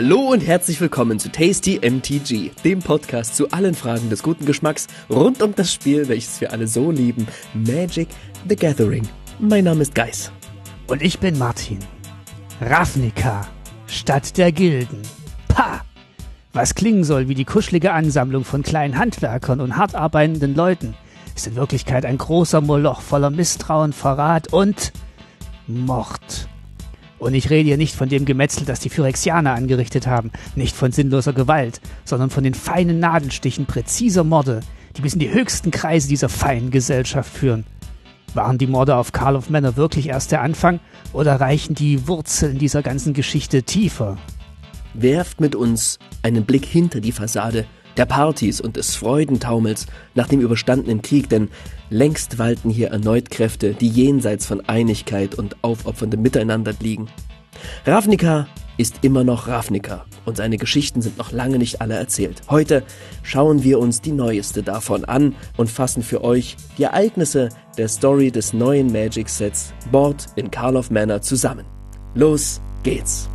Hallo und herzlich willkommen zu Tasty MTG, dem Podcast zu allen Fragen des guten Geschmacks rund um das Spiel, welches wir alle so lieben, Magic the Gathering. Mein Name ist Geis. Und ich bin Martin. Ravnica, Stadt der Gilden. Pa! Was klingen soll wie die kuschelige Ansammlung von kleinen Handwerkern und hart arbeitenden Leuten, ist in Wirklichkeit ein großer Moloch voller Misstrauen, Verrat und Mord. Und ich rede hier nicht von dem Gemetzel, das die Phyrexianer angerichtet haben, nicht von sinnloser Gewalt, sondern von den feinen Nadelstichen präziser Morde, die bis in die höchsten Kreise dieser feinen Gesellschaft führen. Waren die Morde auf Karl of Manor wirklich erst der Anfang oder reichen die Wurzeln dieser ganzen Geschichte tiefer? Werft mit uns einen Blick hinter die Fassade der Partys und des Freudentaumels nach dem überstandenen Krieg, denn längst walten hier erneut Kräfte, die jenseits von Einigkeit und aufopferndem Miteinander liegen. Ravnica ist immer noch Ravnica und seine Geschichten sind noch lange nicht alle erzählt. Heute schauen wir uns die neueste davon an und fassen für euch die Ereignisse der Story des neuen Magic Sets Board in Karlov Manor zusammen. Los geht's!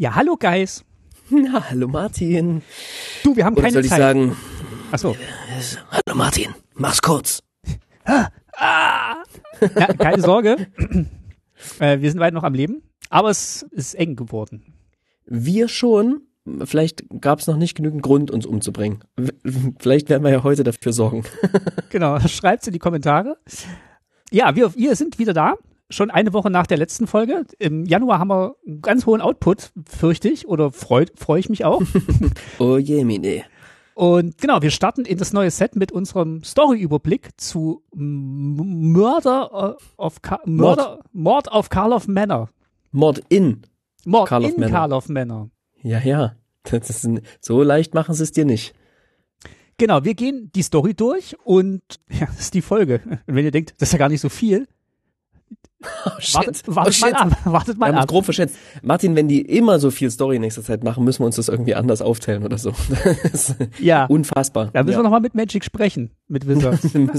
Ja, hallo Guys. Na, hallo Martin. Du, wir haben Oder keine soll ich Zeit. sagen, Ach so. hallo Martin, mach's kurz. Ja, keine Sorge. äh, wir sind weit noch am Leben, aber es ist eng geworden. Wir schon. Vielleicht gab es noch nicht genügend Grund, uns umzubringen. Vielleicht werden wir ja heute dafür sorgen. Genau, schreibt's in die Kommentare. Ja, wir, wir sind wieder da. Schon eine Woche nach der letzten Folge. Im Januar haben wir einen ganz hohen Output, fürchte ich, oder freue freu ich mich auch. Oh je, Mine. Und genau, wir starten in das neue Set mit unserem Story-Überblick zu Murder äh, of Ka Murder, Mord auf Karlov Manor. Mord in. Mord Karlov in Manor. Karlov Manor. Ja, ja. Das ist ein, so leicht machen sie es dir nicht. Genau, wir gehen die Story durch und ja, das ist die Folge. Und wenn ihr denkt, das ist ja gar nicht so viel. Wartet, wartet oh, mal ab. Wartet Wir mal haben uns ab. grob verschätzt. Martin, wenn die immer so viel Story in nächster Zeit machen, müssen wir uns das irgendwie anders aufteilen oder so. Das Ja, unfassbar. da müssen ja. wir nochmal mit Magic sprechen, mit Wizards. Wir-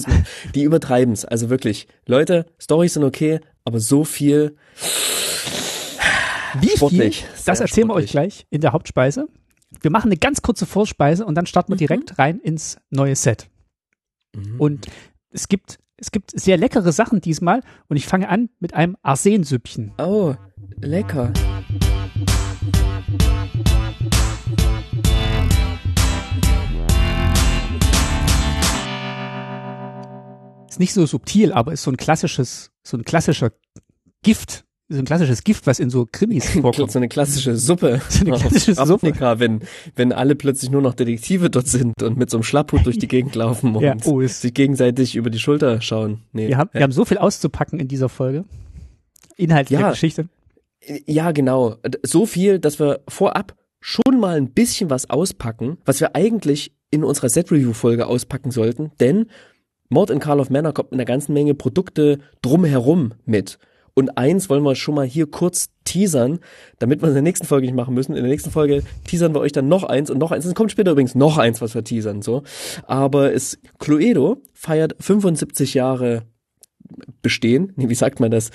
die übertreiben's. Also wirklich. Leute, Storys sind okay, aber so viel. Wie viel? Sportlich. Das Sehr erzählen wir euch sportlich. gleich in der Hauptspeise. Wir machen eine ganz kurze Vorspeise und dann starten wir Mhm. direkt rein ins neue Set. Mhm. Und es gibt, es gibt sehr leckere Sachen diesmal und ich fange an mit einem Arsensüppchen. Oh, lecker. Ist nicht so subtil, aber ist so ein klassisches, so ein klassischer Gift, so ein klassisches Gift, was in so Krimis vorkommt. So eine klassische Suppe. So eine klassische Suppe. Wenn, wenn alle plötzlich nur noch Detektive dort sind und mit so einem Schlapphut durch die Gegend laufen und Ja, oh, ist- sich gegenseitig über die Schulter schauen. Nee. Wir haben, wir haben so viel auszupacken in dieser Folge. Inhalt der Ja. Geschichte. Ja, genau. So viel, dass wir vorab schon mal ein bisschen was auspacken, was wir eigentlich in unserer Set-Review-Folge auspacken sollten, denn Mord in Karl of Manor kommt mit einer ganzen Menge Produkte drumherum mit. Und eins wollen wir schon mal hier kurz teasern, damit wir es in der nächsten Folge nicht machen müssen. In der nächsten Folge teasern wir euch dann noch eins und noch eins. Es kommt später übrigens noch eins, was wir teasern, so. Aber es, Cluedo feiert 75 Jahre bestehen. Nee, wie sagt man das?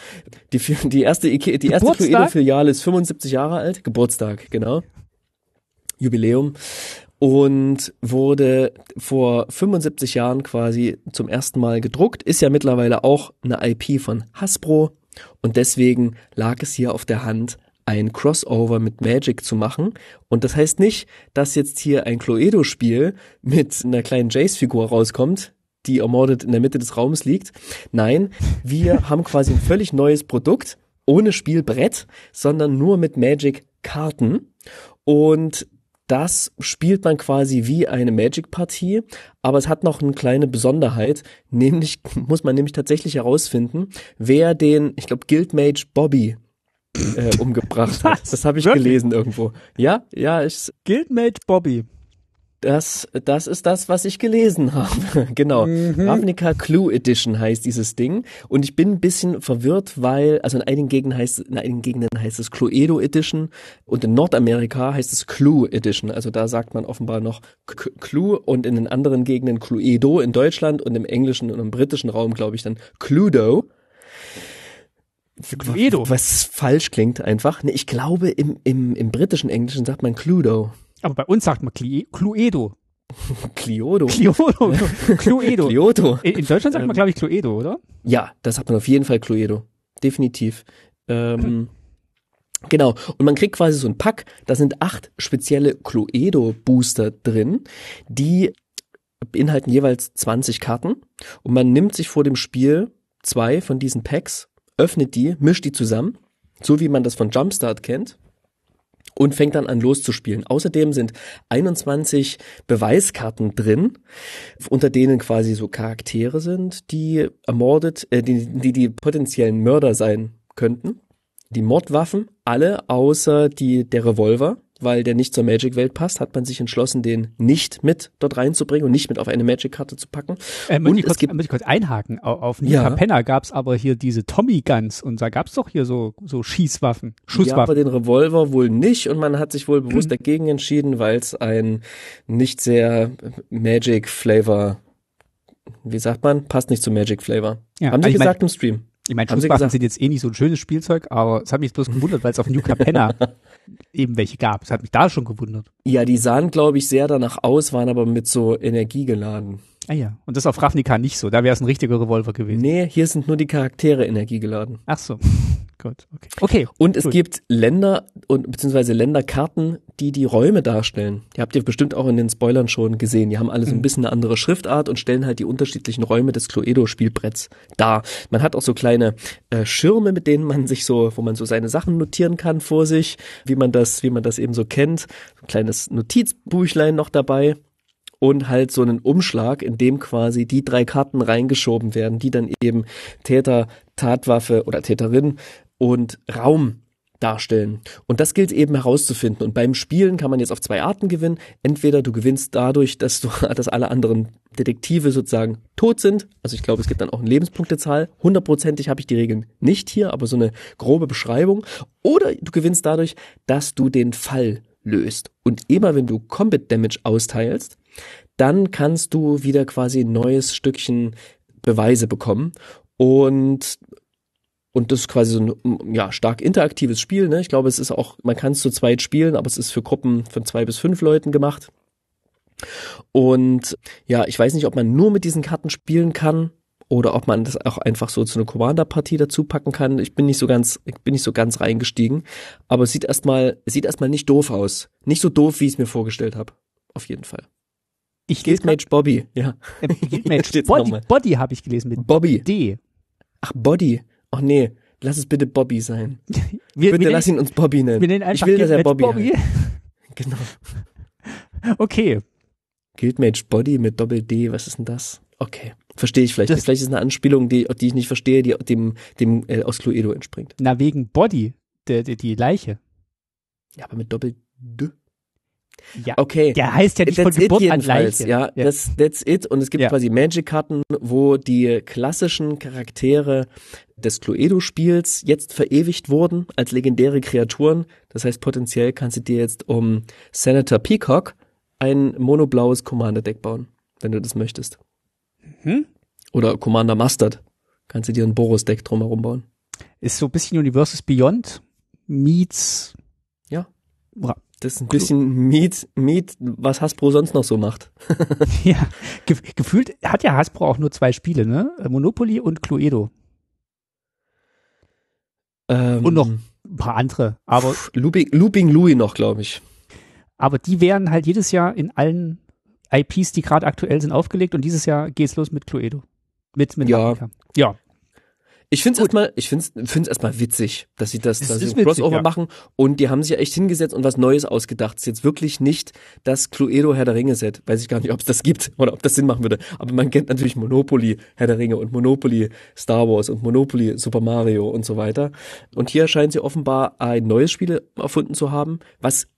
Die, die erste, Ike- die erste? Cluedo-Filiale ist 75 Jahre alt. Geburtstag, genau. Jubiläum. Und wurde vor 75 Jahren quasi zum ersten Mal gedruckt. Ist ja mittlerweile auch eine IP von Hasbro. Und deswegen lag es hier auf der Hand, ein Crossover mit Magic zu machen. Und das heißt nicht, dass jetzt hier ein Cluedo-Spiel mit einer kleinen Jace-Figur rauskommt, die ermordet in der Mitte des Raumes liegt. Nein, wir haben quasi ein völlig neues Produkt, ohne Spielbrett, sondern nur mit Magic-Karten. Und das spielt man quasi wie eine Magic-Partie, aber es hat noch eine kleine Besonderheit, nämlich muss man nämlich tatsächlich herausfinden, wer den, ich glaube, Guildmage Bobby äh, umgebracht hat. Das habe ich Wirklich? gelesen irgendwo. Ja, ja, ich, Guildmate Bobby. Das, das ist das, was ich gelesen habe. genau. Ravnica Clue Edition heißt dieses Ding. Und ich bin ein bisschen verwirrt, weil, also in einigen Gegenden heißt, in einigen Gegenden heißt es Cluedo Edition und in Nordamerika heißt es Clue Edition. Also da sagt man offenbar noch Clue und in den anderen Gegenden Cluedo in Deutschland und im englischen und im britischen Raum, glaube ich, dann Cluedo. Cluedo. Was falsch klingt einfach. Nee, ich glaube, im, im, im britischen Englischen sagt man Cluedo. Aber bei uns sagt man Cli- Cluedo. Cliodo. Cluedo. Cluedo. Cliodo. In, in Deutschland sagt man, Ähm. glaube ich, Cluedo, oder? Ja, das hat man auf jeden Fall Cluedo. Definitiv. Ähm, genau. Und man kriegt quasi so ein Pack, da sind acht spezielle Cluedo-Booster drin, die beinhalten jeweils 20 Karten. Und man nimmt sich vor dem Spiel zwei von diesen Packs, öffnet die, mischt die zusammen, so wie man das von Jumpstart kennt. Und fängt dann an loszuspielen. Außerdem sind 21 Beweiskarten drin, unter denen quasi so Charaktere sind, die ermordet, äh, die, die die potenziellen Mörder sein könnten. Die Mordwaffen, alle außer die der Revolver, weil der nicht zur Magic-Welt passt, hat man sich entschlossen, den nicht mit dort reinzubringen und nicht mit auf eine Magic-Karte zu packen. Äh, muss, Und ich es kurz, gibt- muss ich kurz einhaken. Au- Auf New Ja. Capenna gab es aber hier diese Tommy Guns und da gab es doch hier so, so Schießwaffen, Ja, aber Schusswaffen. den Revolver wohl nicht und man hat sich wohl bewusst dagegen entschieden, weil es ein nicht sehr Magic-Flavor, wie sagt man, passt nicht zu Magic-Flavor. Ja, Haben sie also ich mein- gesagt im Stream. Ich meine, Schusswaffen sind jetzt eh nicht so ein schönes Spielzeug, aber es hat mich bloß gewundert, weil es auf New Capenna eben welche gab. Es hat mich da schon gewundert. Ja, die sahen, glaube ich, sehr danach aus, waren aber mit so Energie geladen. Ah ja, und das auf Ravnica nicht so. Da wäre es ein richtiger Revolver gewesen. Nee, hier sind nur die Charaktere energiegeladen. Ach so. Gut, okay. Okay. Und es Gut. gibt Länder und beziehungsweise Länderkarten, die die Räume darstellen. Die habt ihr bestimmt auch in den Spoilern schon gesehen. Die haben alle so Mhm. ein bisschen eine andere Schriftart und stellen halt die unterschiedlichen Räume des Cluedo-Spielbretts dar. Man hat auch so kleine äh, Schirme, mit denen man sich so, wo man so seine Sachen notieren kann vor sich, wie man das, wie man das eben so kennt. So ein kleines Notizbüchlein noch dabei. und halt so einen Umschlag, in dem quasi die drei Karten reingeschoben werden, die dann eben Täter, Tatwaffe oder Täterin und Raum darstellen. Und das gilt eben herauszufinden. Und beim Spielen kann man jetzt auf zwei Arten gewinnen. Entweder du gewinnst dadurch, dass du, dass alle anderen Detektive sozusagen tot sind. Also ich glaube, es gibt dann auch eine Lebenspunktezahl. Hundertprozentig habe ich die Regeln nicht hier, aber so eine grobe Beschreibung. Oder du gewinnst dadurch, dass du den Fall löst. Und immer wenn du Combat Damage austeilst, dann kannst du wieder quasi ein neues Stückchen Beweise bekommen. Und und das ist quasi so ein ja, stark interaktives Spiel. Ne? Ich glaube, es ist auch, man kann es zu zweit spielen, aber es ist für Gruppen von zwei bis fünf Leuten gemacht. Und ja, ich weiß nicht, ob man nur mit diesen Karten spielen kann oder ob man das auch einfach so zu einer Commander-Partie dazu packen kann. Ich bin nicht so ganz, ich bin nicht so ganz reingestiegen. Aber es sieht erstmal, es sieht erstmal nicht doof aus. Nicht so doof, wie ich es mir vorgestellt habe. Auf jeden Fall. Ich Guildmage Bobby, ja. äh, Guildmage Body. Body habe ich gelesen mit Bobby. D. Ach, Body. Ach nee, lass es bitte Bobby sein. Wir, Bitte wir lass ihn uns Bobby nennen. wir nennen einfach ich will, dass er Bobby, heißt. Genau. Okay. Guildmage Body mit Doppel D, was ist denn das? Okay, verstehe ich vielleicht. Das- vielleicht ist eine Anspielung, die, die ich nicht verstehe, die dem, dem äh, aus Cluedo entspringt. Na, wegen Body, der, der, die Leiche. Ja, aber mit Doppel D. Ja. Okay. Der heißt ja nicht von That's it Geburt an. Leiche. Ja, Ja. Das, that's it. Und es gibt Ja. quasi Magic-Karten, wo die klassischen Charaktere des Cluedo-Spiels jetzt verewigt wurden als legendäre Kreaturen. Das heißt, potenziell kannst du dir jetzt um Senator Peacock ein monoblaues Commander-Deck bauen, wenn du das möchtest. Hm? Oder Commander Mustard. Kannst du dir ein Boros-Deck drumherum bauen. Ist so ein bisschen Universes Beyond meets Ja. Ra- Das ist ein bisschen Miet, Miet, was Hasbro sonst noch so macht. Ja, ge gefühlt hat ja Hasbro auch nur zwei Spiele, ne? Monopoly und Cluedo. Ähm, Und noch ein paar andere. Aber, pff, Looping, Looping Louis noch, glaube ich. aber die werden halt jedes Jahr in allen IPs, die gerade aktuell sind, aufgelegt und dieses Jahr geht's los mit Cluedo. Mit, mit Ja. Ja. Ich finde es erstmal, ich finde es erstmal witzig, dass sie das, Es dass sie ein Crossover ja. machen und die haben sich ja echt hingesetzt und was Neues ausgedacht. Es ist jetzt wirklich nicht das Cluedo Herr der Ringe Set. Weiß ich gar nicht, ob es das gibt oder ob das Sinn machen würde. Aber man kennt natürlich Monopoly Herr der Ringe und Monopoly Star Wars und Monopoly Super Mario und so weiter. Und hier scheinen sie offenbar ein neues Spiel erfunden zu haben, was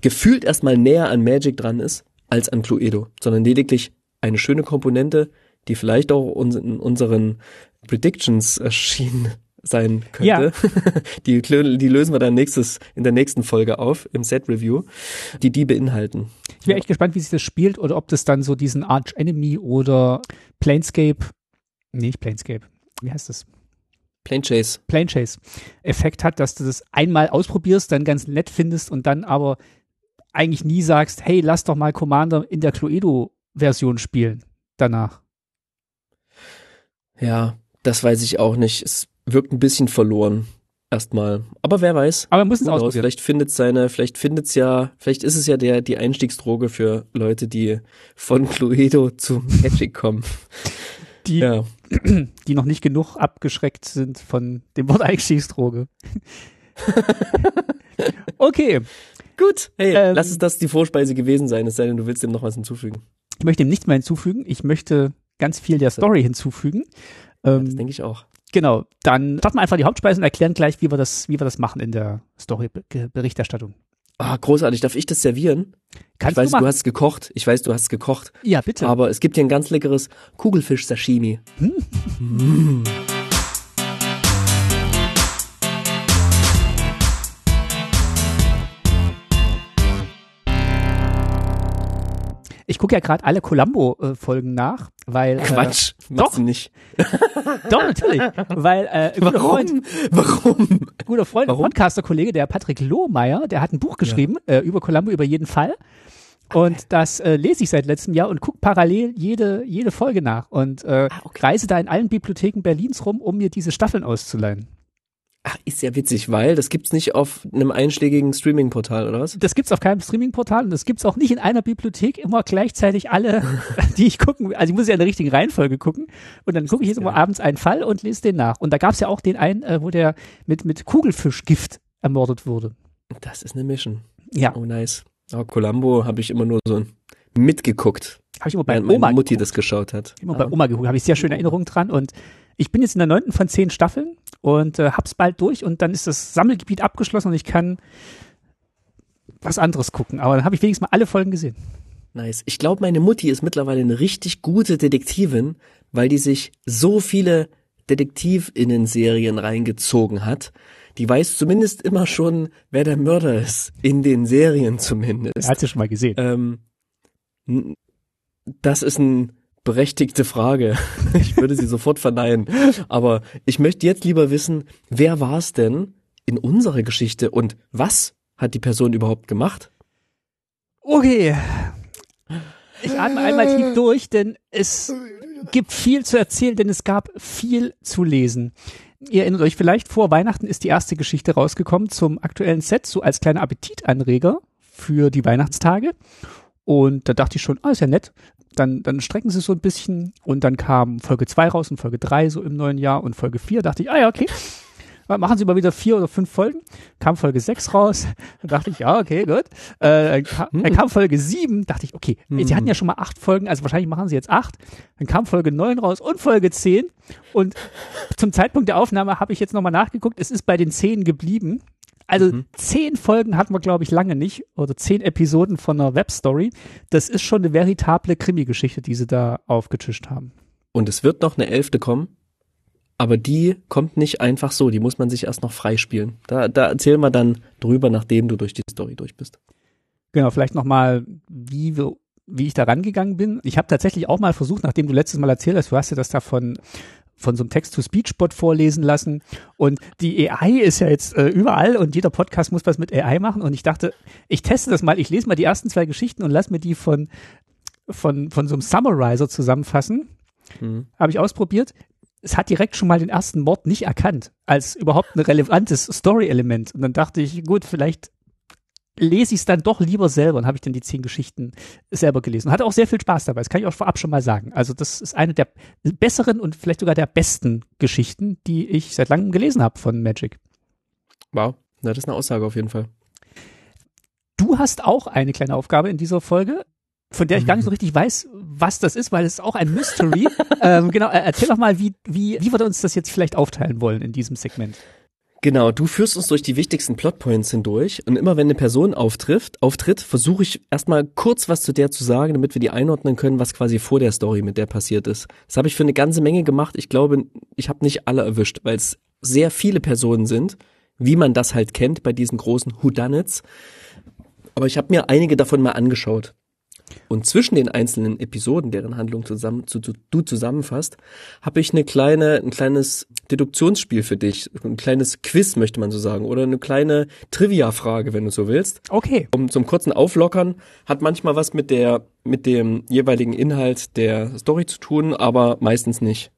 gefühlt erstmal näher an Magic dran ist als an Cluedo, sondern lediglich eine schöne Komponente, die vielleicht auch uns in unseren Predictions erschienen sein könnte. Die, klö- die lösen wir dann nächstes, in der nächsten Folge auf, im Set-Review, die die beinhalten. Ich bin echt gespannt, wie sich das spielt oder ob das dann so diesen Arch Enemy oder Planescape, nee, nicht Planescape, wie heißt das? Plane Chase. Plane Chase Effekt hat, dass du das einmal ausprobierst, dann ganz nett findest und dann aber eigentlich nie sagst, hey, lass doch mal Commander in der Cluedo-Version spielen danach. Ja, das weiß ich auch nicht. Es wirkt ein bisschen verloren. Erstmal. Aber wer weiß. Aber wir müssen es ausprobieren. Vielleicht findet seine, vielleicht findet's ja, vielleicht ist es ja der, die Einstiegsdroge für Leute, die von Cluedo zu Magic kommen. Die, Ja. die noch nicht genug abgeschreckt sind von dem Wort Einstiegsdroge. okay, Gut. Hey, Ähm, lass es das die Vorspeise gewesen sein, es sei denn, du willst dem noch was hinzufügen. ich möchte dem nichts mehr hinzufügen. Ich möchte ganz viel der Story hinzufügen. Ähm, das denke ich auch. Genau, dann starten wir einfach die Hauptspeisen und erklären gleich, wie wir das, wie wir das machen in der Story-Berichterstattung. Ah, großartig. Darf ich das servieren? Kannst ich weiß, du machen? du hast gekocht. Ich weiß, du hast gekocht. ja, bitte. Aber es gibt hier ein ganz leckeres Kugelfisch-Sashimi. Mm. Ich gucke ja gerade alle Columbo-Folgen nach, weil Quatsch. Äh, doch. nicht. doch natürlich, weil äh, guter Freund, Warum? Warum? guter Freund und Warum? Podcaster-Kollege, der Patrick Lohmeier, der hat ein Buch geschrieben äh, über Columbo über jeden Fall. Und das äh, lese ich seit letztem Jahr und gucke parallel jede, jede Folge nach und äh, Ah, okay. reise da in allen Bibliotheken Berlins rum, um mir diese Staffeln auszuleihen. Ach, ist ja witzig, weil das gibt's nicht auf einem einschlägigen Streaming-Portal, oder was? Das gibt's auf keinem Streaming-Portal und das gibt's auch nicht in einer Bibliothek immer gleichzeitig alle, die ich gucken will. Also ich muss ja in der richtigen Reihenfolge gucken und dann gucke ich jetzt immer abends einen Fall und lese den nach. Und da gab's ja auch den einen, äh, wo der mit, mit Kugelfischgift ermordet wurde. Das ist eine Mission. Ja, Oh, nice. Oh, Columbo habe ich immer nur so mitgeguckt, habe ich immer bei Oma Mutti geguckt. das geschaut hat. immer bei Oma geguckt, habe ich sehr schöne Erinnerungen dran und ich bin jetzt in der neunten von zehn Staffeln und äh, hab's bald durch und dann ist das Sammelgebiet abgeschlossen und ich kann was anderes gucken. Aber dann habe ich wenigstens mal alle Folgen gesehen. Nice. Ich glaube, meine Mutti ist mittlerweile eine richtig gute Detektivin, weil die sich so viele Detektivinnen-Serien reingezogen hat. Die weiß zumindest immer schon, wer der Mörder ist. In den Serien zumindest. Hat sie schon mal gesehen. Ähm, das ist eine berechtigte Frage. Ich würde sie sofort verneinen. Aber ich möchte jetzt lieber wissen, wer war es denn in unserer Geschichte und was hat die Person überhaupt gemacht? Okay. Ich atme einmal tief durch, denn es gibt viel zu erzählen, denn es gab viel zu lesen. Ihr erinnert euch vielleicht, vor Weihnachten ist die erste Geschichte rausgekommen zum aktuellen Set, so als kleiner Appetitanreger für die Weihnachtstage. Und da dachte ich schon, ah, ist ja nett. Dann, dann strecken sie so ein bisschen und dann kam Folge 2 raus und Folge 3 so im neuen Jahr und Folge 4 dachte ich, ah ja, okay. Machen Sie mal wieder vier oder fünf Folgen. Kam Folge 6 raus. Dann dachte ich, ja, okay, gut. Äh, dann, kam, dann kam Folge 7. Dachte ich, okay, Sie hatten ja schon mal acht Folgen, also wahrscheinlich machen Sie jetzt acht. Dann kam Folge 9 raus und Folge 10. Und zum Zeitpunkt der Aufnahme habe ich jetzt nochmal nachgeguckt. Es ist bei den 10 geblieben. Also zehn Folgen hatten wir, glaube ich, lange nicht. Oder zehn Episoden von einer Webstory. Das ist schon eine veritable Krimi-Geschichte, die sie da aufgetischt haben. Und es wird noch eine elfte kommen, aber die kommt nicht einfach so. Die muss man sich erst noch freispielen. Da, da erzählen wir dann drüber, nachdem du durch die Story durch bist. Genau, vielleicht nochmal, wie wir wie ich da rangegangen bin. Ich habe tatsächlich auch mal versucht, nachdem du letztes Mal erzählt hast, du hast ja das da von, von so einem Text-to-Speech-Bot vorlesen lassen. Und die AI ist ja jetzt äh, überall und jeder Podcast muss was mit AI machen. Und ich dachte, ich teste das mal, ich lese mal die ersten zwei Geschichten und lass mir die von, von, von so einem Summarizer zusammenfassen. Mhm. Habe ich ausprobiert. Es hat direkt schon mal den ersten Mord nicht erkannt, als überhaupt ein relevantes Story-Element. Und dann dachte ich, gut, vielleicht lese ich es dann doch lieber selber und habe ich dann die zehn Geschichten selber gelesen. Und hatte auch sehr viel Spaß dabei, das kann ich auch vorab schon mal sagen. Also das ist eine der besseren und vielleicht sogar der besten Geschichten, die ich seit langem gelesen habe von Magic. Wow, Na, das ist eine Aussage auf jeden Fall. Du hast auch eine kleine Aufgabe in dieser Folge, von der ich gar nicht so richtig weiß, was das ist, weil es ist auch ein Mystery. ähm, genau, erzähl doch mal, wie, wie, wie wir uns das jetzt vielleicht aufteilen wollen in diesem Segment. Genau, du führst uns durch die wichtigsten Plotpoints hindurch und immer wenn eine Person auftrifft, auftritt, versuche ich erstmal kurz was zu der zu sagen, damit wir die einordnen können, was quasi vor der Story mit der passiert ist. Das habe ich für eine ganze Menge gemacht. Ich glaube, ich habe nicht alle erwischt, weil es sehr viele Personen sind, wie man das halt kennt bei diesen großen Whodunits. Aber ich habe mir einige davon mal angeschaut. Und zwischen den einzelnen Episoden, deren Handlung zusammen, zu, zu, du zusammenfasst, habe ich eine kleine, ein kleines Deduktionsspiel für dich, ein kleines Quiz möchte man so sagen, oder eine kleine Trivia-Frage, wenn du so willst. Okay. Um zum kurzen Auflockern hat manchmal was mit der, mit dem jeweiligen Inhalt der Story zu tun, aber meistens nicht.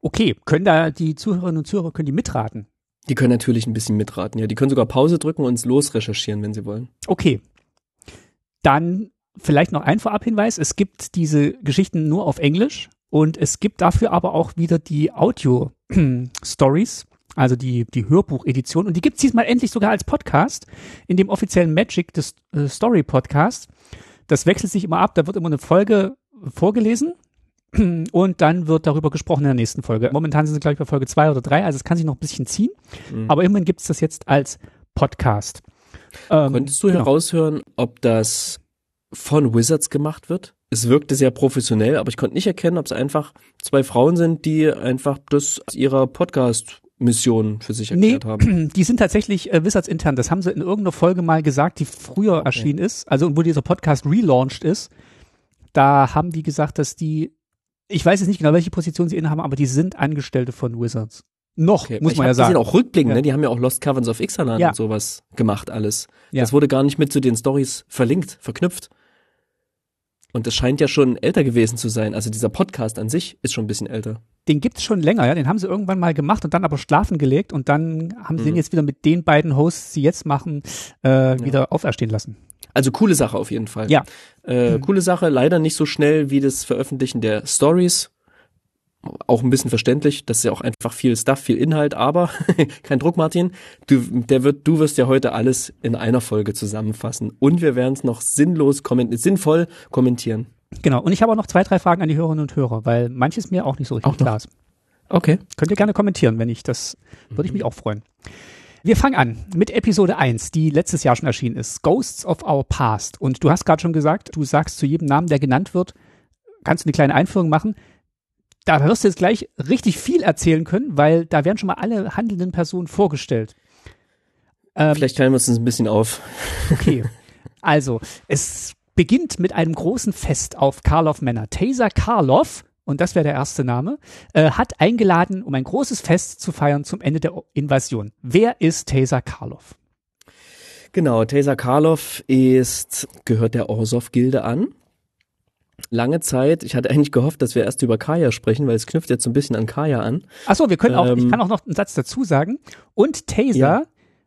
Okay, können da die Zuhörerinnen und Zuhörer können die mitraten? Die können natürlich ein bisschen mitraten, ja. Die können sogar Pause drücken und es losrecherchieren, wenn sie wollen. Okay. Dann vielleicht noch ein Vorabhinweis. Es gibt diese Geschichten nur auf Englisch und es gibt dafür aber auch wieder die Audio-Stories, also die, die Hörbuchedition. Und die gibt's diesmal endlich sogar als Podcast in dem offiziellen Magic des äh, Story Podcast. Das wechselt sich immer ab. Da wird immer eine Folge vorgelesen und dann wird darüber gesprochen in der nächsten Folge. Momentan sind sie, glaube ich, bei Folge zwei oder drei, also es kann sich noch ein bisschen ziehen. Mhm. Aber immerhin gibt's das jetzt als Podcast. Ähm, Konntest du genau. heraushören, ob das von Wizards gemacht wird? Es wirkte sehr professionell, aber ich konnte nicht erkennen, ob es einfach zwei Frauen sind, die einfach das aus ihrer Podcast Mission für sich erklärt nee, haben. Die sind tatsächlich äh, Wizards intern. Das haben sie in irgendeiner Folge mal gesagt, die früher okay. erschienen ist. Also wo dieser Podcast relaunched ist. Da haben die gesagt, dass die, ich weiß jetzt nicht genau, welche Position sie innehaben, aber die sind Angestellte von Wizards. Noch, okay. muss man ja sagen. Die sind auch rückblickend, ja. ne? Die haben ja auch Lost Caverns of Ixalan ja. und sowas gemacht alles. Ja. Das wurde gar nicht mit zu den Stories verlinkt, verknüpft. Und das scheint ja schon älter gewesen zu sein. Also dieser Podcast an sich ist schon ein bisschen älter. Den gibt's schon länger, ja. Den haben sie irgendwann mal gemacht und dann aber schlafen gelegt und dann haben sie mhm. den jetzt wieder mit den beiden Hosts, die jetzt machen, äh, wieder ja. auferstehen lassen. Also coole Sache auf jeden Fall. Ja. Äh, mhm. Coole Sache, leider nicht so schnell wie das Veröffentlichen der Stories auch ein bisschen verständlich, das ist ja auch einfach viel Stuff, viel Inhalt, aber kein Druck, Martin. Du, der wird, du wirst ja heute alles in einer Folge zusammenfassen und wir werden es noch sinnlos kommentieren, sinnvoll kommentieren. Genau. Und ich habe auch noch zwei, drei Fragen an die Hörerinnen und Hörer, weil manches mir auch nicht so richtig klar ist. Okay. Könnt ihr gerne kommentieren, wenn ich das, würde ich mich auch freuen. Wir fangen an mit Episode 1, die letztes Jahr schon erschienen ist. Ghosts of Our Past. Und du hast gerade schon gesagt, du sagst zu jedem Namen, der genannt wird, kannst du eine kleine Einführung machen da wirst du jetzt gleich richtig viel erzählen können, weil da werden schon mal alle handelnden Personen vorgestellt. Ähm, Vielleicht teilen wir uns ein bisschen auf. Okay. Also, es beginnt mit einem großen Fest auf Karlov Männer. Taser Karlov, und das wäre der erste Name, äh, hat eingeladen, um ein großes Fest zu feiern zum Ende der Invasion. Wer ist Taser Karlov? Genau, Taser Karlov ist, gehört der Orsov-Gilde an lange Zeit, ich hatte eigentlich gehofft, dass wir erst über Kaya sprechen, weil es knüpft jetzt so ein bisschen an Kaya an. Achso, wir können auch, ähm, ich kann auch noch einen Satz dazu sagen. Und Taser ja.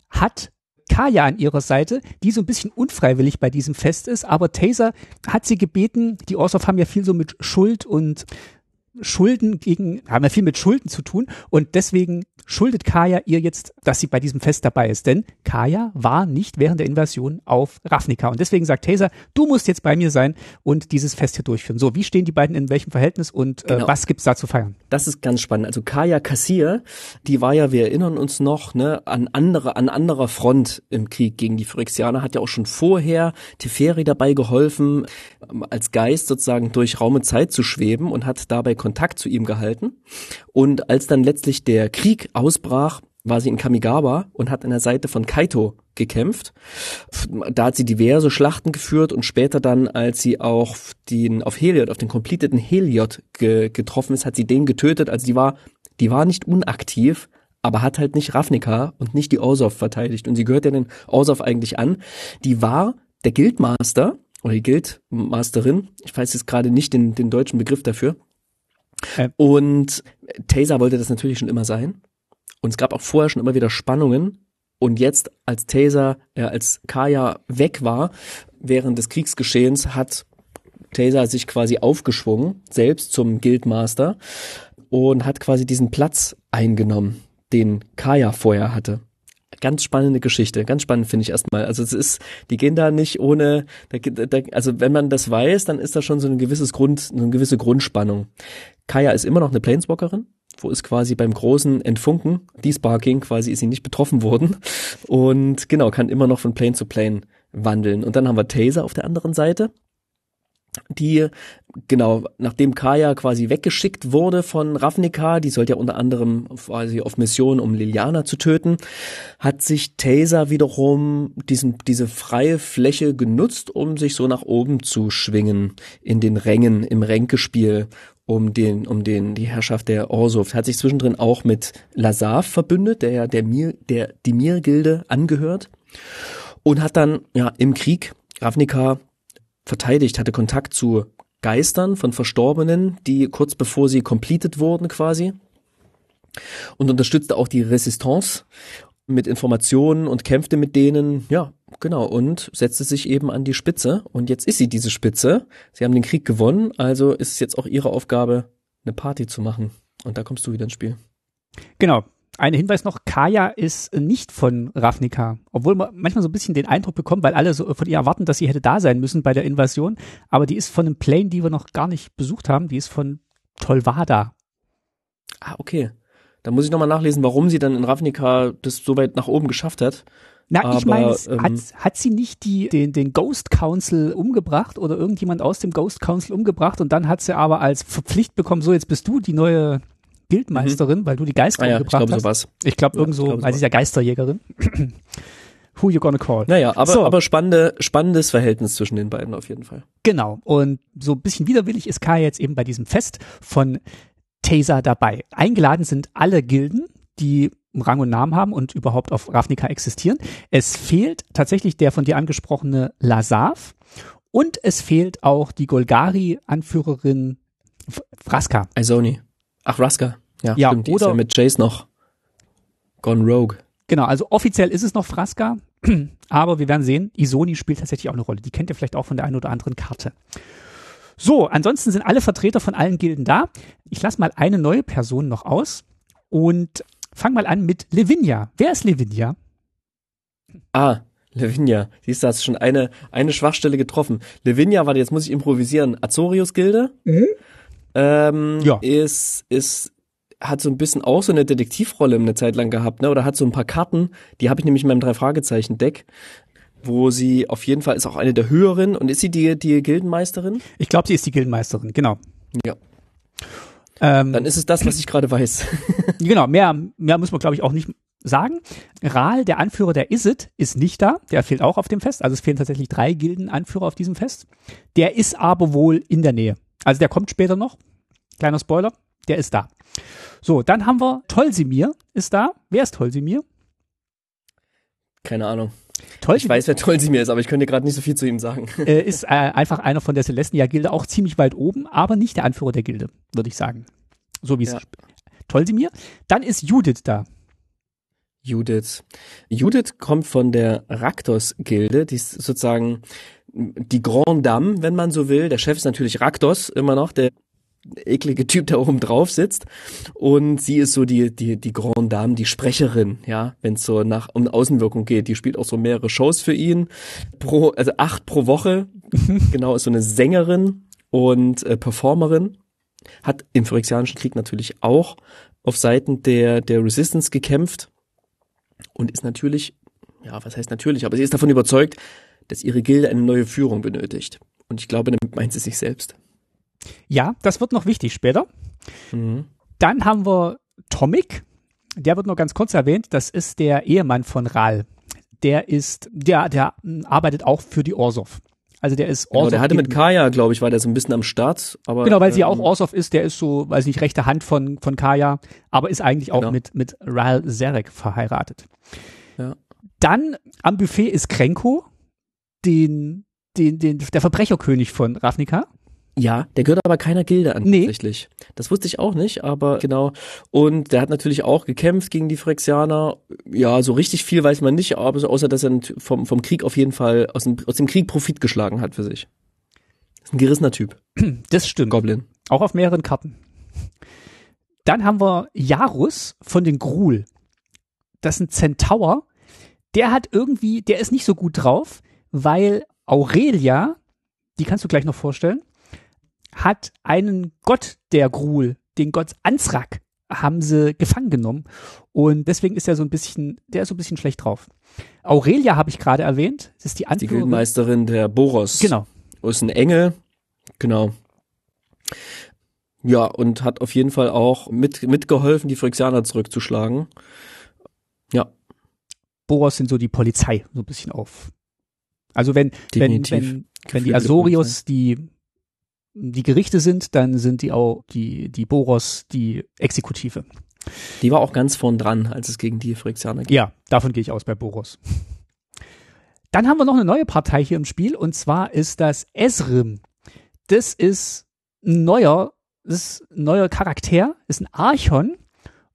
hat Kaya an ihrer Seite, die so ein bisschen unfreiwillig bei diesem Fest ist, aber Taser hat sie gebeten, die Orsov haben ja viel so mit Schuld und Schulden gegen, haben ja viel mit Schulden zu tun und deswegen schuldet Kaya ihr jetzt, dass sie bei diesem Fest dabei ist. Denn Kaya war nicht während der Invasion auf Ravnica. Und deswegen sagt Taser, du musst jetzt bei mir sein und dieses Fest hier durchführen. So, wie stehen die beiden in welchem Verhältnis und äh, genau. was gibt's da zu feiern? Das ist ganz spannend. Also Kaya Kassir, die war ja, wir erinnern uns noch, ne, an andere, an anderer Front im Krieg gegen die Phyrexianer, hat ja auch schon vorher Teferi dabei geholfen, ähm, als Geist sozusagen durch Raum und Zeit zu schweben und hat dabei Kontakt zu ihm gehalten. Und als dann letztlich der Krieg ausbrach, war sie in Kamigawa und hat an der Seite von Kaito gekämpft. Da hat sie diverse Schlachten geführt und später dann, als sie auch den, auf Heliod, auf den completeden Heliod ge, getroffen ist, hat sie den getötet. Also die war, die war nicht unaktiv, aber hat halt nicht Ravnica und nicht die Orsov verteidigt. Und sie gehört ja den Orsov eigentlich an. Die war der Guildmaster oder die Guildmasterin. Ich weiß jetzt gerade nicht den, den deutschen Begriff dafür. Äh. Und Taser wollte das natürlich schon immer sein. Und es gab auch vorher schon immer wieder Spannungen Und jetzt, als Taser, äh, als Kaya weg war, während des Kriegsgeschehens, hat Taser sich quasi aufgeschwungen, selbst zum Guildmaster, und hat quasi diesen Platz eingenommen, den Kaya vorher hatte. Ganz spannende Geschichte, ganz spannend finde ich erstmal. Also es ist, die gehen da nicht ohne, da, da, also wenn man das weiß, dann ist da schon so ein gewisses Grund, eine gewisse Grundspannung. Kaya ist immer noch eine Planeswalkerin, wo ist quasi beim großen Entfunken, Desparking, quasi ist sie nicht betroffen worden und genau, kann immer noch von Plane zu Plane wandeln. Und dann haben wir Taser auf der anderen Seite, die, genau, nachdem Kaya quasi weggeschickt wurde von Ravnica, die sollte ja unter anderem quasi auf Mission, um Liliana zu töten, hat sich Taser wiederum diesen, diese freie Fläche genutzt, um sich so nach oben zu schwingen in den Rängen, im Ränkespiel um den, um den, die Herrschaft der Orsov. Hat sich zwischendrin auch mit Lazav verbündet, der ja der Mir, der die Mir-Gilde angehört. Und hat dann, ja, im Krieg Ravnica verteidigt, hatte Kontakt zu Geistern von Verstorbenen, die kurz bevor sie completed wurden quasi. Und unterstützte auch die Resistance mit Informationen und kämpfte mit denen, ja, genau, und setzte sich eben an die Spitze. Und jetzt ist sie diese Spitze. Sie haben den Krieg gewonnen, also ist es jetzt auch ihre Aufgabe, eine Party zu machen. Und da kommst du wieder ins Spiel. Genau. Ein Hinweis noch, Kaya ist nicht von Ravnica, obwohl man manchmal so ein bisschen den Eindruck bekommt, weil alle so von ihr erwarten, dass sie hätte da sein müssen bei der Invasion, aber die ist von einem Plane, die wir noch gar nicht besucht haben, die ist von Tolvada. Ah, okay. Da muss ich nochmal nachlesen, warum sie dann in Ravnica das so weit nach oben geschafft hat. Na, Aber, ich meine, ähm, hat, hat sie nicht die, den, den Ghost Council umgebracht oder irgendjemand aus dem Ghost Council umgebracht und dann hat sie aber als Verpflicht bekommen, so jetzt bist du die neue Guildmeisterin, weil du die Geister Ah ja, ich umgebracht glaube hast. sowas. Ich glaube Ja, irgend ich so, weil sie ist ja Geisterjägerin. Who you gonna call? Naja, aber, So. aber spannende, spannendes Verhältnis zwischen den beiden auf jeden Fall. Genau. Und so ein bisschen widerwillig ist Kai jetzt eben bei diesem Fest von Taser dabei. Eingeladen sind alle Gilden, die Rang und Namen haben und überhaupt auf Ravnica existieren. Es fehlt tatsächlich der von dir angesprochene Lazav und es fehlt auch die Golgari-Anführerin F- Vraska. Isoni. Ach, Raska. Ja, Ja, stimmt, die ist oder- ja mit Jace noch gone rogue. Genau, also offiziell ist es noch Vraska, aber wir werden sehen, Isoni spielt tatsächlich auch eine Rolle. Die kennt ihr vielleicht auch von der einen oder anderen Karte. So, ansonsten sind alle Vertreter von allen Gilden da. Ich lasse mal eine neue Person noch aus und fang mal an mit Levinia. Wer ist Levinia? Ah, Lavinia. Siehst du, hast schon eine, eine Schwachstelle getroffen. Lavinia, warte, jetzt muss ich improvisieren. Azorius-Gilde? Ähm, Ja. Ist, ist, hat so ein bisschen auch so eine Detektivrolle eine Zeit lang gehabt, ne? Oder hat so ein paar Karten, die habe ich nämlich in meinem Drei-Fragezeichen-Deck, wo sie auf jeden Fall ist auch eine der höheren. Und ist sie die, die Gildenmeisterin? Ich glaube, sie ist die Gildenmeisterin, genau. Ja. Ähm, Dann ist es das, was ich gerade weiß. Genau, mehr, mehr muss man, glaube ich, auch nicht sagen. Rahl, der Anführer der Isit, ist nicht da. Der fehlt auch auf dem Fest. Also es fehlen tatsächlich drei Gildenanführer auf diesem Fest. Der ist aber wohl in der Nähe. Also der kommt später noch. Kleiner Spoiler, der ist da. So, dann haben wir Tolsimir ist da. Wer ist Tolsimir? Keine Ahnung. Ich Tolsimir weiß, wer Tolsimir ist, aber ich könnte gerade nicht so viel zu ihm sagen. äh, ist äh, einfach einer von der Celestia-Gilde, auch ziemlich weit oben, aber nicht der Anführer der Gilde, würde ich sagen. So wie es Ja. Tolsimir. Dann ist Judith da. Judith. Judith kommt von der Raktos-Gilde, die ist sozusagen die Grand Dame, wenn man so will. Der Chef ist natürlich Raktos, immer noch, der eklige Typ, der oben drauf sitzt. Und sie ist so die, die, die Grand Dame, die Sprecherin, ja, wenn es so nach um Außenwirkung geht. Die spielt auch so mehrere Shows für ihn. Pro, also acht pro Woche. genau, ist so eine Sängerin und äh, Performerin. Hat im Phyrexianischen Krieg natürlich auch auf Seiten der, der Resistance gekämpft und ist natürlich, ja, was heißt natürlich, aber sie ist davon überzeugt, dass ihre Gilde eine neue Führung benötigt. Und ich glaube, damit meint sie sich selbst. Ja, das wird noch wichtig später. Mhm. Dann haben wir Tomic. Der wird nur ganz kurz erwähnt. Das ist der Ehemann von Ral. Der ist, der, der arbeitet auch für die Orsov. Also der ist Genau, Orsov. der hatte mit Kaya, glaube ich, war der so ein bisschen am Start. Aber, Genau, weil sie ja auch ähm, Orsov ist. Der ist so, weiß nicht, rechte Hand von, von Kaya, aber ist eigentlich auch Genau. mit, mit Ral Zarek verheiratet. Ja. Dann am Buffet ist Krenko, den, den, den, der Verbrecherkönig von Ravnica. Ja, der gehört aber keiner Gilde an Nee. tatsächlich. Das wusste ich auch nicht, aber genau. Und der hat natürlich auch gekämpft gegen die Phyrexianer. Ja, so richtig viel weiß man nicht, aber so außer dass er vom, vom Krieg auf jeden Fall aus dem, aus dem Krieg Profit geschlagen hat für sich. Ist ein gerissener Typ. Das stimmt. Goblin. Auch auf mehreren Karten. Dann haben wir Jarus von den Gruul. Das ist ein Centaur. Der hat irgendwie, der ist nicht so gut drauf, weil Aurelia, die kannst du gleich noch vorstellen, hat einen Gott der Gruul, den Gott Ansrak, haben sie gefangen genommen. Und deswegen ist er so ein bisschen, der ist so ein bisschen schlecht drauf. Aurelia habe ich gerade erwähnt. Das ist die Die Anführerin. Gildenmeisterin der Boros. Genau. Ist ein Engel. Genau. Ja, und hat auf jeden Fall auch mit, mitgeholfen, die Phyrexianer zurückzuschlagen. Ja, Boros sind so die Polizei, so ein bisschen auf. Also wenn, wenn, Definitiv. wenn, wenn die Azorius die, die Gerichte sind, dann sind die auch die, die Boros die Exekutive. die war auch ganz vorn dran, als es gegen die Phyrexianer ging. Ja, davon gehe ich aus bei Boros. Dann haben wir noch eine neue Partei hier im Spiel und zwar ist das Esrim. Das ist ein neuer, das ist ein neuer Charakter, ist ein Archon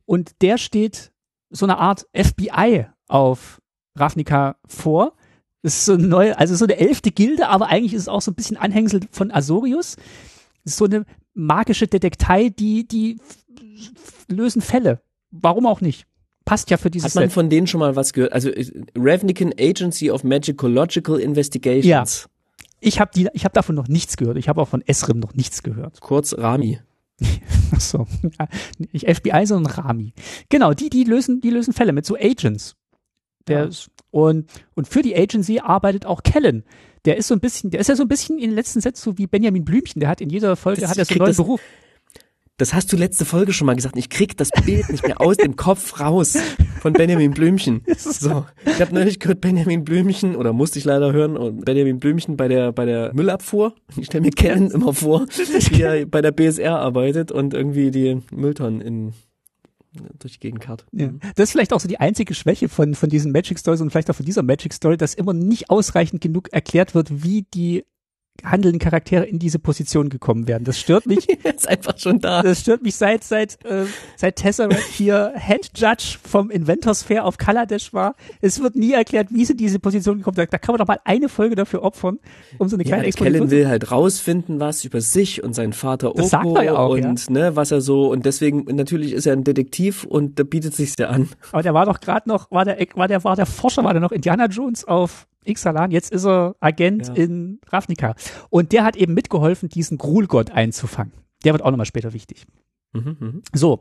und der steht so eine Art FBI auf Ravnica vor. Das ist so eine neue, also so eine elfte Gilde, aber eigentlich ist es auch so ein bisschen Anhängsel von Azorius. Das ist so eine magische Detektei, die, die lösen Fälle. Warum auch nicht? Passt ja für dieses Hat man Set. von denen schon mal was gehört? Also äh, Ravnican Agency of Magicological Investigations. Ich habe die, ich habe davon noch nichts gehört. Ich habe auch von Esrim noch nichts gehört. Kurz Rami. Ach so, ja, nicht FBI, sondern Rami. Genau, die, die lösen, die lösen Fälle mit so Agents. Der Ja. ist, und und für die Agency arbeitet auch Kellen. Der ist so ein bisschen, der ist ja so ein bisschen in den letzten Sätzen so wie Benjamin Blümchen. Der hat in jeder Folge Das- hat er so einen neuen das- Beruf. Das hast du letzte Folge schon mal gesagt. Ich krieg das Bild nicht mehr aus dem Kopf raus von Benjamin Blümchen. So, ich habe neulich gehört Benjamin Blümchen oder musste ich leider hören und Benjamin Blümchen bei der bei der Müllabfuhr. Ich stelle mir Kellen immer vor, wie er bei der BSR arbeitet und irgendwie die Mülltonnen in durch die Gegend karrt. Ja. Das ist vielleicht auch so die einzige Schwäche von, von diesen Magic Stories und vielleicht auch von dieser Magic Story, dass immer nicht ausreichend genug erklärt wird, wie die handelnden Charaktere in diese Position gekommen werden. Das stört mich. Ist einfach schon da. Das stört mich seit seit äh, seit Tesseract hier Head Judge vom Inventors Fair auf Kaladesh war. Es wird nie erklärt, wie sie in diese Position gekommen sind. Da kann man doch mal eine Folge dafür opfern, um so eine Ja, kleine der Exposition. Kellen will halt rausfinden, was über sich und seinen Vater Das sagt Oko er ja auch, und ne, was er so und deswegen natürlich ist er ein Detektiv und da bietet sich's ja an. Aber der war doch gerade noch, war der, war der, war der Forscher, war der noch Indiana Jones auf Ixalan. Jetzt ist er Agent Ja. in Ravnica. Und der hat eben mitgeholfen, diesen Grulgott einzufangen. Der wird auch nochmal später wichtig. Mhm, mhm. So.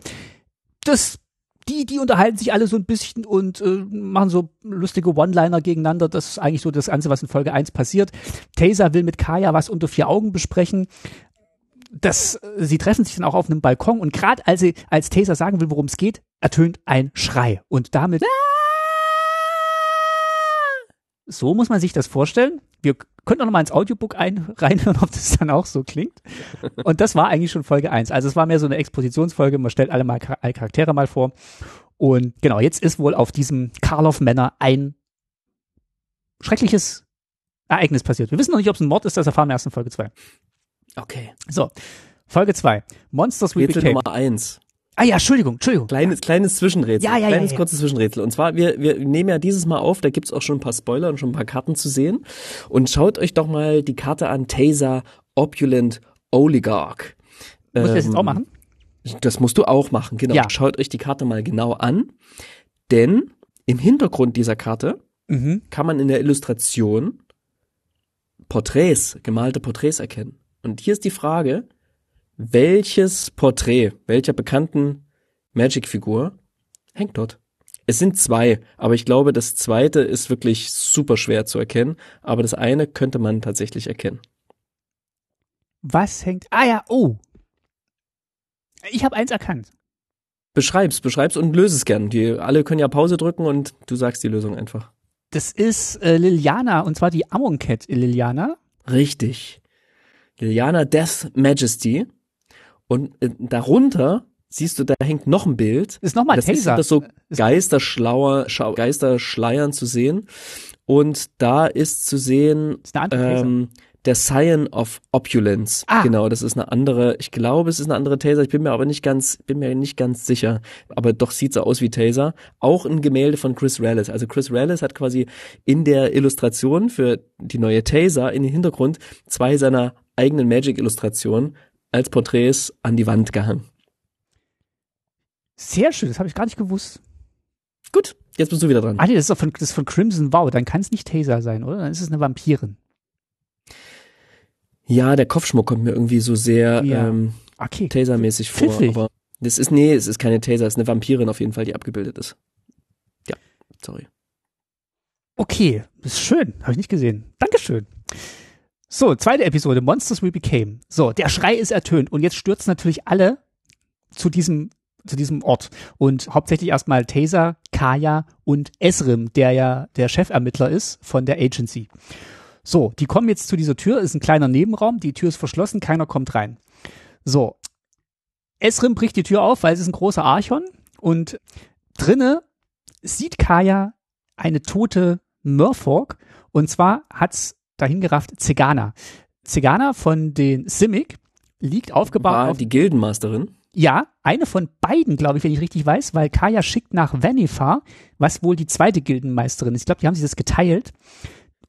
Das, die, die unterhalten sich alle so ein bisschen und äh, machen so lustige One-Liner gegeneinander. Das ist eigentlich so das Ganze, was in Folge 1 passiert. Taser will mit Kaya was unter vier Augen besprechen. Das, äh, sie treffen sich dann auch auf einem Balkon und gerade als sie, als Taser sagen will, worum es geht, ertönt ein Schrei. Und damit. So muss man sich das vorstellen. Wir könnten auch noch mal ins Audiobook ein, reinhören, ob das dann auch so klingt. Und das war eigentlich schon Folge 1. Also es war mehr so eine Expositionsfolge. Man stellt alle mal alle Charaktere mal vor. Und genau, jetzt ist wohl auf diesem Karloff Männer ein schreckliches Ereignis passiert. Wir wissen noch nicht, ob es ein Mord ist, das erfahren wir erst in Folge 2. Okay. So, Folge 2. Monsters We Rätsel Became. Nummer eins. Ah ja, Entschuldigung, Entschuldigung. Kleines, kleines Zwischenrätsel. Ja, ja, ja, kleines ja. kurzes Zwischenrätsel. Und zwar, wir, wir nehmen ja dieses Mal auf, da gibt's auch schon ein paar Spoiler und schon ein paar Karten zu sehen. Und schaut euch doch mal die Karte an, Taser Opulent Oligarch. Muss ich das jetzt Ähm, auch machen? Das musst du auch machen, genau. Ja. Schaut euch die Karte mal genau an. Denn im Hintergrund dieser Karte Mhm. kann man in der Illustration Porträts, gemalte Porträts erkennen. Und hier ist die Frage, welches Porträt, welcher bekannten Magic-Figur hängt dort? Es sind zwei, aber ich glaube, das zweite ist wirklich super schwer zu erkennen, aber das eine könnte man tatsächlich erkennen. Was hängt? Ah ja, oh. Ich habe eins erkannt. Beschreib's, beschreib's und löse es gern. Die alle können ja Pause drücken und du sagst die Lösung einfach. Das ist äh, Liliana und zwar die Amonkhet Liliana. Richtig. Liliana Death Majesty. Und äh, darunter siehst du, da hängt noch ein Bild. Ist nochmal das ist Taser. das so Ist- Geisterschlauer, Schau- Geisterschleiern zu sehen. Und da ist zu sehen Ist ähm, der Scion of Opulence. Ah. Genau, das ist eine andere, ich glaube, es ist eine andere Taser, ich bin mir aber nicht ganz, bin mir nicht ganz sicher. Aber doch sieht so aus wie Taser. Auch ein Gemälde von Chris Rallis. Also Chris Rallis hat quasi in der Illustration für die neue Taser in den Hintergrund zwei seiner eigenen Magic-Illustrationen als Porträts an die Wand gehangen. Sehr schön, das habe ich gar nicht gewusst. Gut, jetzt bist du wieder dran. Ah nee, das ist, doch von, das ist von Crimson Wow, dann kann es nicht Taser sein, oder? Dann ist es eine Vampirin. Ja, der Kopfschmuck kommt mir irgendwie so sehr Ja. ähm, Okay. Taser-mäßig vor. Pfiffig. Aber das ist, nee, es ist keine Taser, es ist eine Vampirin auf jeden Fall, die abgebildet ist. Ja, sorry. Okay, das ist schön. Habe ich nicht gesehen. Dankeschön. So, zweite Episode, Monsters We Became. So, der Schrei ist ertönt und jetzt stürzen natürlich alle zu diesem, zu diesem Ort. Und hauptsächlich erstmal Taser, Kaya und Esrim, der ja der Chefermittler ist von der Agency. So, die kommen jetzt zu dieser Tür, ist ein kleiner Nebenraum, die Tür ist verschlossen, keiner kommt rein. So, Esrim bricht die Tür auf, weil es ist ein großer Archon und drinne sieht Kaya eine tote Murfolk und zwar hat's dahin gerafft Zegana. Zegana von den Simic liegt aufgebaut War auf die Gildenmasterin? ja, eine von beiden, glaube ich, wenn ich richtig weiß, weil Kaya schickt nach Vanifar, was wohl die zweite Gildenmeisterin ist. Ich glaube, die haben sich das geteilt.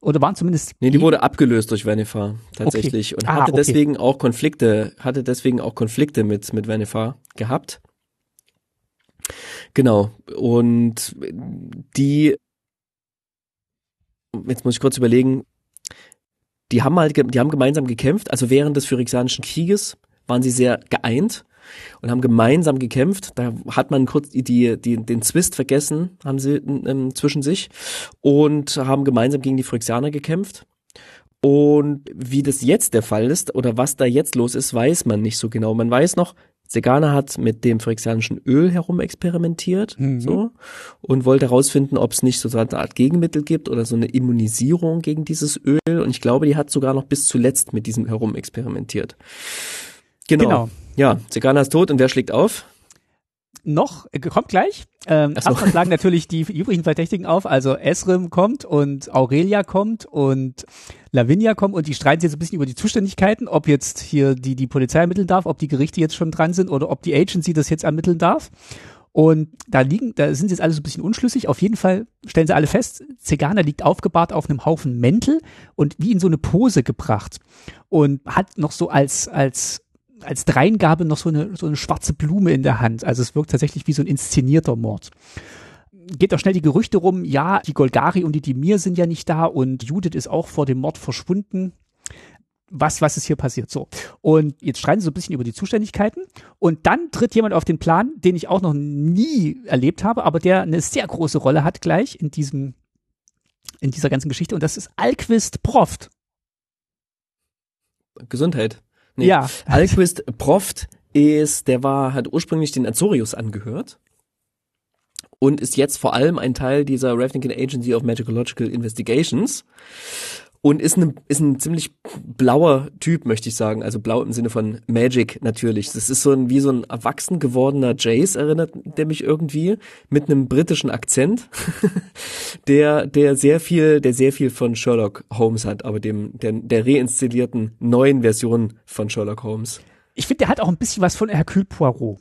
Oder waren zumindest. Nee, die wurde abgelöst durch Vanifar tatsächlich und Ah, hatte okay. deswegen auch Konflikte, hatte deswegen auch Konflikte mit mit Vanifar gehabt. Genau und die jetzt muss ich kurz überlegen, die haben halt die haben gemeinsam gekämpft, also während des Phyrexianischen Krieges waren sie sehr geeint und haben gemeinsam gekämpft. Da hat man kurz die, die den Zwist vergessen, haben sie ähm, zwischen sich und haben gemeinsam gegen die Phyrexianer gekämpft. Und wie das jetzt der Fall ist oder was da jetzt los ist, weiß man nicht so genau. Man weiß noch, Segana hat mit dem phyrexianischen Öl herumexperimentiert Mhm. so, und wollte herausfinden, ob es nicht so eine Art Gegenmittel gibt oder so eine Immunisierung gegen dieses Öl. Und ich glaube, die hat sogar noch bis zuletzt mit diesem herumexperimentiert. Genau. Genau. Ja, Segana ist tot und wer schlägt auf? Noch, äh, kommt gleich. Ähm, so. erstmal schlagen natürlich die übrigen Verdächtigen auf. Also Esrim kommt und Aurelia kommt und Lavinia kommt und die streiten sich jetzt ein bisschen über die Zuständigkeiten, ob jetzt hier die, die Polizei ermitteln darf, ob die Gerichte jetzt schon dran sind oder ob die Agency das jetzt ermitteln darf. Und da liegen, da sind sie jetzt alle so ein bisschen unschlüssig. Auf jeden Fall stellen sie alle fest, Zegana liegt aufgebahrt auf einem Haufen Mäntel und wie in so eine Pose gebracht. Und hat noch so als, als, als Dreingabe noch so eine, so eine schwarze Blume in der Hand. Also es wirkt tatsächlich wie so ein inszenierter Mord. Geht auch schnell die Gerüchte rum, ja, die Golgari und die Dimir sind ja nicht da und Judith ist auch vor dem Mord verschwunden was, was ist hier passiert? So. Und jetzt streiten sie so ein bisschen über die Zuständigkeiten. Und dann tritt jemand auf den Plan, den ich auch noch nie erlebt habe, aber der eine sehr große Rolle hat gleich in diesem, in dieser ganzen Geschichte. Und das ist Alquist Proft. Gesundheit. Nee. Ja. Alquist Proft ist, der war, hat ursprünglich den Azorius angehört und ist jetzt vor allem ein Teil dieser Ravnican Agency of Magicological Investigations und ist, ein ist ein ziemlich blauer Typ, möchte ich sagen. Also blau im Sinne von Magic natürlich. Das ist so ein, wie so ein erwachsen gewordener Jace, erinnert der mich irgendwie, mit einem britischen Akzent, der, der sehr viel, der sehr viel von Sherlock Holmes hat, aber dem, der, der reinszenierten neuen Version von Sherlock Holmes. Ich finde, der hat auch ein bisschen was von Hercule Poirot.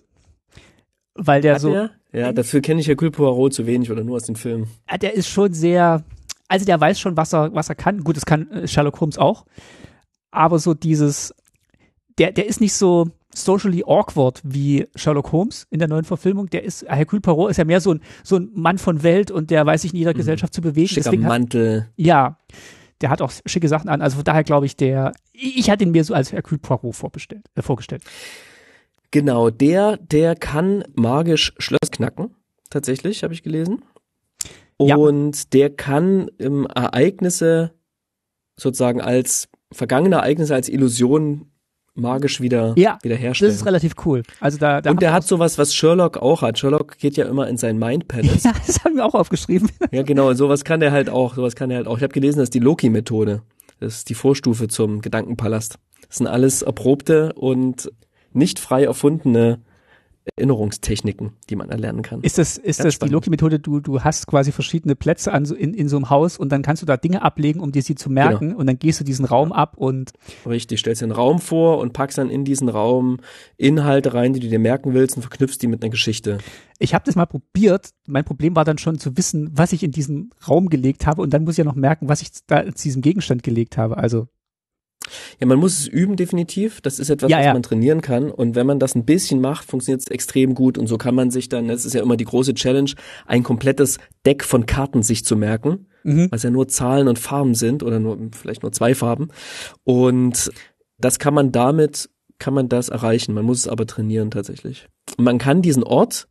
Weil der Hat so, er? Ja, dafür kenne ich Hercule Poirot zu wenig oder nur aus den Filmen. Ja, der ist schon sehr, also der weiß schon, was er, was er kann. Gut, das kann äh, Sherlock Holmes auch. Aber so dieses, der, der ist nicht so socially awkward wie Sherlock Holmes in der neuen Verfilmung. Der ist, Hercule Poirot ist ja mehr so ein, so ein Mann von Welt und der weiß sich in jeder Gesellschaft zu bewegen. Schicker Deswegen hat, Mantel. ja, der hat auch schicke Sachen an. Also von daher glaube ich, der, ich hatte ihn mir so als Hercule Poirot vorbestellt, äh, vorgestellt. Genau, der, der kann magisch Schloss knacken. Tatsächlich, habe ich gelesen. Ja. Und der kann ähm, Ereignisse sozusagen als vergangene Ereignisse als Illusion magisch wieder Ja, Das wiederherstellen. ist relativ cool. Also da, da Und der hat sowas, was Sherlock auch hat. Sherlock geht ja immer in sein Mind Palace. ja, das haben wir auch aufgeschrieben. ja, genau. Sowas kann der halt auch. Sowas kann er halt auch. Ich habe gelesen, das ist die Loki-Methode. Das ist die Vorstufe zum Gedankenpalast. Das sind alles erprobte und nicht frei erfundene Erinnerungstechniken, die man erlernen kann. Ist das, ist das die Loki-Methode, du, du hast quasi verschiedene Plätze an in, in so einem Haus und dann kannst du da Dinge ablegen, um dir sie zu merken genau. und dann gehst du diesen Raum ab und Richtig, stellst dir einen Raum vor und packst dann in diesen Raum Inhalte rein, die du dir merken willst und verknüpfst die mit einer Geschichte. Ich habe das mal probiert. Mein Problem war dann schon zu wissen, was ich in diesen Raum gelegt habe und dann muss ich ja noch merken, was ich da zu diesem Gegenstand gelegt habe. Also ja, man muss es üben, definitiv. Das ist etwas, ja, was ja. man trainieren kann. Und wenn man das ein bisschen macht, funktioniert es extrem gut. Und so kann man sich dann, das ist ja immer die große Challenge, ein komplettes Deck von Karten sich zu merken, mhm. was ja nur Zahlen und Farben sind oder nur, vielleicht nur zwei Farben. Und das kann man damit, kann man das erreichen. Man muss es aber trainieren tatsächlich. Und man kann diesen Ort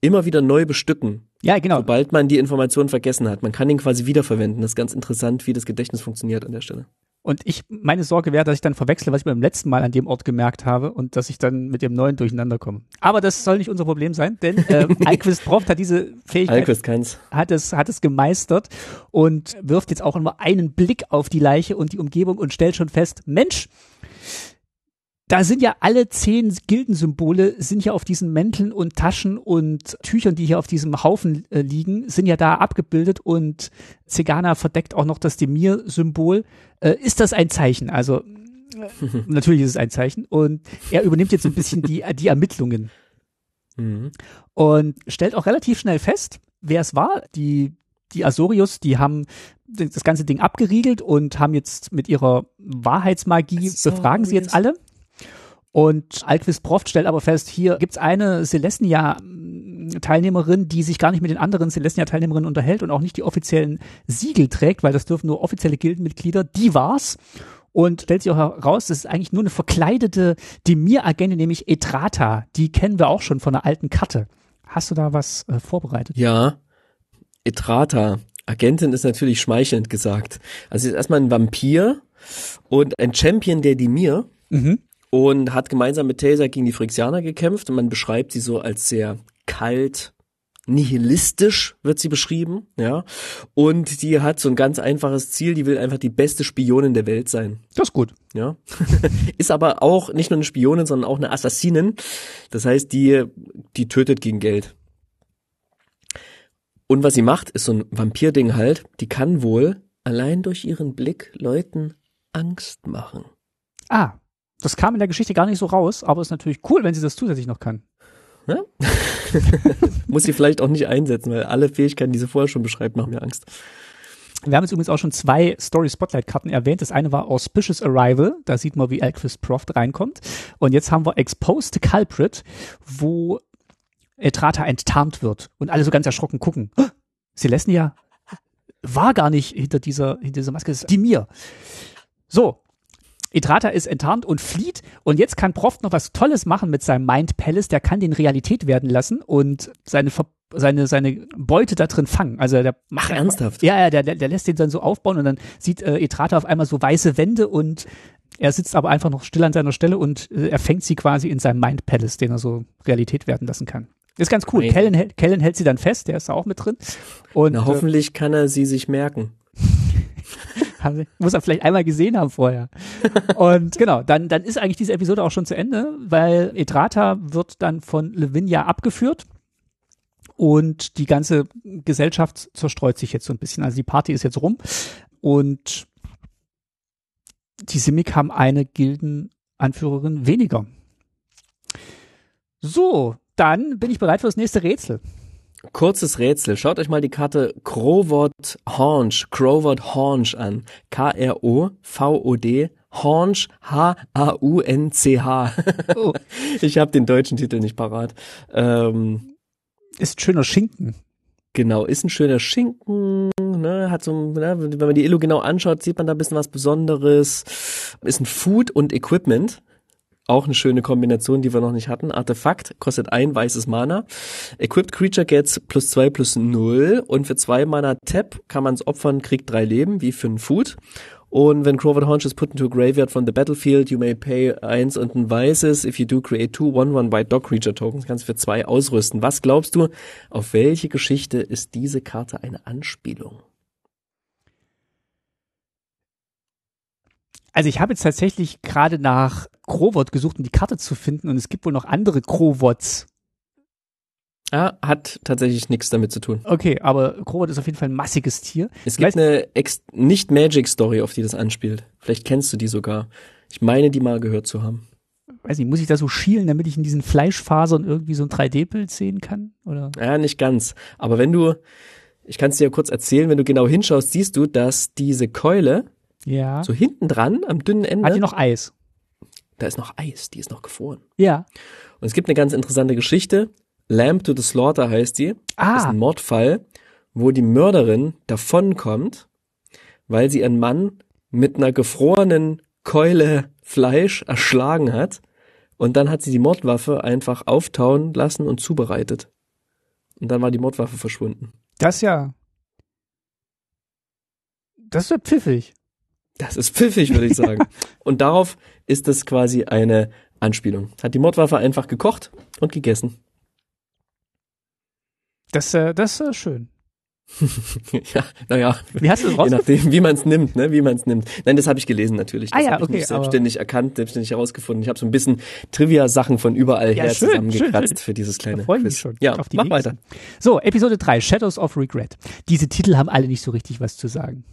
immer wieder neu bestücken. Ja, genau. Sobald man die Information vergessen hat. Man kann ihn quasi wiederverwenden. Das ist ganz interessant, wie das Gedächtnis funktioniert an der Stelle. Und ich, meine Sorge wäre, dass ich dann verwechsle, was ich beim letzten Mal an dem Ort gemerkt habe und dass ich dann mit dem neuen durcheinander komme. Aber das soll nicht unser Problem sein, denn äh, Alquist Proft hat diese Fähigkeit, hat es, hat es gemeistert und wirft jetzt auch nur einen Blick auf die Leiche und die Umgebung und stellt schon fest, Mensch, da sind ja alle zehn Gildensymbole sind ja auf diesen Mänteln und Taschen und Tüchern, die hier auf diesem Haufen äh, liegen, sind ja da abgebildet und Zegana verdeckt auch noch das Demir-Symbol. Äh, ist das ein Zeichen? Also natürlich ist es ein Zeichen und er übernimmt jetzt ein bisschen die, die Ermittlungen mhm. und stellt auch relativ schnell fest, wer es war. Die die Azorius, die haben das ganze Ding abgeriegelt und haben jetzt mit ihrer Wahrheitsmagie befragen sie jetzt alle. Und Alquist Proft stellt aber fest, hier gibt's eine Celestia-Teilnehmerin, die sich gar nicht mit den anderen Celestia-Teilnehmerinnen unterhält und auch nicht die offiziellen Siegel trägt, weil das dürfen nur offizielle Gildenmitglieder. Die war's. Und stellt sich auch heraus, das ist eigentlich nur eine verkleidete Demir-Agentin, nämlich Etrata. Die kennen wir auch schon von einer alten Karte. Hast du da was äh, vorbereitet? Ja, Etrata. Agentin ist natürlich schmeichelnd gesagt. Also sie ist erstmal ein Vampir und ein Champion der Demir. Mhm und hat gemeinsam mit Taser gegen die Phyrexianer gekämpft und man beschreibt sie so als sehr kalt, nihilistisch wird sie beschrieben, ja. Und die hat so ein ganz einfaches Ziel, die will einfach die beste Spionin der Welt sein. Das ist gut. Ja. ist aber auch nicht nur eine Spionin, sondern auch eine Assassinin. Das heißt, die, die tötet gegen Geld. Und was sie macht, ist so ein Vampir-Ding halt, die kann wohl allein durch ihren Blick Leuten Angst machen. Ah, das kam in der Geschichte gar nicht so raus, aber ist natürlich cool, wenn sie das zusätzlich noch kann. Ja? Muss sie vielleicht auch nicht einsetzen, weil alle Fähigkeiten, die sie vorher schon beschreibt, machen mir Angst. Wir haben jetzt übrigens auch schon zwei Story Spotlight Karten erwähnt. Das eine war Auspicious Arrival. Da sieht man, wie Alquist Proft reinkommt. Und jetzt haben wir Exposed Culprit, wo Etrata enttarnt wird und alle so ganz erschrocken gucken. Oh, Celestia war gar nicht hinter dieser, hinter dieser Maske. Das ist die mir. So, Etrata ist enttarnt und flieht und jetzt kann Proft noch was Tolles machen mit seinem Mind Palace, der kann den Realität werden lassen und seine Ver seine seine Beute da drin fangen. Also der macht ernsthaft. Ja, ja, der, der lässt den dann so aufbauen und dann sieht äh, Etrata auf einmal so weiße Wände und er sitzt aber einfach noch still an seiner Stelle und äh, er fängt sie quasi in seinem Mind Palace, den er so Realität werden lassen kann. Ist ganz cool. Kellen, Kellen hält sie dann fest, der ist da auch mit drin. Und, Na, hoffentlich äh, kann er sie sich merken. Muss er vielleicht einmal gesehen haben vorher. Und genau, dann, dann ist eigentlich diese Episode auch schon zu Ende, weil Edrata wird dann von Lavinia abgeführt und die ganze Gesellschaft zerstreut sich jetzt so ein bisschen. Also die Party ist jetzt rum und die Simic haben eine Gildenanführerin weniger. So, dann bin ich bereit für das nächste Rätsel. Kurzes Rätsel. Schaut euch mal die Karte Crowvod Haunch, Crowvod Haunch an. K-R-O-V-O-D Haunch, H-A-U-N-C-H. Oh. Ich habe den deutschen Titel nicht parat. Ähm, ist schöner Schinken. Genau, ist ein schöner Schinken, ne, hat so, ne, wenn man die Illu genau anschaut, sieht man da ein bisschen was Besonderes. Ist ein Food und Equipment. Auch eine schöne Kombination, die wir noch nicht hatten. Artefakt kostet ein weißes Mana. Equipped Creature gets plus zwei plus null. Und für zwei Mana Tap kann man es opfern, kriegt drei Leben, wie für ein Food. Und wenn Crawford Haunch is put into a graveyard from the battlefield, you may pay eins und ein weißes. If you do, create two one-one white dog creature tokens. Kannst für zwei ausrüsten. Was glaubst du, auf welche Geschichte ist diese Karte eine Anspielung? Also ich habe jetzt tatsächlich gerade nach Crowod gesucht, um die Karte zu finden und es gibt wohl noch andere Crowods. Ah, hat tatsächlich nichts damit zu tun. Okay, aber Krobot ist auf jeden Fall ein massiges Tier. Es gibt eine Ex nicht Magic Story, auf die das anspielt. Vielleicht kennst du die sogar. Ich meine, die mal gehört zu haben. Weiß nicht, muss ich da so schielen, damit ich in diesen Fleischfasern irgendwie so ein 3D-Bild sehen kann? Oder? Ja, nicht ganz. Aber wenn du, ich kann es dir ja kurz erzählen, wenn du genau hinschaust, siehst du, dass diese Keule Ja. so hinten dran, am dünnen Hat die Ende, noch Eis? Da ist noch Eis, die ist noch gefroren. Ja. Und es gibt eine ganz interessante Geschichte. Lamb to the Slaughter heißt die. Das ist Ah, ein Mordfall, wo die Mörderin davonkommt, weil sie ihren Mann mit einer gefrorenen Keule Fleisch erschlagen hat. Und dann hat sie die Mordwaffe einfach auftauen lassen und zubereitet. Und dann war die Mordwaffe verschwunden. das ja. Das ist ja pfiffig. Das ist pfiffig, würde ich sagen. und darauf ist das quasi eine Anspielung. Hat die Mordwaffe einfach gekocht und gegessen. Das, äh, das ist äh, schön. ja, naja, Wie hast du das je nachdem, wie man es nimmt, ne, wie man es nimmt. Nein, das habe ich gelesen natürlich. Das Ah ja, habe ich okay, nicht selbstständig erkannt, selbstständig herausgefunden. Ich habe so ein bisschen Trivia-Sachen von überall Ja, her schön, zusammengekratzt schön. für dieses kleine Da freu ich mich Quiz. schon Ja, auf die mach nächste. weiter. So, Episode 3, Shadows of Regret. Diese Titel haben alle nicht so richtig was zu sagen.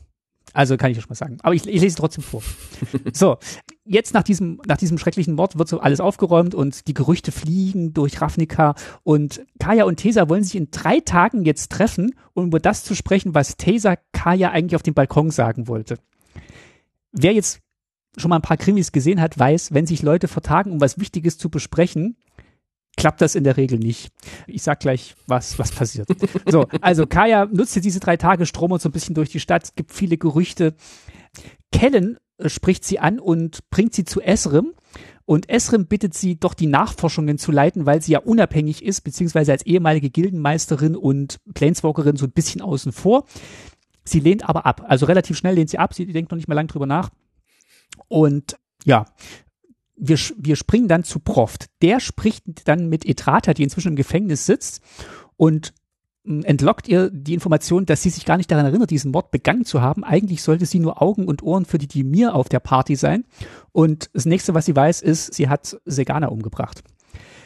Also kann ich schon mal sagen. Aber ich, ich lese trotzdem vor. so, jetzt nach diesem, nach diesem schrecklichen Mord wird so alles aufgeräumt und die Gerüchte fliegen durch Ravnica und Kaya und Tesa wollen sich in drei Tagen jetzt treffen, um über das zu sprechen, was Tesa Kaya eigentlich auf dem Balkon sagen wollte. Wer jetzt schon mal ein paar Krimis gesehen hat, weiß, wenn sich Leute vertagen, um was Wichtiges zu besprechen, klappt das in der Regel nicht. Ich sag gleich, was, was passiert. So, also Kaya nutzt jetzt diese drei Tage, stromert so ein bisschen durch die Stadt, es gibt viele Gerüchte. Kellen äh, spricht sie an und bringt sie zu Esrim. Und Esrim bittet sie, doch die Nachforschungen zu leiten, weil sie ja unabhängig ist, beziehungsweise als ehemalige Gildenmeisterin und Planeswalkerin so ein bisschen außen vor. Sie lehnt aber ab. Also relativ schnell lehnt sie ab. Sie denkt noch nicht mal lang drüber nach. Und ja, wir, wir springen dann zu Proft. Der spricht dann mit Etrata, die inzwischen im Gefängnis sitzt und mh, entlockt ihr die Information, dass sie sich gar nicht daran erinnert, diesen Mord begangen zu haben. Eigentlich sollte sie nur Augen und Ohren für die Dimir auf der Party sein. Und das nächste, was sie weiß, ist, sie hat Segana umgebracht.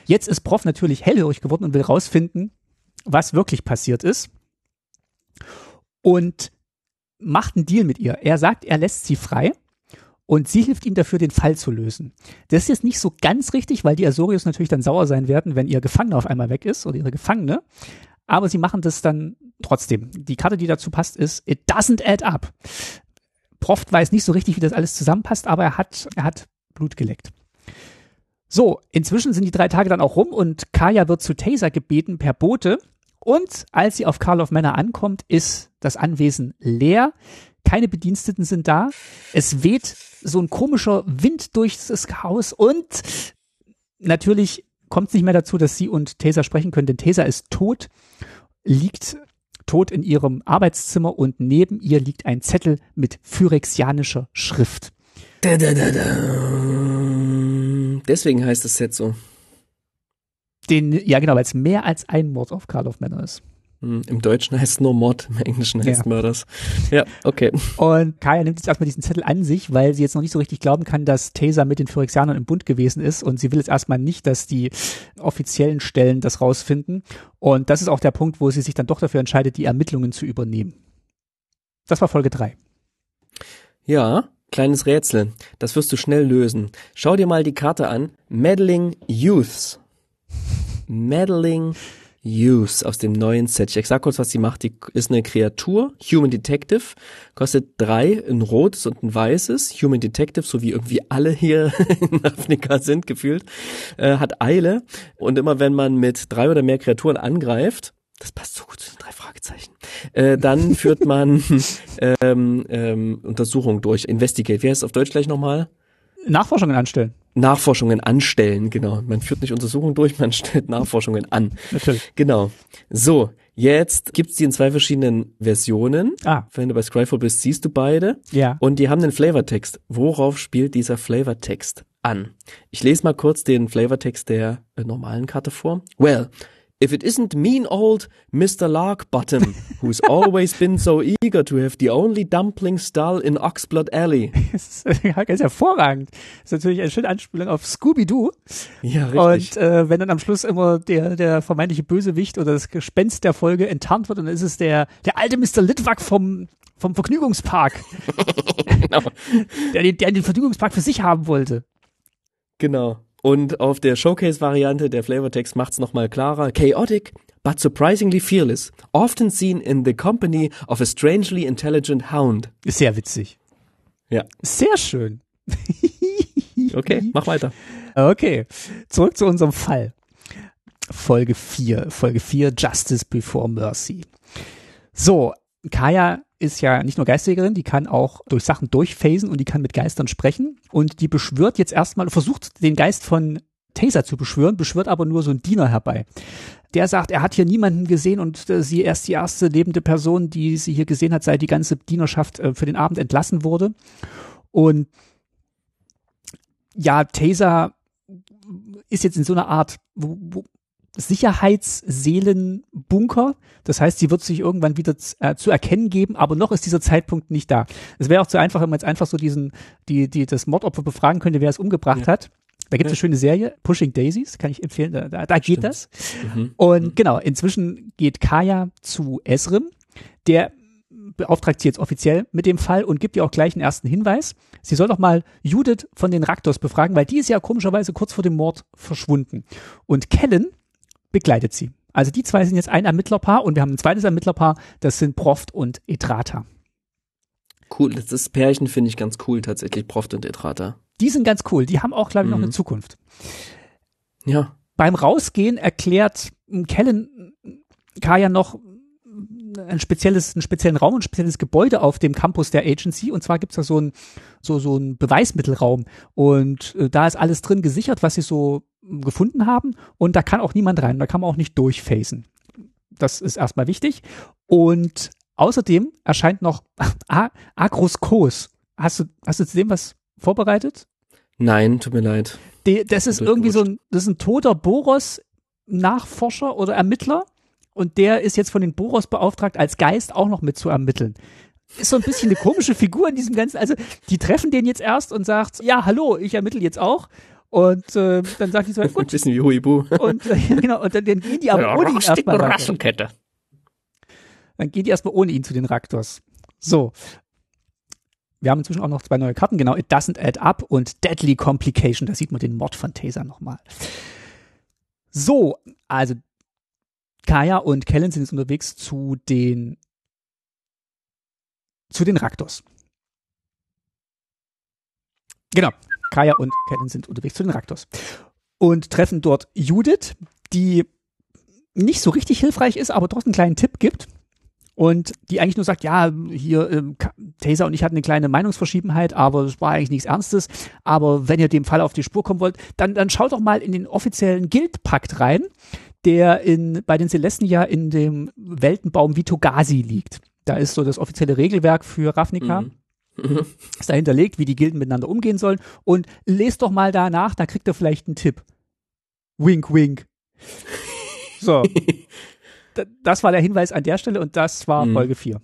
Jetzt ist Prof natürlich hellhörig geworden und will rausfinden, was wirklich passiert ist. Und macht einen Deal mit ihr. Er sagt, er lässt sie frei und sie hilft ihm dafür, den Fall zu lösen. Das ist jetzt nicht so ganz richtig, weil die Azorius natürlich dann sauer sein werden, wenn ihr Gefangener auf einmal weg ist oder ihre Gefangene. Aber sie machen das dann trotzdem. Die Karte, die dazu passt, ist It doesn't add up. Proft weiß nicht so richtig, wie das alles zusammenpasst, aber er hat, er hat Blut geleckt. So, inzwischen sind die drei Tage dann auch rum und Kaya wird zu Taser gebeten per Bote. Und als sie auf Karloff Manor ankommt, ist das Anwesen leer. Keine Bediensteten sind da. Es weht so ein komischer Wind durch das Haus und natürlich kommt es nicht mehr dazu, dass sie und Taser sprechen können, denn Taser ist tot, liegt tot in ihrem Arbeitszimmer und neben ihr liegt ein Zettel mit phyrexianischer Schrift. Da, da, da. Deswegen heißt das Set so. Den, ja genau, weil es mehr als ein Mord auf Karloff Manor ist. Hm, Im Deutschen heißt es nur Mord, im Englischen heißt Ja. Mörders. Ja, okay. Und Kaya nimmt jetzt erstmal diesen Zettel an sich, weil sie jetzt noch nicht so richtig glauben kann, dass Taser mit den Phyrexianern im Bund gewesen ist. Und sie will jetzt erstmal nicht, dass die offiziellen Stellen das rausfinden. Und das ist auch der Punkt, wo sie sich dann doch dafür entscheidet, die Ermittlungen zu übernehmen. Das war Folge drei. Ja, kleines Rätsel. Das wirst du schnell lösen. Schau dir mal die Karte an. Meddling Youths. Meddling Youths aus dem neuen Set. Ich sag kurz, was sie macht. Die ist eine Kreatur, Human Detective, kostet drei, ein rotes und ein weißes. Human Detective, so wie irgendwie alle hier in Afrika sind, gefühlt, äh, hat Eile. Und immer wenn man mit drei oder mehr Kreaturen angreift, das passt so gut zu den drei Fragezeichen. Äh, dann führt man ähm, ähm, Untersuchungen durch. Investigate. Wie heißt es auf Deutsch gleich nochmal? Nachforschungen anstellen. Nachforschungen anstellen, genau. Man führt nicht Untersuchungen durch, man stellt Nachforschungen an. Natürlich. Genau. So, jetzt gibt's die in zwei verschiedenen Versionen. Ah, Wenn du bei Scryfall bist, siehst du beide. ja. Und die haben einen Flavortext. Worauf spielt dieser Flavortext an? Ich lese mal kurz den Flavortext der äh, normalen Karte vor. Well, If it isn't mean old Mr. Larkbottom, who's always been so eager to have the only dumpling stall in Oxblood Alley. Das ist hervorragend. Das ist natürlich eine schöne Anspielung auf Scooby-Doo. Ja, richtig. Und äh, wenn dann am Schluss immer der, der vermeintliche Bösewicht oder das Gespenst der Folge enttarnt wird, dann ist es der, der alte Mr. Litwack vom, vom Vergnügungspark, genau. der, der den Vergnügungspark für sich haben wollte. Genau. Und auf der Showcase-Variante der Flavortext macht's nochmal klarer. Chaotic, but surprisingly fearless. Often seen in the company of a strangely intelligent hound. Ist sehr witzig. Ja. Sehr schön. Okay, mach weiter. Okay, zurück zu unserem Fall. Folge 4, Folge 4, Justice Before Mercy. So, Kaya ist ja nicht nur Geistjägerin, die kann auch durch Sachen durchphasen und die kann mit Geistern sprechen und die beschwört jetzt erstmal, versucht den Geist von Taser zu beschwören, beschwört aber nur so einen Diener herbei. Der sagt, er hat hier niemanden gesehen und äh, sie erst die erste lebende Person, die sie hier gesehen hat, seit die ganze Dienerschaft äh, für den Abend entlassen wurde. Und ja, Taser ist jetzt in so einer Art wo, wo Sicherheitsseelenbunker. Das heißt, sie wird sich irgendwann wieder äh, zu erkennen geben, aber noch ist dieser Zeitpunkt nicht da. Es wäre auch zu einfach, wenn man jetzt einfach so diesen, die, die, das Mordopfer befragen könnte, wer es umgebracht Ja. hat. Da gibt es Ja. eine schöne Serie, Pushing Daisies, kann ich empfehlen, da, da, da geht Stimmt. das. Mhm. Und genau, inzwischen geht Kaya zu Esrim, der beauftragt sie jetzt offiziell mit dem Fall und gibt ihr auch gleich einen ersten Hinweis. Sie soll doch mal Judith von den Raktors befragen, weil die ist ja komischerweise kurz vor dem Mord verschwunden. Und Kellen begleitet sie. Also die zwei sind jetzt ein Ermittlerpaar und wir haben ein zweites Ermittlerpaar, das sind Proft und Etrata. Cool, das Pärchen finde ich ganz cool tatsächlich, Proft und Etrata. Die sind ganz cool, die haben auch, glaube ich, noch Mhm. eine Zukunft. Ja. Beim Rausgehen erklärt Kellen Kaya noch ein spezielles, einen speziellen Raum, ein spezielles Gebäude auf dem Campus der Agency. Und zwar gibt's da so ein so, so ein Beweismittelraum. Und äh, da ist alles drin gesichert, was sie so m, gefunden haben. Und da kann auch niemand rein. Da kann man auch nicht durchfacen. Das ist erstmal wichtig. Und außerdem erscheint noch A- Agroskos. Hast du, hast du zu dem was vorbereitet? Nein, tut mir leid. Die, das ist irgendwie so ein, das ist ein toter Boros-Nachforscher oder Ermittler und der ist jetzt von den Boros beauftragt, als Geist auch noch mit zu ermitteln. Ist so ein bisschen eine komische Figur in diesem ganzen, also die treffen den jetzt erst und sagt, ja, hallo, ich ermittle jetzt auch. Und äh, dann sagt die so, Ein gut, bisschen wie Huibu. und äh, ja, genau, und dann, dann gehen die aber ohne ihn erstmal weiter. Rasselkette. Dann gehen die erstmal ohne ihn zu den Raktors. So. Wir haben inzwischen auch noch zwei neue Karten, genau, It Doesn't Add Up und Deadly Complication, da sieht man den Mod von Taser nochmal. So, also Kaya und Kellen sind jetzt unterwegs zu den zu den Raktors. Genau, Kaya und Kellen sind unterwegs zu den Raktors und treffen dort Judith, die nicht so richtig hilfreich ist, aber trotzdem einen kleinen Tipp gibt und die eigentlich nur sagt, ja, hier, ähm, Taser und ich hatten eine kleine Meinungsverschiebenheit, aber es war eigentlich nichts Ernstes. Aber wenn ihr dem Fall auf die Spur kommen wollt, dann, dann schaut doch mal in den offiziellen Guildpakt rein, der in, bei den Celesten ja in dem Weltenbaum Vitogasi liegt. Da ist so das offizielle Regelwerk für Ravnica Mhm. Mhm. ist da hinterlegt, wie die Gilden miteinander umgehen sollen. Und lest doch mal danach, da kriegt ihr vielleicht einen Tipp. Wink, wink. So. Das war der Hinweis an der Stelle und das war Mhm. Folge 4.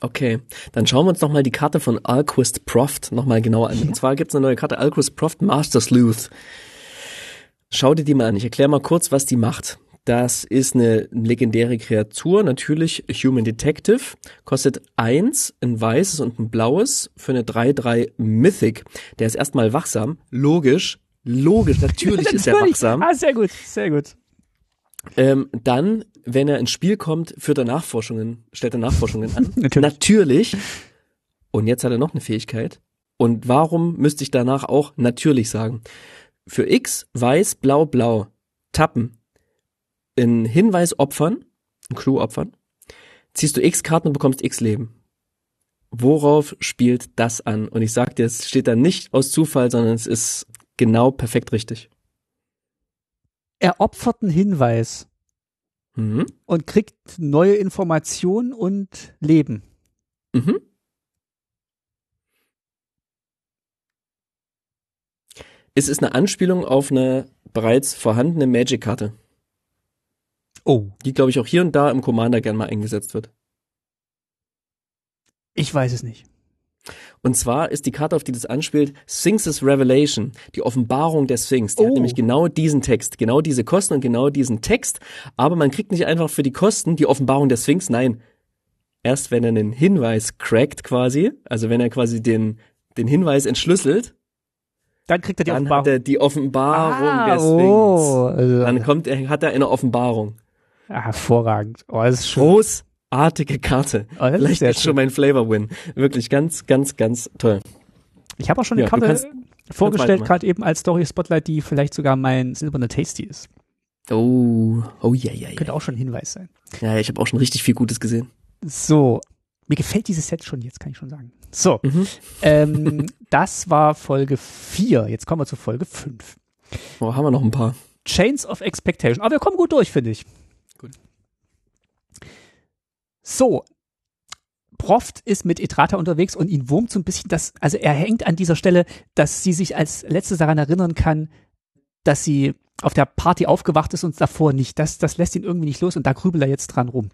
Okay, dann schauen wir uns nochmal die Karte von Alquist Proft nochmal genauer an. Und zwar gibt's eine neue Karte, Alquist Proft Master Sleuth. Schau dir die mal an. Ich erkläre mal kurz, was die macht. Das ist eine legendäre Kreatur, natürlich Human Detective, kostet eins, ein weißes und ein blaues für eine 3-3 Mythic. Der ist erstmal wachsam, logisch, logisch, natürlich ist er wachsam. Ah, sehr gut, sehr gut. Ähm, dann, wenn er ins Spiel kommt, führt er Nachforschungen, stellt er Nachforschungen an. Natürlich. Natürlich. Und jetzt hat er noch eine Fähigkeit. Und warum müsste ich danach auch natürlich sagen? Für X, weiß, blau, blau, tappen, in Hinweis opfern, ein Clue opfern, ziehst du X Karten und bekommst X Leben. Worauf spielt das an? Und ich sag dir, es steht da nicht aus Zufall, sondern es ist genau perfekt richtig. Er opfert einen Hinweis Mhm. und kriegt neue Informationen und Leben. Mhm. Es ist eine Anspielung auf eine bereits vorhandene Magic-Karte. Oh, Die, glaube ich, auch hier und da im Commander gern mal eingesetzt wird. ich weiß es nicht. Und zwar ist die Karte, auf die das anspielt, Sphinx's Revelation, die Offenbarung der Sphinx. Die Oh. hat nämlich genau diesen Text, genau diese Kosten und genau diesen Text. Aber man kriegt nicht einfach für die Kosten die Offenbarung der Sphinx, nein. Erst wenn er einen Hinweis crackt quasi, also wenn er quasi den, den Hinweis entschlüsselt, Dann kriegt er die dann Offenbarung. hat er die Offenbarung Ah, Sphinx. oh, also, Dann kommt er, hat er eine Offenbarung. ah, hervorragend. Oh, das ist schon. Großartige Karte. Oh, das ist Vielleicht sehr ist schon mein Flavor-Win. Wirklich ganz, ganz, ganz toll. Ich habe auch schon eine Ja, Karte kannst- vorgestellt, gerade eben als Story Spotlight, die vielleicht sogar mein silberner Tasty ist. Oh, oh ja, ja, ja. Könnte auch schon ein Hinweis sein. Ja, ich habe auch schon richtig viel Gutes gesehen. So, mir gefällt dieses Set schon jetzt, kann ich schon sagen. So, Mhm. ähm, das war Folge 4. Jetzt kommen wir zu Folge 5. Oh, haben wir noch ein paar. Chains of Expectation. Aber wir kommen gut durch, finde ich. Gut. So. Proft ist mit Etrata unterwegs und ihn wurmt so ein bisschen das, also er hängt an dieser Stelle, dass sie sich als letztes daran erinnern kann, dass sie auf der Party aufgewacht ist und davor nicht. Das, das lässt ihn irgendwie nicht los und da grübelt er jetzt dran rum.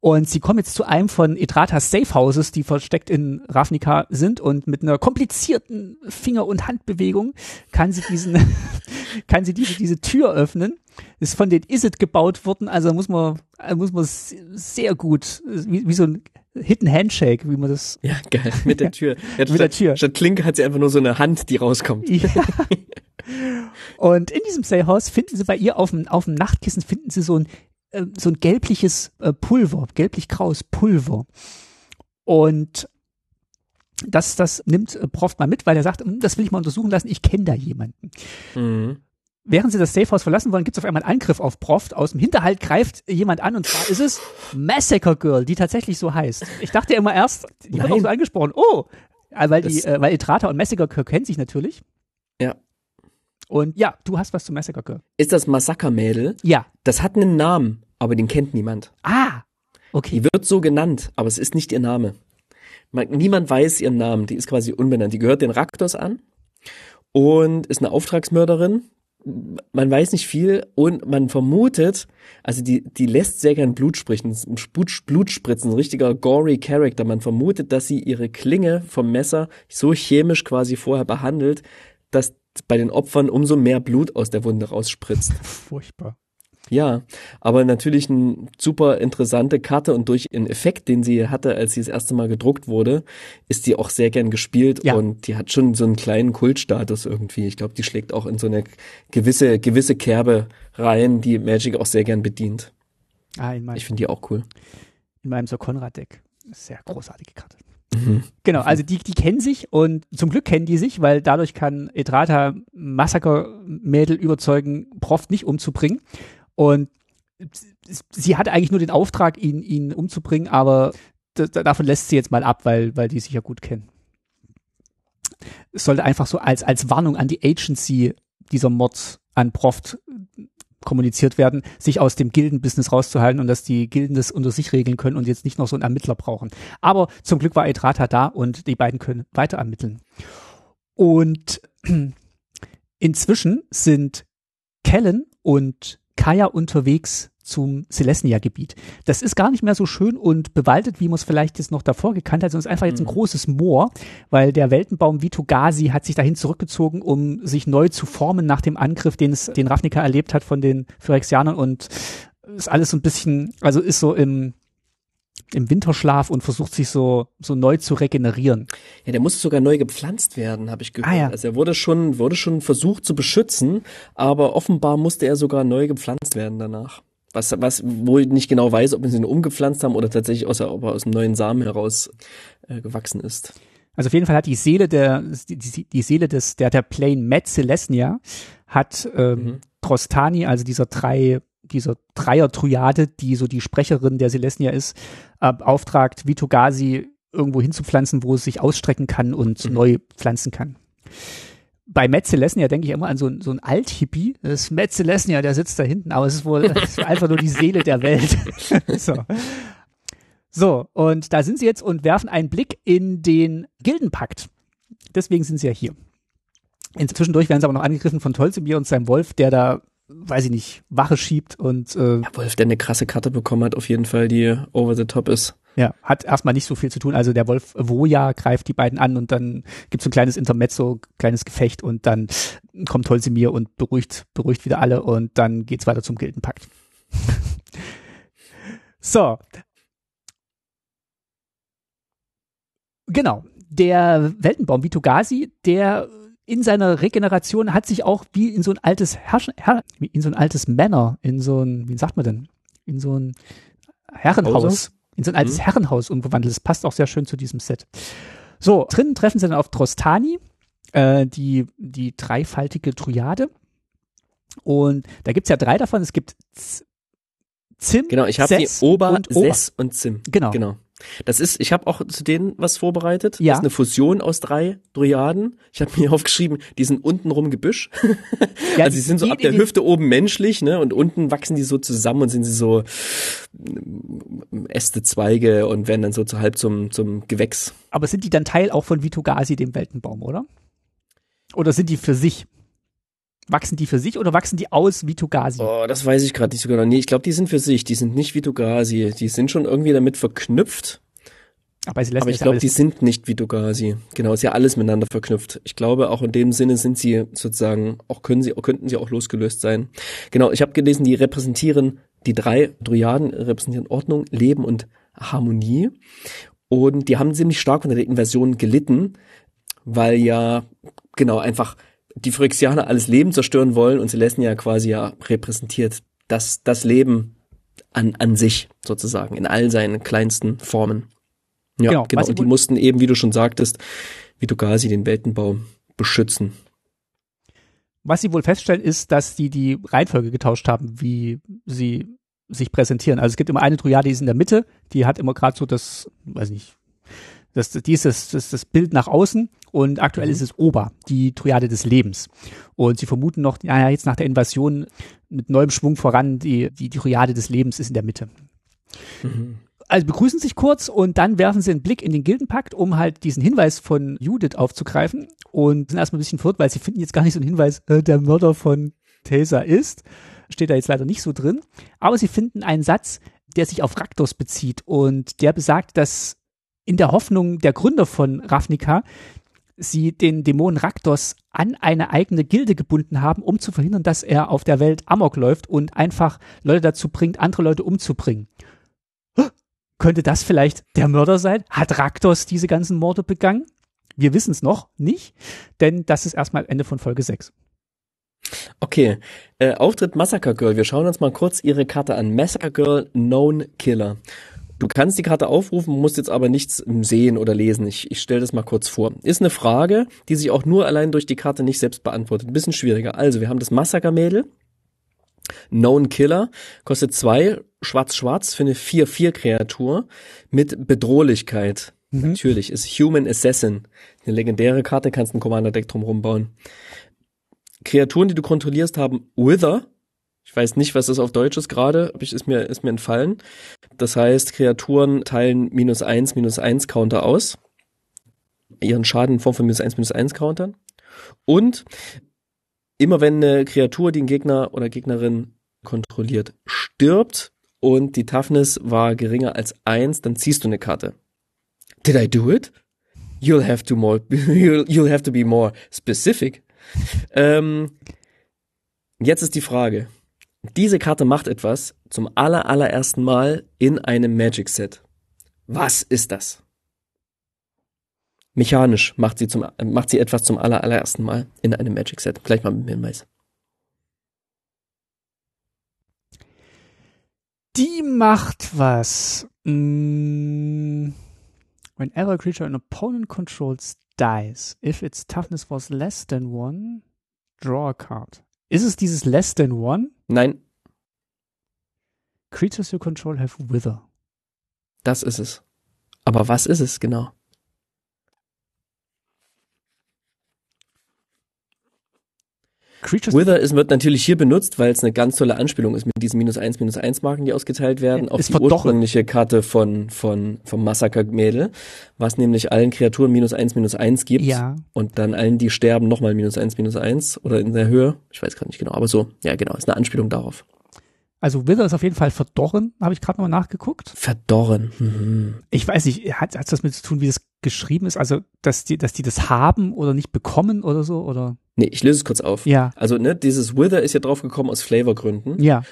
Und sie kommen jetzt zu einem von Etratas Safehouses, die versteckt in Ravnica sind und mit einer komplizierten Finger- und Handbewegung kann sie diesen, kann sie diese, diese Tür öffnen. Ist von den Isit gebaut worden, also muss man, muss man sehr gut, wie, wie so ein Hidden Handshake, wie man das Ja, geil. Mit der Tür. Ja, Mit der Tür. Statt Klinke hat sie einfach nur so eine Hand, die rauskommt. Ja. Und in diesem Salehaus finden sie bei ihr auf dem, auf dem Nachtkissen finden sie so ein, äh, so ein gelbliches äh, Pulver, gelblich-graues Pulver. Und das, das nimmt äh, Proft mal mit, weil er sagt, "Hm, das will ich mal untersuchen lassen, ich kenne da jemanden. Mhm. Während sie das Safehouse verlassen wollen, gibt es auf einmal einen Angriff auf Proft. Aus dem Hinterhalt greift jemand an und zwar ist es Massacre Girl, die tatsächlich so heißt. Ich dachte immer erst, die wird Nein. auch so angesprochen. Oh, weil die, Das- äh, weil Etrata und Massacre Girl kennen sich natürlich. Ja. Und ja, du hast was zu Massacre Girl. Ist das Massakermädel? Ja. Das hat einen Namen, aber den kennt niemand. Ah, okay. Die wird so genannt, aber es ist nicht ihr Name. Man, niemand weiß ihren Namen, die ist quasi unbenannt. Die gehört den Raktos an und ist eine Auftragsmörderin. Man weiß nicht viel und man vermutet, also die, die lässt sehr gern Blut spritzen, Blut, Blut spritzen, ein richtiger gory Character. Man vermutet, dass sie ihre Klinge vom Messer so chemisch quasi vorher behandelt, dass bei den Opfern umso mehr Blut aus der Wunde rausspritzt. Furchtbar. Ja, aber natürlich eine super interessante Karte und durch den Effekt, den sie hatte, als sie das erste Mal gedruckt wurde, ist die auch sehr gern gespielt Ja. und die hat schon so einen kleinen Kultstatus irgendwie. Ich glaube, die schlägt auch in so eine gewisse, gewisse Kerbe rein, die Magic auch sehr gern bedient. Ah, in, mein, Ich finde die auch cool. in meinem Sir Conrad-Deck. Sehr großartige Karte. Mhm. Genau, also die, die kennen sich und zum Glück kennen die sich, weil dadurch kann Etrata Massaker-Mädel überzeugen, Proft nicht umzubringen. Und sie hat eigentlich nur den Auftrag, ihn, ihn umzubringen, aber da, da- davon lässt sie jetzt mal ab, weil, weil die sich ja gut kennen. Es sollte einfach so als, als Warnung an die Agency dieser Mord an Proft kommuniziert werden, sich aus dem Gildenbusiness rauszuhalten und dass die Gilden das unter sich regeln können und jetzt nicht noch so einen Ermittler brauchen. Aber zum Glück war Etrata da und die beiden können weiter ermitteln. Und inzwischen sind Kellen und Kaya unterwegs zum Celestia-Gebiet. Das ist gar nicht mehr so schön und bewaldet, wie man es vielleicht jetzt noch davor gekannt hat, sondern es ist einfach jetzt ein großes Moor, weil der Weltenbaum Vitogasi hat sich dahin zurückgezogen, um sich neu zu formen nach dem Angriff, den es den Ravnica erlebt hat von den Phyrexianern und ist alles so ein bisschen, also ist so im im Winterschlaf und versucht sich so so neu zu regenerieren. Ja, der muss sogar neu gepflanzt werden, habe ich gehört. Ah, ja. Also er wurde schon, wurde schon versucht zu beschützen, aber offenbar musste er sogar neu gepflanzt werden danach. Was, was, wo ich nicht genau weiß, ob sie ihn umgepflanzt haben oder tatsächlich aus, ob er aus einem neuen Samen heraus äh, gewachsen ist. Also auf jeden Fall hat die Seele der, die, die, Seele des, der, der Plane Met Celestia hat ähm, Mhm. Trostani, also dieser drei, dieser Dreier-Triade, die so die Sprecherin der Celestia ist, äh, beauftragt, Vitogasi irgendwo hinzupflanzen, wo es sich ausstrecken kann und Mhm. neu pflanzen kann. Bei Matt Celestia denke ich immer an so, ein- so ein Alt-Hippie. Das ist Matt Celestia, der sitzt da hinten, aber es ist wohl es ist einfach nur die Seele der Welt. so. So, und da sind sie jetzt und werfen einen Blick in den Gildenpakt. Deswegen sind sie ja hier. Inzwischendurch werden sie aber noch angegriffen von Tolzimir und seinem Wolf, der da weiß ich nicht, Wache schiebt und äh, Ja, Wolf, der eine krasse Karte bekommen hat, auf jeden Fall, die over the top ist. Ja, hat erstmal nicht so viel zu tun. Also der Wolf Woja greift die beiden an und dann gibt's ein kleines Intermezzo, kleines Gefecht und dann kommt Holzimir und beruhigt, beruhigt wieder alle und dann geht's weiter zum Gildenpakt. so. Genau. Der Weltenbaum Vitogasi, der in seiner Regeneration hat sich auch wie in so ein altes Herrschen, Herr, in so ein altes Männer, in so ein, wie sagt man denn? In so ein Herrenhaus, Hause? In so ein altes Mhm. Herrenhaus umgewandelt. Das passt auch sehr schön zu diesem Set. So, drinnen treffen sie dann auf Trostani, äh, die, die dreifaltige Triade. Und da gibt's ja drei davon. Es gibt Z Zim, Genau, ich habe die Ober, und Ober. Ses und Zim. Genau. Genau. Das ist, ich habe auch zu denen was vorbereitet. Ja. Das ist eine Fusion aus drei Dryaden. Ich habe mir aufgeschrieben, die sind untenrum Gebüsch. Ja, also sie sind so die- ab der die- Hüfte oben menschlich, ne? Und unten wachsen die so zusammen und sind sie so mm, Äste, Zweige und werden dann so zu halb zum, zum Gewächs. Aber sind die dann Teil auch von Vitogasi, dem Weltenbaum, oder? Oder sind die für sich? Wachsen die für sich oder wachsen die aus Vitogasi? Oh, das weiß ich gerade nicht so genau. Nee, ich glaube, die sind für sich. Die sind nicht Vitogasi. Die sind schon irgendwie damit verknüpft. Aber sie lässt Aber ich glaube, die sind nicht Vitogasi. Genau, ist ja alles miteinander verknüpft. Ich glaube, auch in dem Sinne sind sie sozusagen, auch können sie, könnten sie auch losgelöst sein. Genau, ich habe gelesen, die repräsentieren, die drei Dryaden repräsentieren Ordnung, Leben und Harmonie. Und die haben ziemlich stark unter der Invasion gelitten, weil ja, genau, einfach die Phyrexianer alles Leben zerstören wollen und Celestia ja quasi ja repräsentiert das, das Leben an, an sich sozusagen, in all seinen kleinsten Formen. Ja, Genau, genau. sie Und die mussten eben, wie du schon sagtest, Vitogasi den Weltenbaum beschützen. Was sie wohl feststellen, ist, dass die die Reihenfolge getauscht haben, wie sie sich präsentieren. Also es gibt immer eine Triade, die ist in der Mitte, die hat immer gerade so das, weiß nicht, das, die ist das, das, das Bild nach außen und aktuell Mhm. ist es Ober, die Triade des Lebens. Und sie vermuten noch, ja, jetzt nach der Invasion mit neuem Schwung voran, die, die, die Triade des Lebens ist in der Mitte. Also begrüßen sich kurz und dann werfen sie einen Blick in den Gildenpakt, um halt diesen Hinweis von Judith aufzugreifen und sind erstmal ein bisschen verwirrt, weil sie finden jetzt gar nicht so einen Hinweis, äh, der Mörder von Tesa ist. Steht da jetzt leider nicht so drin. Aber sie finden einen Satz, der sich auf Raktos bezieht und der besagt, dass in der Hoffnung der Gründer von Ravnica sie den Dämon Raktos an eine eigene Gilde gebunden haben, um zu verhindern, dass er auf der Welt Amok läuft und einfach Leute dazu bringt, andere Leute umzubringen. Könnte das vielleicht der Mörder sein? Hat Raktos diese ganzen Morde begangen? Wir wissen es noch nicht, denn das ist erstmal Ende von Folge 6. Okay, äh, Auftritt Massacre Girl. Wir schauen uns mal kurz ihre Karte an. Massacre Girl Known Killer. Du kannst die Karte aufrufen, musst jetzt aber nichts sehen oder lesen. Ich, ich stelle das mal kurz vor. Ist eine Frage, die sich auch nur allein durch die Karte nicht selbst beantwortet. Ein bisschen schwieriger. Also, wir haben das Massacre-Mädel. Known Killer. Kostet zwei, schwarz-schwarz für eine 4-4-Kreatur mit Bedrohlichkeit. Natürlich, ist Human Assassin. Eine legendäre Karte, kannst ein Commander-Deck drumherum bauen. Kreaturen, die du kontrollierst, haben Wither. Ich weiß nicht, was das auf Deutsch ist gerade, ich- ist mir, ist mir entfallen. Das heißt, Kreaturen teilen minus eins, minus eins Counter aus. Ihren Schaden in Form von minus eins, minus eins Countern. Und immer wenn eine Kreatur, die einen Gegner oder Gegnerin kontrolliert, stirbt und die Toughness war geringer als eins, dann ziehst du eine Karte. Did I do it? You'll have to more, you'll, you'll have to be more specific. Ähm, jetzt ist die Frage. Diese Karte macht etwas zum aller, allerersten Mal in einem Magic Set. Was ist das? Mechanisch macht sie zum, äh, macht sie etwas zum aller, allerersten Mal in einem Magic Set. Gleich mal mit dem Hinweis. Die macht was. Mm, whenever a creature an opponent controls dies, if its toughness was less than one, draw a card. Ist es dieses less than one? Nein, Creatures you control have wither. das ist es. Aber was ist es genau? Creatures. Wither ist, wird natürlich hier benutzt, weil es eine ganz tolle Anspielung ist mit diesen minus eins, minus eins Marken, die ausgeteilt werden, auf ist die ursprüngliche Karte von, von, vom Massaker-Mädel, was nämlich allen Kreaturen minus eins, minus eins gibt. Ja. Und dann allen, die sterben, nochmal minus eins, minus eins oder in der Höhe. Ich weiß gerade nicht genau, aber so, ja genau, ist eine Anspielung darauf. Also Wither ist auf jeden Fall verdorren, habe ich gerade mal nachgeguckt. Verdorren. Mhm. Ich weiß nicht, hat hat das mit zu tun, wie das geschrieben ist? Also, dass die, dass die das haben oder nicht bekommen oder so? Oder? Nee, ich löse es kurz auf. Ja. Also, ne, dieses Wither ist ja drauf gekommen aus Flavorgründen. Ja.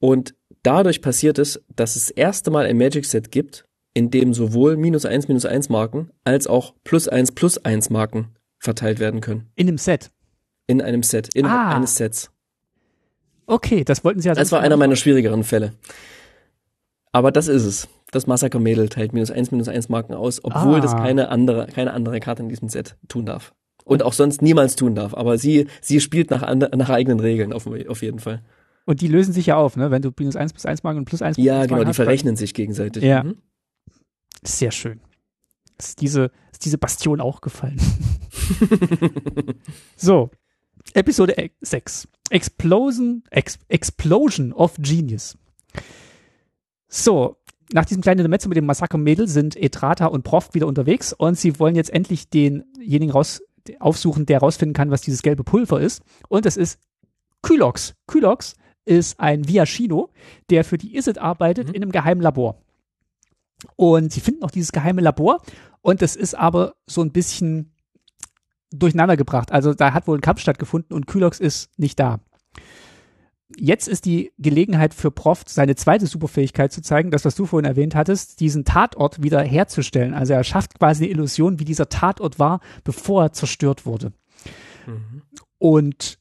Und dadurch passiert es, dass es das erste Mal ein Magic Set gibt, in dem sowohl minus eins, minus eins Marken als auch plus eins, plus eins Marken verteilt werden können. In dem Set. In einem Set, innerhalb Ah. eines Sets. Okay, das wollten sie ja Das war einer meiner schwierigeren Fälle. Aber das ist es. Das Massaker Mädel teilt minus eins, minus eins Marken aus, obwohl Ah. das keine andere, keine andere Karte in diesem Set tun darf. Und auch sonst niemals tun darf. Aber sie, sie spielt nach, nach eigenen Regeln, auf, auf jeden Fall. Und die lösen sich ja auf, ne? Wenn du minus eins plus eins Marken und plus eins plus Ja, eins genau, die hast, verrechnen sich gegenseitig. Ja. Mhm. Sehr schön. Ist diese, ist diese Bastion auch gefallen. so, Episode 6. Explosion, Ex, Explosion of Genius. So, nach diesem kleinen Intermezzo mit dem Massaker-Mädel sind Etrata und Prof wieder unterwegs und sie wollen jetzt endlich denjenigen raus, aufsuchen, der rausfinden kann, was dieses gelbe Pulver ist. Und es ist Kylox. Kylox ist ein Viashino, der für die ISIT arbeitet Mhm. in einem geheimen Labor. Und sie finden auch dieses geheime Labor und das ist aber so ein bisschen durcheinander gebracht. Also da hat wohl ein Kampf stattgefunden und Kylox ist nicht da. Jetzt ist die Gelegenheit für Prof, seine zweite Superfähigkeit zu zeigen, das, was du vorhin erwähnt hattest, diesen Tatort wieder herzustellen. Also er schafft quasi eine Illusion, wie dieser Tatort war, bevor er zerstört wurde. Mhm. Und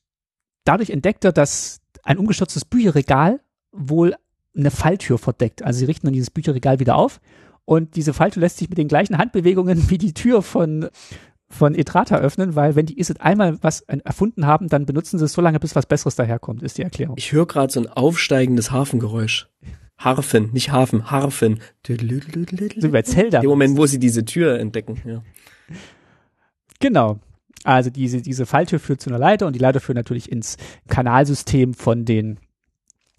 dadurch entdeckt er, dass ein umgestürztes Bücherregal wohl eine Falltür verdeckt. Also sie richten dann dieses Bücherregal wieder auf und diese Falltür lässt sich mit den gleichen Handbewegungen wie die Tür von von Etrata öffnen, weil wenn die Isid einmal was erfunden haben, dann benutzen sie es so lange, bis was Besseres daherkommt, ist die Erklärung. Ich höre gerade so ein aufsteigendes Hafengeräusch. Harfen, nicht Hafen, Harfen. So wie bei Zelda. Im Moment, wo sie diese Tür entdecken. Ja. Genau. Also diese, diese Falltür führt zu einer Leiter und die Leiter führt natürlich ins Kanalsystem von den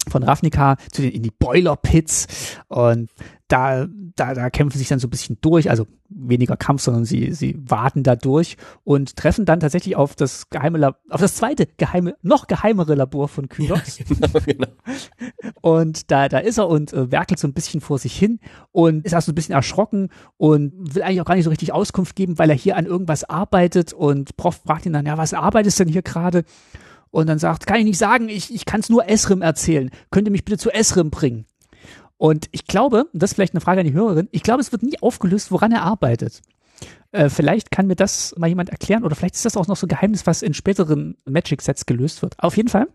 von Ravnica zu den in die Boiler Pits und da, da, da kämpfen sie sich dann so ein bisschen durch, also weniger Kampf, sondern sie, sie warten da durch und treffen dann tatsächlich auf das geheime, Lab auf das zweite geheime, noch geheimere Labor von Kylox. genau, genau. Und da, da ist er und äh, werkelt so ein bisschen vor sich hin und ist erst so ein bisschen erschrocken und will eigentlich auch gar nicht so richtig Auskunft geben, weil er hier an irgendwas arbeitet und Prof fragt ihn dann, ja, was arbeitest du denn hier gerade? Und dann sagt, kann ich nicht sagen, ich, ich kann es nur Esrim erzählen. Könnt ihr mich bitte zu Esrim bringen? Und ich glaube, das ist vielleicht eine Frage an die Hörerin, ich glaube, es wird nie aufgelöst, woran er arbeitet. Äh, vielleicht kann mir das mal jemand erklären oder vielleicht ist das auch noch so ein Geheimnis, was in späteren Magic-Sets gelöst wird. Auf jeden Fall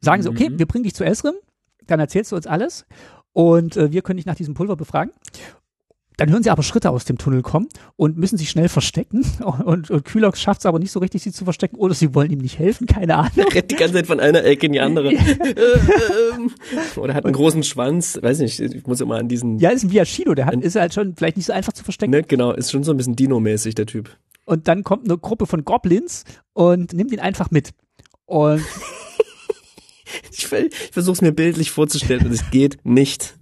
sagen sie, okay, Mhm. wir bringen dich zu Esrim, dann erzählst du uns alles und äh, wir können dich nach diesem Pulver befragen. Dann hören sie aber Schritte aus dem Tunnel kommen und müssen sich schnell verstecken. Und, und Kylox schafft es aber nicht so richtig, sie zu verstecken. Oder sie wollen ihm nicht helfen, keine Ahnung. Rennt die ganze Zeit von einer Ecke in die andere. Äh, ähm. Oder hat einen großen Schwanz. Weiß nicht, ich muss immer an diesen. Ja, ist ein Viashino, der hat, ist halt schon vielleicht nicht so einfach zu verstecken. Ne, genau, ist schon so ein bisschen Dino-mäßig, der Typ. Und dann kommt eine Gruppe von Goblins und nimmt ihn einfach mit. Und Ich, ich versuche es mir bildlich vorzustellen und es geht nicht.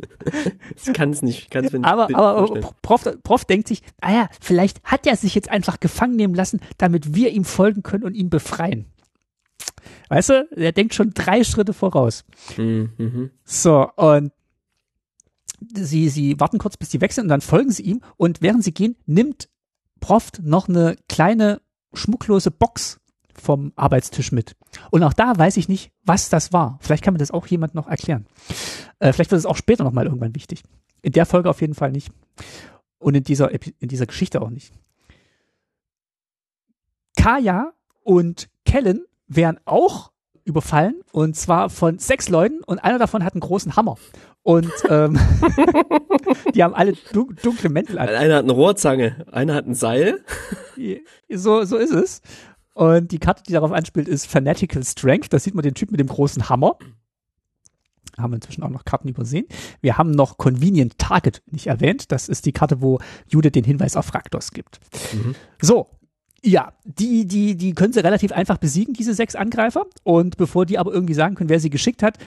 Ich kann es nicht. Ich kann's mir nicht aber, aber. Prof, Prof denkt sich, ah ja, vielleicht hat er sich jetzt einfach gefangen nehmen lassen, damit wir ihm folgen können und ihn befreien. Weißt du, er denkt schon drei Schritte voraus. Mhm. So, und sie, sie warten kurz, bis die sind und dann folgen sie ihm und während sie gehen, nimmt Prof noch eine kleine schmucklose Box vom Arbeitstisch mit. Und auch da weiß ich nicht, was das war. Vielleicht kann mir das auch jemand noch erklären. Äh, vielleicht wird es auch später nochmal irgendwann wichtig. In der Folge auf jeden Fall nicht. Und in dieser, in dieser Geschichte auch nicht. Kaya und Kellen werden auch überfallen und zwar von sechs Leuten und einer davon hat einen großen Hammer. Und ähm, die haben alle dun dunkle Mäntel an. Einer hat eine Rohrzange, einer hat ein Seil. So, so ist es. Und die Karte, die darauf anspielt, ist Fanatical Strength. Da sieht man den Typ mit dem großen Hammer. Haben wir inzwischen auch noch Karten übersehen. Wir haben noch Convenient Target nicht erwähnt. Das ist die Karte, wo Jude den Hinweis auf Raktos gibt. Mhm. So, Ja, die, die, die können sie relativ einfach besiegen, diese sechs Angreifer. Und bevor die aber irgendwie sagen können, wer sie geschickt hat,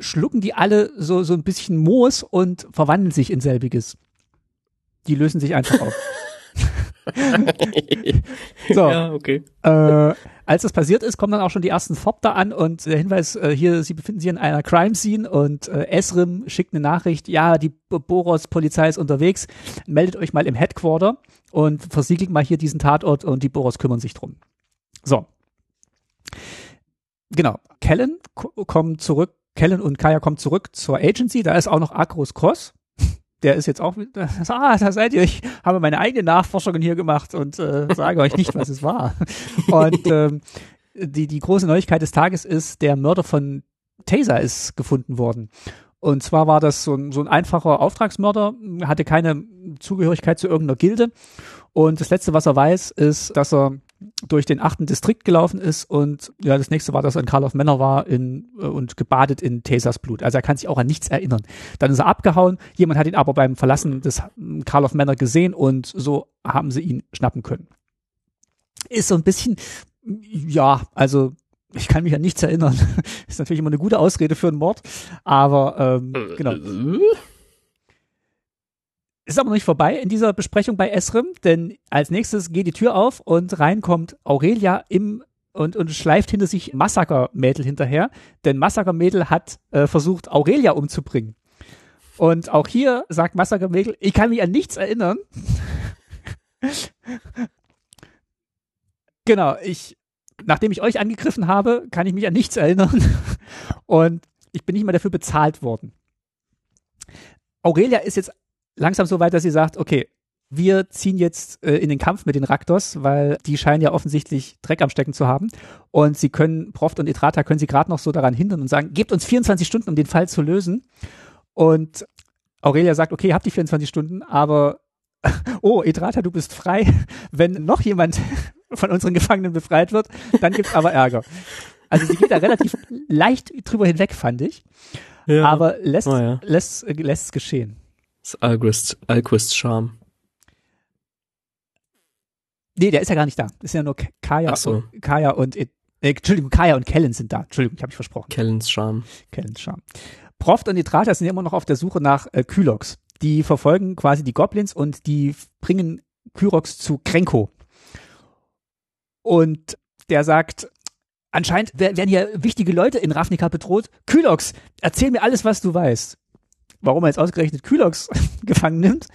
schlucken die alle so, so ein bisschen Moos und verwandeln sich in selbiges. Die lösen sich einfach auf. so. Ja, okay. Äh, als das passiert ist, kommen dann auch schon die ersten Thopter an und der Hinweis äh, hier, sie befinden sich in einer Crime Scene und äh, Esrim schickt eine Nachricht, ja, die Boros Polizei ist unterwegs, meldet euch mal im Headquarter und versiegelt mal hier diesen Tatort und die Boros kümmern sich drum. So. Genau. Kellen kommt zurück, Kellen und Kaya kommen zurück zur Agency, da ist auch noch Akros Cross, der ist jetzt auch, ah, da seid ihr, ich habe meine eigenen Nachforschungen hier gemacht und äh, sage euch nicht, was es war. Und ähm, die, die große Neuigkeit des Tages ist, der Mörder von Taser ist gefunden worden. Und zwar war das so ein, so ein einfacher Auftragsmörder, hatte keine Zugehörigkeit zu irgendeiner Gilde. Und das Letzte, was er weiß, ist, dass er durch den achten Distrikt gelaufen ist und ja, das nächste war, dass er in Karl of Männer war in, äh, und gebadet in Tesas Blut. Also er kann sich auch an nichts erinnern. Dann ist er abgehauen, jemand hat ihn aber beim Verlassen des Karl of Männer gesehen und so haben sie ihn schnappen können. Ist so ein bisschen, ja, also ich kann mich an nichts erinnern. ist natürlich immer eine gute Ausrede für einen Mord, aber ähm, genau. Ist aber noch nicht vorbei in dieser Besprechung bei Esrim, denn als nächstes geht die Tür auf und rein kommt Aurelia im und, und schleift hinter sich Massaker-Mädel hinterher, denn Massaker-Mädel hat äh, versucht, Aurelia umzubringen. Und auch hier sagt Massaker-Mädel, ich kann mich an nichts erinnern. genau, ich, nachdem ich euch angegriffen habe, kann ich mich an nichts erinnern. und ich bin nicht mal dafür bezahlt worden. Aurelia ist jetzt langsam so weit, dass sie sagt, okay, wir ziehen jetzt äh, in den Kampf mit den Raktos, weil die scheinen ja offensichtlich Dreck am Stecken zu haben. Und sie können, Proft und Etrata können sie gerade noch so daran hindern und sagen, gebt uns 24 Stunden, um den Fall zu lösen. Und Aurelia sagt, okay, ihr habt die 24 Stunden, aber oh, Etrata, du bist frei. Wenn noch jemand von unseren Gefangenen befreit wird, dann gibt's aber Ärger. Also sie geht da relativ leicht drüber hinweg, fand ich. Ja. Aber lässt, oh ja. lässt, lässt es geschehen. Das Alquist, Alquist Charme. Nee, der ist ja gar nicht da. Das ist ja nur Kaya, so. und, Kaya und äh, Entschuldigung, Kaya und Kellen sind da. Entschuldigung, ich habe mich versprochen. Kellens Charme. Kellens Charme. Proft und Nitrata sind immer noch auf der Suche nach äh, Kylox. Die verfolgen quasi die Goblins und die bringen Kyrox zu Krenko. Und der sagt, anscheinend werden hier wichtige Leute in Ravnica bedroht. Kylox, erzähl mir alles, was du weißt warum er jetzt ausgerechnet Kylox gefangen nimmt,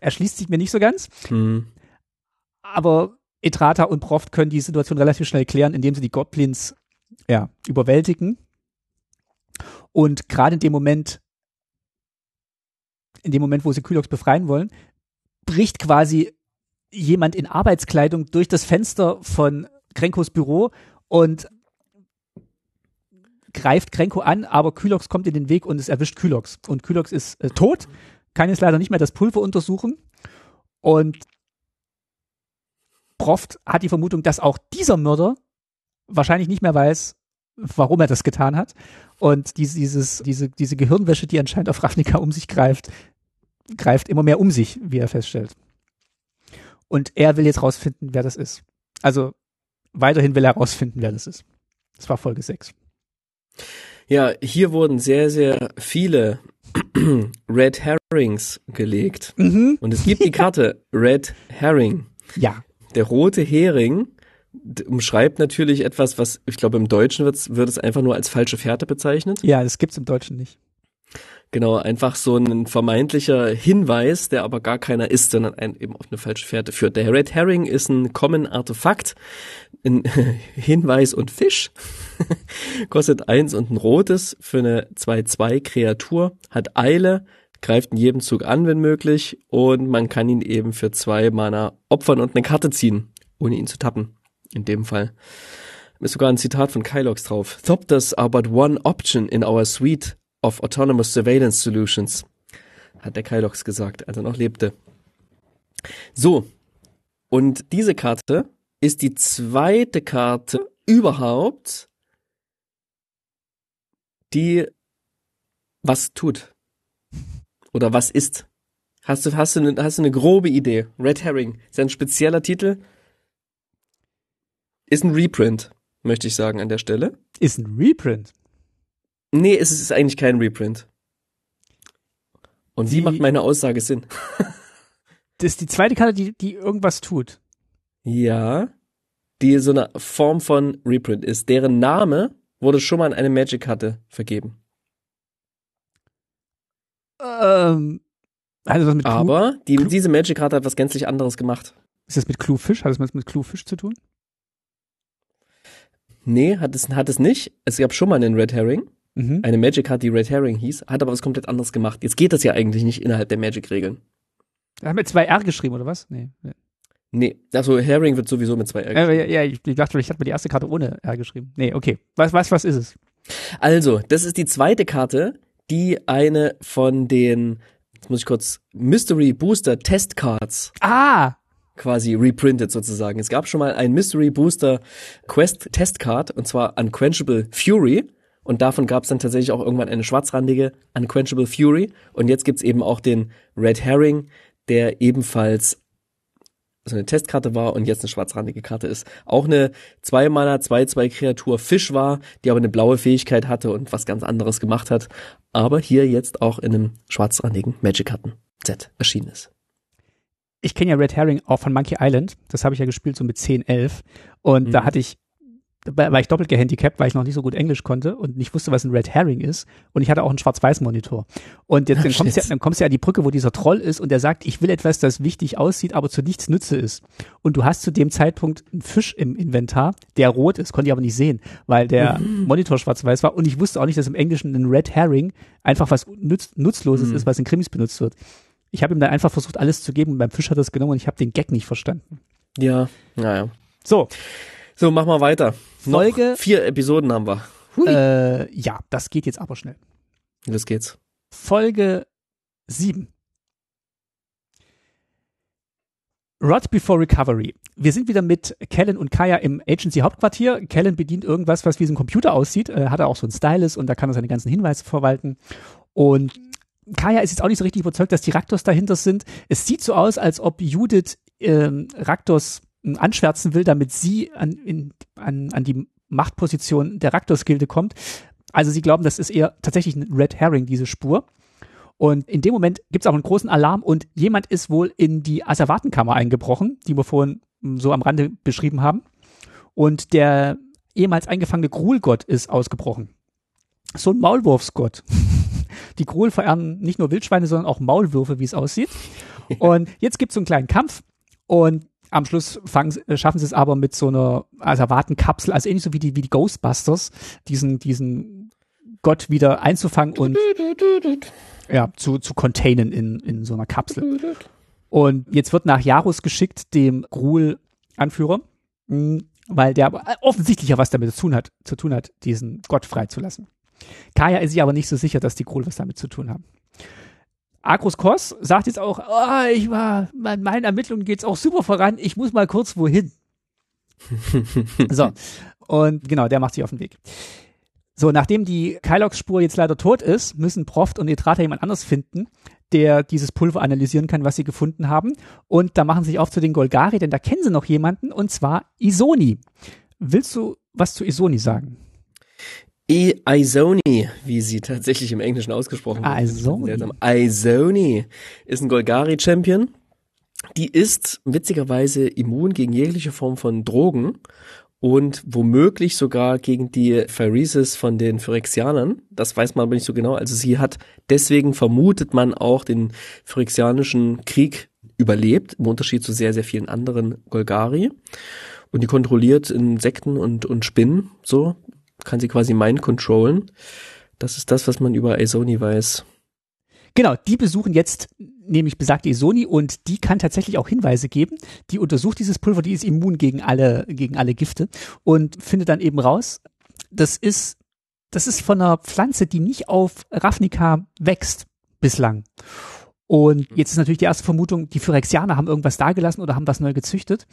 erschließt sich mir nicht so ganz. Mhm. Aber Etrata und Proft können die Situation relativ schnell klären, indem sie die Goblins ja, überwältigen. Und gerade in dem Moment, in dem Moment, wo sie Kylox befreien wollen, bricht quasi jemand in Arbeitskleidung durch das Fenster von Krenkos Büro und greift Krenko an, aber Kylox kommt in den Weg und es erwischt Kylox. Und Kylox ist äh, tot, kann jetzt leider nicht mehr das Pulver untersuchen. Und Proft hat die Vermutung, dass auch dieser Mörder wahrscheinlich nicht mehr weiß, warum er das getan hat. Und dieses, diese, diese Gehirnwäsche, die anscheinend auf Ravnica um sich greift, greift immer mehr um sich, wie er feststellt. Und er will jetzt rausfinden, wer das ist. Also weiterhin will er rausfinden, wer das ist. Das war Folge 6. Ja, hier wurden sehr, sehr viele Red Herrings gelegt. Mhm. Und es gibt die Karte Red Herring. Ja. Der rote Hering umschreibt natürlich etwas, was ich glaube im Deutschen wird, es einfach nur als falsche Fährte bezeichnet. Ja, das gibt's im Deutschen nicht. Genau, einfach so ein vermeintlicher Hinweis, der aber gar keiner ist, sondern ein, eben auf eine falsche Fährte führt. Der Red Herring ist ein Common Artefakt, ein Hinweis und Fisch, kostet eins und ein rotes für eine 2-2 Kreatur, hat Eile, greift in jedem Zug an, wenn möglich, und man kann ihn eben für zwei Mana opfern und eine Karte ziehen, ohne ihn zu tappen. In dem Fall. Ist sogar ein Zitat von Kylox drauf. Thopters are but one option in our suite of Autonomous Surveillance Solutions, hat der Kylox gesagt, als er noch lebte. So, und diese Karte ist die zweite Karte überhaupt, die was tut. Oder was ist. Hast du, hast du, eine, hast du eine grobe Idee? Red Herring ist ein spezieller Titel. Ist ein Reprint, möchte ich sagen an der Stelle. Ist ein Reprint. Nee, es ist eigentlich kein Reprint. Und wie Die- macht meine Aussage Sinn? Das ist die zweite Karte, die, die irgendwas tut. Ja, die so eine Form von Reprint ist. Deren Name wurde schon mal in eine Magic-Karte vergeben. Ähm, hat das was mit Clu Aber die, Clu- diese Magic-Karte hat was gänzlich anderes gemacht. ist das mit Cluefish? Hat das was mit Cluefish zu tun? Nee, hat es, hat es nicht. Es gab schon mal einen Red Herring. Mhm. Eine Magic-Karte, die Red Herring hieß, hat aber was komplett anderes gemacht. Jetzt geht das ja eigentlich nicht innerhalb der Magic-Regeln. Haben wir zwei R geschrieben, oder was? Nee. nee. Also Herring wird sowieso mit zwei R geschrieben. ja, ich, ich dachte, vielleicht hat man die erste Karte ohne R geschrieben. Nee, okay. Was, was, was ist es? Also, das ist die zweite Karte, die eine von den, jetzt muss ich kurz, Mystery Booster Test Cards Ah! quasi reprintet sozusagen. Es gab schon mal ein Mystery Booster Quest Test Card und zwar Unquenchable Fury und davon gab es dann tatsächlich auch irgendwann eine schwarzrandige Unquenchable Fury und jetzt gibt's eben auch den Red Herring, der ebenfalls so eine Testkarte war und jetzt eine schwarzrandige Karte ist. Auch eine 2 Mana 2-2 Kreatur Fisch war, die aber eine blaue Fähigkeit hatte und was ganz anderes gemacht hat, aber hier jetzt auch in einem schwarzrandigen Magic-Karten-Set erschienen ist. Ich kenne ja Red Herring auch von Monkey Island. Das habe ich ja gespielt so mit 10, 11. Und da Mhm. hatte ich, da war ich doppelt gehandicapt, weil ich noch nicht so gut Englisch konnte und nicht wusste, was ein Red Herring ist. Und ich hatte auch einen Schwarz-Weiß-Monitor. Und jetzt dann kommst, du ja, dann kommst du ja an die Brücke, wo dieser Troll ist und der sagt, ich will etwas, das wichtig aussieht, aber zu nichts Nütze ist. Und du hast zu dem Zeitpunkt einen Fisch im Inventar, der rot ist, konnte ich aber nicht sehen, weil der Monitor schwarz-weiß war. Und ich wusste auch nicht, dass im Englischen ein Red Herring einfach was nütz, Nutzloses Mhm. ist, was in Krimis benutzt wird. Ich habe ihm dann einfach versucht, alles zu geben und beim Fisch hat er es genommen und ich habe den Gag nicht verstanden. Ja, naja. So, So, mach mal weiter. Folge- Noch vier Episoden haben wir. Äh, ja, das geht jetzt aber schnell. Los geht's. Folge 7. Rot Before Recovery. Wir sind wieder mit Kellen und Kaya im Agency Hauptquartier. Kellen bedient irgendwas, was wie so ein Computer aussieht. Äh, hat er auch so einen Stylus und da kann er seine ganzen Hinweise verwalten. Und Kaya ist jetzt auch nicht so richtig überzeugt, dass die Raktors dahinter sind. Es sieht so aus, als ob Judith ähm, Raktors anschwärzen will, damit sie an, in, an, an die Machtposition der Raktors-Gilde kommt. Also sie glauben, das ist eher tatsächlich ein Red Herring, diese Spur. Und in dem Moment gibt es auch einen großen Alarm und jemand ist wohl in die Asservatenkammer eingebrochen, die wir vorhin m, so am Rande beschrieben haben. Und der ehemals eingefangene Gruhlgott ist ausgebrochen. So ein Maulwurfsgott. Die Gruhl verehren nicht nur Wildschweine, sondern auch Maulwürfe, wie es aussieht. Und jetzt gibt es so einen kleinen Kampf und am Schluss fangen, äh, schaffen sie es aber mit so einer Asservatenkapsel, also ähnlich so wie die, wie die Ghostbusters, diesen, diesen Gott wieder einzufangen und ja, zu, zu containen in, in so einer Kapsel. Und jetzt wird nach Jarus geschickt, dem Gruul-Anführer, mh, weil der aber offensichtlich ja was damit zu tun hat, zu tun hat, diesen Gott freizulassen. Kaya ist sich aber nicht so sicher, dass die Gruul was damit zu tun haben. Agros Kos sagt jetzt auch, ah, ich war, in meinen Ermittlungen geht's auch super voran, ich muss mal kurz wohin. so. Und genau, der macht sich auf den Weg. So, nachdem die Kylox-Spur jetzt leider tot ist, müssen Proft und Etrata jemand anders finden, der dieses Pulver analysieren kann, was sie gefunden haben. Und da machen sie sich auf zu den Golgari, denn da kennen sie noch jemanden, und zwar Isoni. Willst du was zu Isoni sagen? E Izoni, wie sie tatsächlich im Englischen ausgesprochen wird. Izoni. Izoni ist ein Golgari-Champion. Die ist witzigerweise immun gegen jegliche Form von Drogen und womöglich sogar gegen die Phyresis von den Phyrexianern. Das weiß man aber nicht so genau. Also sie hat, deswegen vermutet man auch den phyrexianischen Krieg überlebt, im Unterschied zu sehr, sehr vielen anderen Golgari. Und die kontrolliert Insekten und, und Spinnen, so kann sie quasi mind controllen. Das ist das, was man über Izoni weiß. Genau, die besuchen jetzt nämlich besagte Isoni und die kann tatsächlich auch Hinweise geben. Die untersucht dieses Pulver, die ist immun gegen alle, gegen alle Gifte und findet dann eben raus, das ist, das ist von einer Pflanze, die nicht auf Ravnica wächst bislang. Und jetzt ist natürlich die erste Vermutung, die Phyrexianer haben irgendwas dagelassen oder haben was neu gezüchtet.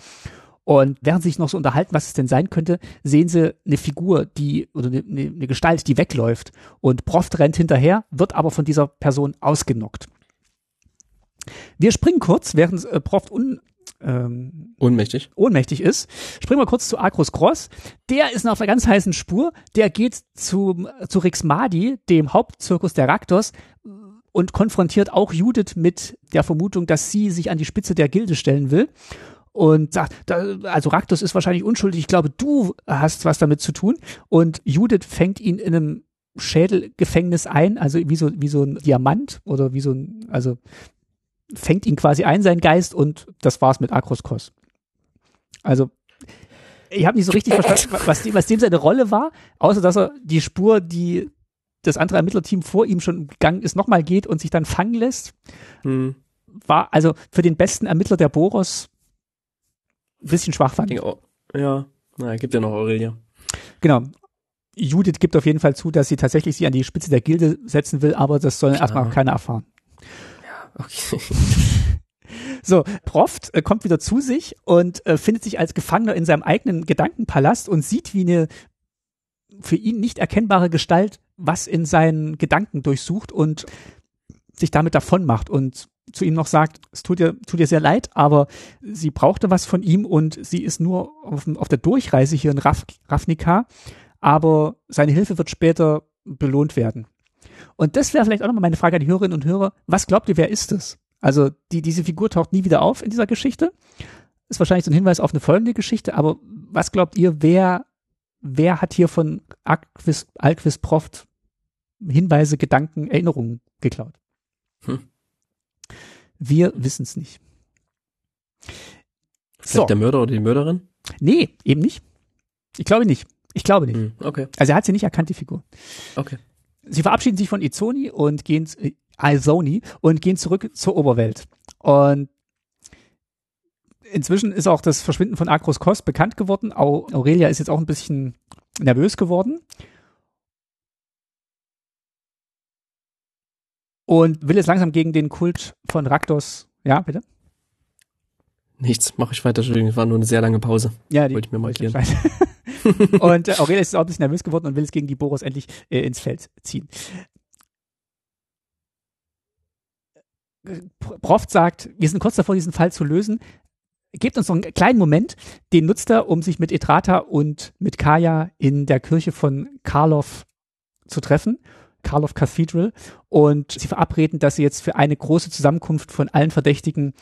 Und während sie sich noch so unterhalten, was es denn sein könnte, sehen sie eine Figur, die, oder eine, eine Gestalt, die wegläuft. Und Proft rennt hinterher, wird aber von dieser Person ausgenockt. Wir springen kurz, während äh, Proft un, ähm, Ohnmächtig. ohnmächtig ist. Springen wir kurz zu Akros Cross. Der ist auf einer ganz heißen Spur. Der geht zu, zu Rix Madi, dem Hauptzirkus der Raktos, und konfrontiert auch Judith mit der Vermutung, dass sie sich an die Spitze der Gilde stellen will. Und sagt, da, also Raktos ist wahrscheinlich unschuldig. Ich glaube, du hast was damit zu tun. Und Judith fängt ihn in einem Schädelgefängnis ein, also wie so, wie so ein Diamant oder wie so ein, also fängt ihn quasi ein, sein Geist, und das war's mit Akros Kos. Also, ich habe nicht so richtig verstanden, was, dem, was dem seine Rolle war, außer dass er die Spur, die das andere Ermittlerteam vor ihm schon gegangen ist, nochmal geht und sich dann fangen lässt. Hm. War also für den besten Ermittler der Boros bisschen schwach fand. Ja, na, gibt ja noch Aurelia. Genau. Judith gibt auf jeden Fall zu, dass sie tatsächlich sie an die Spitze der Gilde setzen will, aber das sollen Klar. erstmal keiner erfahren. Okay. So, Proft äh, kommt wieder zu sich und äh, findet sich als Gefangener in seinem eigenen Gedankenpalast und sieht, wie eine für ihn nicht erkennbare Gestalt was in seinen Gedanken durchsucht und sich damit davon macht und zu ihm noch sagt, es tut ihr, tut ihr sehr leid, aber sie brauchte was von ihm und sie ist nur auf, auf der Durchreise hier in Raf, Ravnica, aber seine Hilfe wird später belohnt werden. Und das wäre vielleicht auch nochmal meine Frage an die Hörerinnen und Hörer. Was glaubt ihr, wer ist es? Also die, diese Figur taucht nie wieder auf in dieser Geschichte. Ist wahrscheinlich so ein Hinweis auf eine folgende Geschichte, aber was glaubt ihr, wer, wer hat hier von Alquist Proft Hinweise, Gedanken, Erinnerungen geklaut? Hm. Wir wissen es nicht. Vielleicht So, der Mörder oder die Mörderin? nee, eben nicht. Ich glaube nicht. Ich glaube nicht. Hm, okay, Also er hat sie nicht erkannt, die Figur. okay. Sie verabschieden sich von Izoni und gehen, äh, Izoni und gehen zurück zur Oberwelt. Und inzwischen ist auch das Verschwinden von Akros Kos bekannt geworden. Au Aurelia ist jetzt auch ein bisschen nervös geworden. Und will jetzt langsam gegen den Kult von Raktos, ja, bitte? Nichts, mache ich weiter. Entschuldigung, es war nur eine sehr lange Pause. Ja, die Wollte ich mir markieren. und äh, Aurelia ist auch ein bisschen nervös geworden und will es gegen die Boros endlich äh, ins Feld ziehen. Äh, Proft sagt, wir sind kurz davor, diesen Fall zu lösen. Gebt uns noch einen kleinen Moment. Den nutzt er, um sich mit Etrata und mit Kaya in der Kirche von Karlov zu treffen. Karlov Cathedral. Und sie verabreden, dass sie jetzt für eine große Zusammenkunft von allen Verdächtigen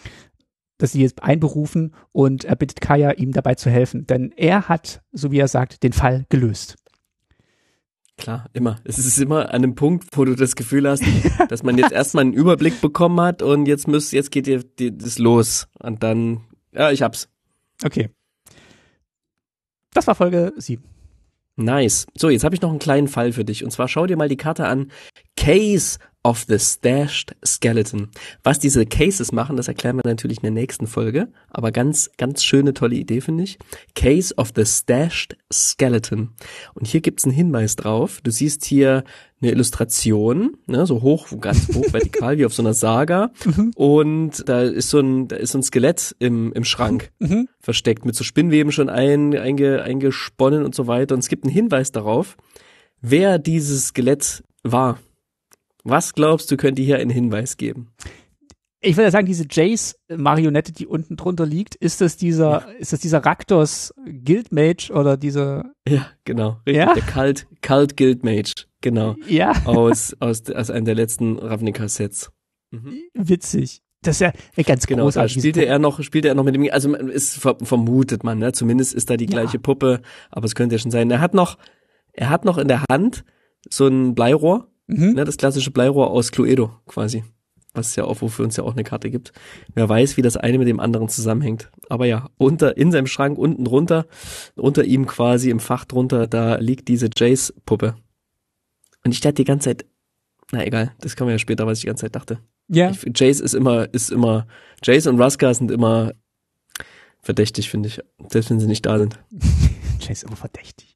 dass sie jetzt einberufen und er bittet Kaya, ihm dabei zu helfen. Denn er hat, so wie er sagt, den Fall gelöst. Klar, immer. Es ist immer an einem Punkt, wo du das Gefühl hast, dass man jetzt erstmal einen Überblick bekommen hat und jetzt muss, jetzt geht dir das los. Und dann, ja, ich hab's. Okay. Das war Folge 7. Nice. So, jetzt habe ich noch einen kleinen Fall für dich. Und zwar schau dir mal die Karte an. Case of the Stashed Skeleton. Was diese Cases machen, das erklären wir natürlich in der nächsten Folge. Aber ganz, ganz schöne, tolle Idee, finde ich. Case of the Stashed Skeleton. Und hier gibt's einen Hinweis drauf. Du siehst hier eine Illustration, ne, so hoch, ganz hoch vertikal, wie auf so einer Saga. Und da ist so ein, da ist so ein Skelett im, im Schrank Mhm. versteckt, mit so Spinnweben schon ein, einge, eingesponnen und so weiter. Und es gibt einen Hinweis darauf, wer dieses Skelett war. Was glaubst du, könnte hier einen Hinweis geben? Ich würde sagen, diese Jace-Marionette, die unten drunter liegt, ist das dieser, ist das dieser Raktos Guildmage oder dieser, Ja, genau. Richtig, Ja? Der Cult, Cult Guild Mage. Genau. ja, Aus, aus, aus einem der letzten Ravnica-Sets. Mhm. witzig. Das ist ja ganz Genau, da spielte er noch, spielte er noch mit dem, also ist ver- vermutet man, ne? Zumindest ist da die Ja. gleiche Puppe, aber es könnte ja schon sein. Er hat noch, er hat noch in der Hand so ein Bleirohr, Mhm. ne? Das klassische Bleirohr aus Cluedo quasi. Was ja auch, wofür uns ja auch eine Karte gibt. Wer weiß, wie das eine mit dem anderen zusammenhängt. Aber ja, unter, in seinem Schrank unten drunter, unter ihm quasi im Fach drunter, da liegt diese Jace-Puppe. Und ich dachte die ganze Zeit, na egal, das kommen wir ja später, was ich die ganze Zeit dachte. Ja, Ich, Jace ist immer, ist immer, Jace und Ruska sind immer verdächtig, finde ich. Selbst wenn sie nicht da sind. Jace ist immer verdächtig.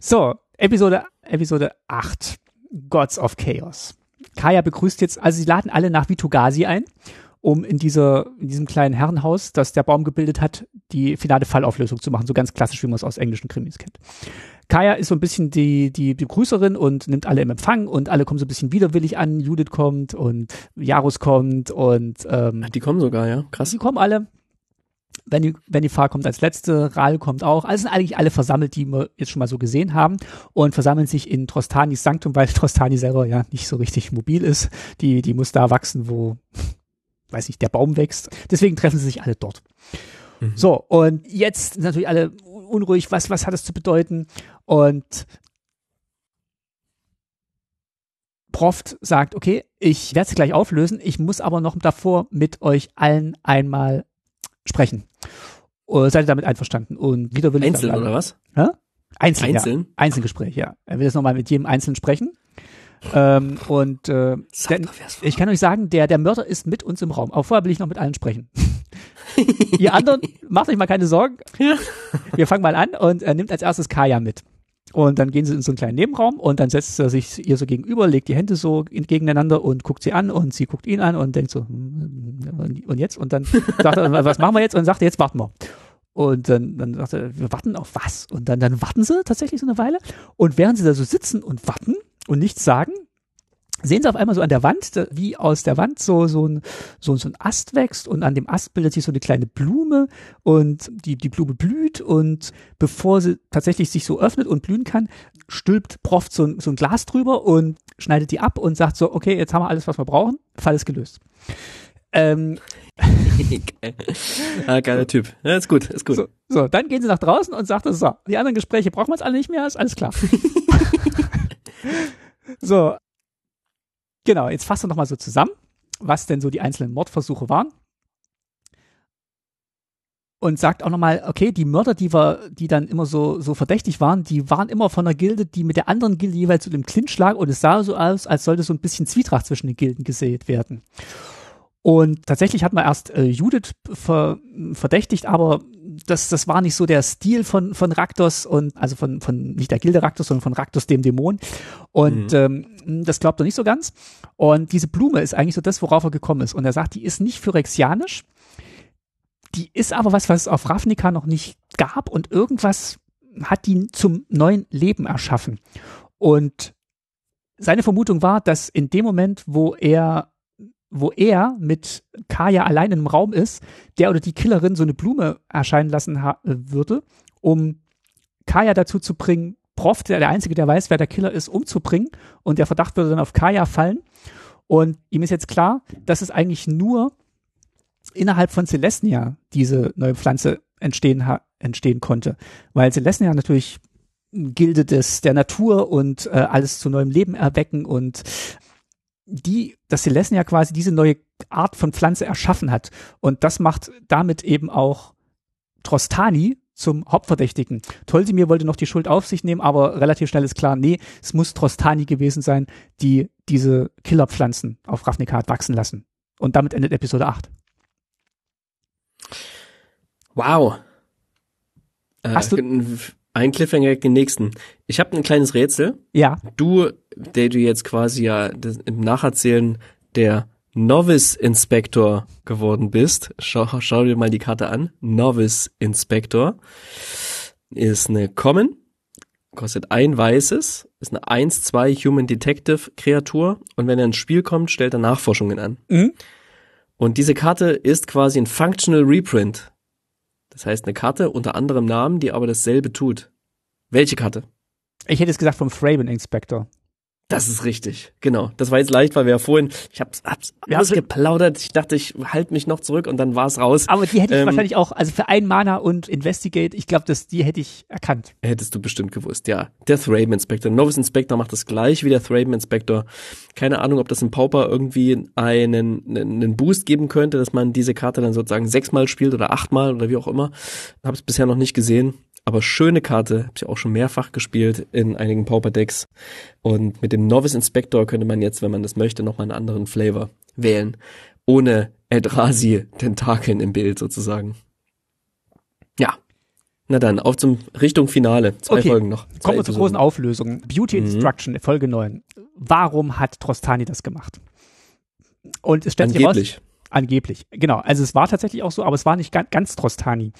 So, Episode, Episode 8. Gods of Chaos. Kaya begrüßt jetzt, also sie laden alle nach Vitugasi ein, um in dieser, in diesem kleinen Herrenhaus, das der Baum gebildet hat, die finale Fallauflösung zu machen. So ganz klassisch, wie man es aus englischen Krimis kennt. Kaya ist so ein bisschen die, die Begrüßerin und nimmt alle im Empfang und alle kommen so ein bisschen widerwillig an. Judith kommt und Jarus kommt und ähm, Die kommen sogar, ja. Krass. Sie kommen alle. Benny, Benny Farr kommt als letzte, Ral kommt auch. Also sind eigentlich alle versammelt, die wir jetzt schon mal so gesehen haben und versammeln sich in Trostanis Sanktum, weil Trostani selber ja nicht so richtig mobil ist. Die, die muss da wachsen, wo, weiß ich, der Baum wächst. Deswegen treffen sie sich alle dort. Mhm. So, und jetzt sind natürlich alle unruhig, was, was hat das zu bedeuten? Und Proft sagt, okay, ich werde es gleich auflösen, ich muss aber noch davor mit euch allen einmal sprechen. Oder seid ihr damit einverstanden? Und wieder will Einzeln oder was? Hä? Einzeln, Einzeln? Ja. Einzelgespräch, ja. Er will jetzt nochmal mit jedem Einzelnen sprechen. Ähm, und äh, der, ich kann euch sagen, der, der Mörder ist mit uns im Raum. Aber vorher will ich noch mit allen sprechen. Ihr anderen, macht euch mal keine Sorgen. Ja. Wir fangen mal an und er nimmt als erstes Kaya mit. Und dann gehen sie in so einen kleinen Nebenraum und dann setzt er sich ihr so gegenüber, legt die Hände so gegeneinander und guckt sie an und sie guckt ihn an und denkt so, hm, und jetzt? Und dann sagt er, was machen wir jetzt? Und sagt er, jetzt warten wir. Und dann, dann sagt er, wir warten auf was? Und dann, dann warten sie tatsächlich so eine Weile. Und während sie da so sitzen und warten und nichts sagen, sehen sie auf einmal so an der Wand, wie aus der Wand so, so, ein, so, so ein Ast wächst und an dem Ast bildet sich so eine kleine Blume und die, die Blume blüht und bevor sie tatsächlich sich so öffnet und blühen kann, stülpt Prof so ein, so ein Glas drüber und schneidet die ab und sagt so, okay, jetzt haben wir alles, was wir brauchen, Fall ist gelöst. Ähm. Ah, geiler Typ. Ja, ist gut, ist gut. So, so, dann gehen sie nach draußen und sagt so, die anderen Gespräche brauchen wir jetzt alle nicht mehr, ist alles klar. so, Genau, jetzt fassen wir nochmal so zusammen, was denn so die einzelnen Mordversuche waren. Und sagt auch nochmal, okay, die Mörder, die wir, die dann immer so, so verdächtig waren, die waren immer von einer Gilde, die mit der anderen Gilde jeweils zu dem Clinch lag und es sah so aus, als sollte so ein bisschen Zwietracht zwischen den Gilden gesät werden. Und tatsächlich hat man erst äh, Judith ver verdächtigt, aber das, das war nicht so der Stil von, von Raktos und also von, von nicht der Gilde Raktos, sondern von Raktos dem Dämon. Und mhm. ähm, das glaubt er nicht so ganz. Und diese Blume ist eigentlich so das, worauf er gekommen ist. Und er sagt, die ist nicht phyrexianisch. Die ist aber was, was es auf Ravnica noch nicht gab und irgendwas hat die zum neuen Leben erschaffen. Und seine Vermutung war, dass in dem Moment, wo er wo er mit Kaya allein im Raum ist, der oder die Killerin so eine Blume erscheinen lassen würde, um Kaya dazu zu bringen, Prof, der der Einzige, der weiß, wer der Killer ist, umzubringen. Und der Verdacht würde dann auf Kaya fallen. Und ihm ist jetzt klar, dass es eigentlich nur innerhalb von Celestia diese neue Pflanze entstehen, entstehen konnte. Weil Celestia natürlich Gilde des, der Natur und äh, alles zu neuem Leben erwecken und die, dass Celestin ja quasi diese neue Art von Pflanze erschaffen hat. Und das macht damit eben auch Trostani zum Hauptverdächtigen. Tolsimir wollte noch die Schuld auf sich nehmen, aber relativ schnell ist klar, nee, es muss Trostani gewesen sein, die diese Killerpflanzen auf Ravnica hat wachsen lassen. Und damit endet Episode 8. Wow. Hast äh, du ein Cliffhanger den nächsten. Ich habe ein kleines Rätsel. Ja. Du, der du jetzt quasi ja im Nacherzählen der Novice Inspector geworden bist. Schau, schau dir mal die Karte an. Novice Inspector ist eine Common, kostet ein weißes, ist eine 1-2 Human Detective Kreatur und wenn er ins Spiel kommt, stellt er Nachforschungen an. Mhm. Und diese Karte ist quasi ein Functional Reprint das heißt eine Karte unter anderem Namen, die aber dasselbe tut. Welche Karte? Ich hätte es gesagt vom Fraben Inspector. Das ist richtig, genau. Das war jetzt leicht, weil wir ja vorhin, ich hab's, hab's ja, ausgeplaudert. Ich dachte, ich halte mich noch zurück und dann war's raus. Aber die hätte ich ähm, wahrscheinlich auch, also für ein Mana und Investigate, ich glaube, dass die hätte ich erkannt. Hättest du bestimmt gewusst, ja. Der Thraben Inspector. Novice Inspector macht das gleich wie der Thraben Inspector. Keine Ahnung, ob das im Pauper irgendwie einen, einen Boost geben könnte, dass man diese Karte dann sozusagen sechsmal spielt oder achtmal oder wie auch immer. Habe es bisher noch nicht gesehen aber schöne Karte, habe ich auch schon mehrfach gespielt in einigen Pauper Decks. Und mit dem Novice Inspector könnte man jetzt, wenn man das möchte, nochmal einen anderen Flavor wählen. Ohne Eldrazi Tentakeln im Bild sozusagen. Ja. Na dann, auf zum Richtung Finale. Zwei okay. Folgen noch. Zwei Kommen wir zur großen Auflösung. Beauty mhm. Instruction, Folge 9. Warum hat Trostani das gemacht? Und es stellt Angeblich. sich raus, Angeblich, genau. Also es war tatsächlich auch so, aber es war nicht ganz, ganz Trostani.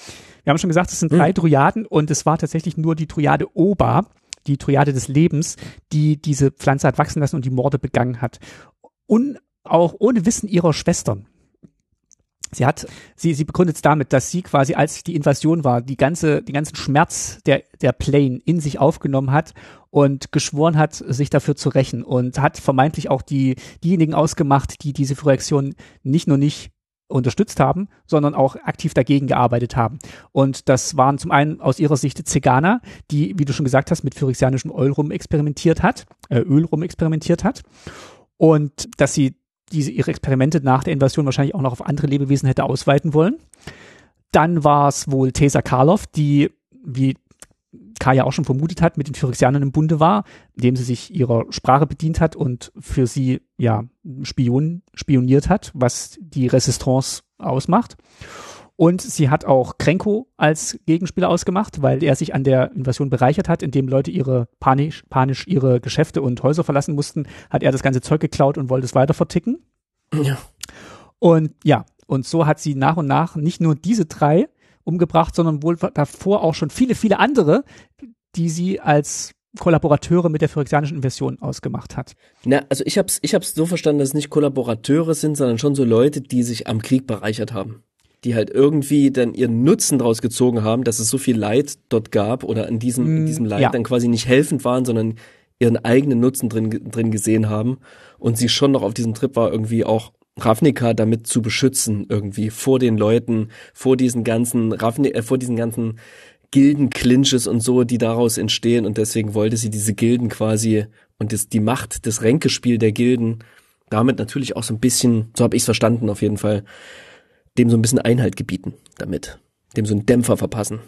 Wir haben schon gesagt, es sind drei hm. Trojaden und es war tatsächlich nur die Trojade Oba, die Trojade des Lebens, die diese Pflanze hat wachsen lassen und die Morde begangen hat. Und auch ohne Wissen ihrer Schwestern. Sie hat, sie, sie begründet es damit, dass sie quasi, als die Invasion war, die ganze, den ganzen Schmerz der, der Plane in sich aufgenommen hat und geschworen hat, sich dafür zu rächen und hat vermeintlich auch die, diejenigen ausgemacht, die diese Reaktion nicht nur nicht unterstützt haben, sondern auch aktiv dagegen gearbeitet haben. Und das waren zum einen aus ihrer Sicht Zegana, die, wie du schon gesagt hast, mit phyrexianischem Öl rum experimentiert hat, äh, Öl rum experimentiert hat. Und dass sie diese ihre Experimente nach der Invasion wahrscheinlich auch noch auf andere Lebewesen hätte ausweiten wollen. Dann war es wohl Tesa Karlov, die, wie Kaya auch schon vermutet hat, mit den Phyrexianern im Bunde war, indem sie sich ihrer Sprache bedient hat und für sie ja Spion, spioniert hat, was die Resistance ausmacht. Und sie hat auch Krenko als Gegenspieler ausgemacht, weil er sich an der Invasion bereichert hat, indem Leute ihre panisch, panisch ihre Geschäfte und Häuser verlassen mussten, hat er das ganze Zeug geklaut und wollte es weiter verticken. Ja. Und ja, und so hat sie nach und nach nicht nur diese drei umgebracht, sondern wohl davor auch schon viele, viele andere, die sie als Kollaborateure mit der phyrexianischen Invasion ausgemacht hat. Na, also ich hab's, ich hab's so verstanden, dass es nicht Kollaborateure sind, sondern schon so Leute, die sich am Krieg bereichert haben die halt irgendwie dann ihren Nutzen daraus gezogen haben, dass es so viel Leid dort gab oder in diesem, in mm, diesem Leid ja. dann quasi nicht helfend waren, sondern ihren eigenen Nutzen drin, drin gesehen haben und sie schon noch auf diesem Trip war, irgendwie auch Ravnica damit zu beschützen, irgendwie vor den Leuten, vor diesen ganzen Ravni äh, vor diesen ganzen Gilden-Clinches und so, die daraus entstehen und deswegen wollte sie diese Gilden quasi und das, die Macht, das Ränkespiel der Gilden damit natürlich auch so ein bisschen, so habe ich es verstanden auf jeden Fall, dem so ein bisschen Einhalt gebieten damit, dem so einen Dämpfer verpassen.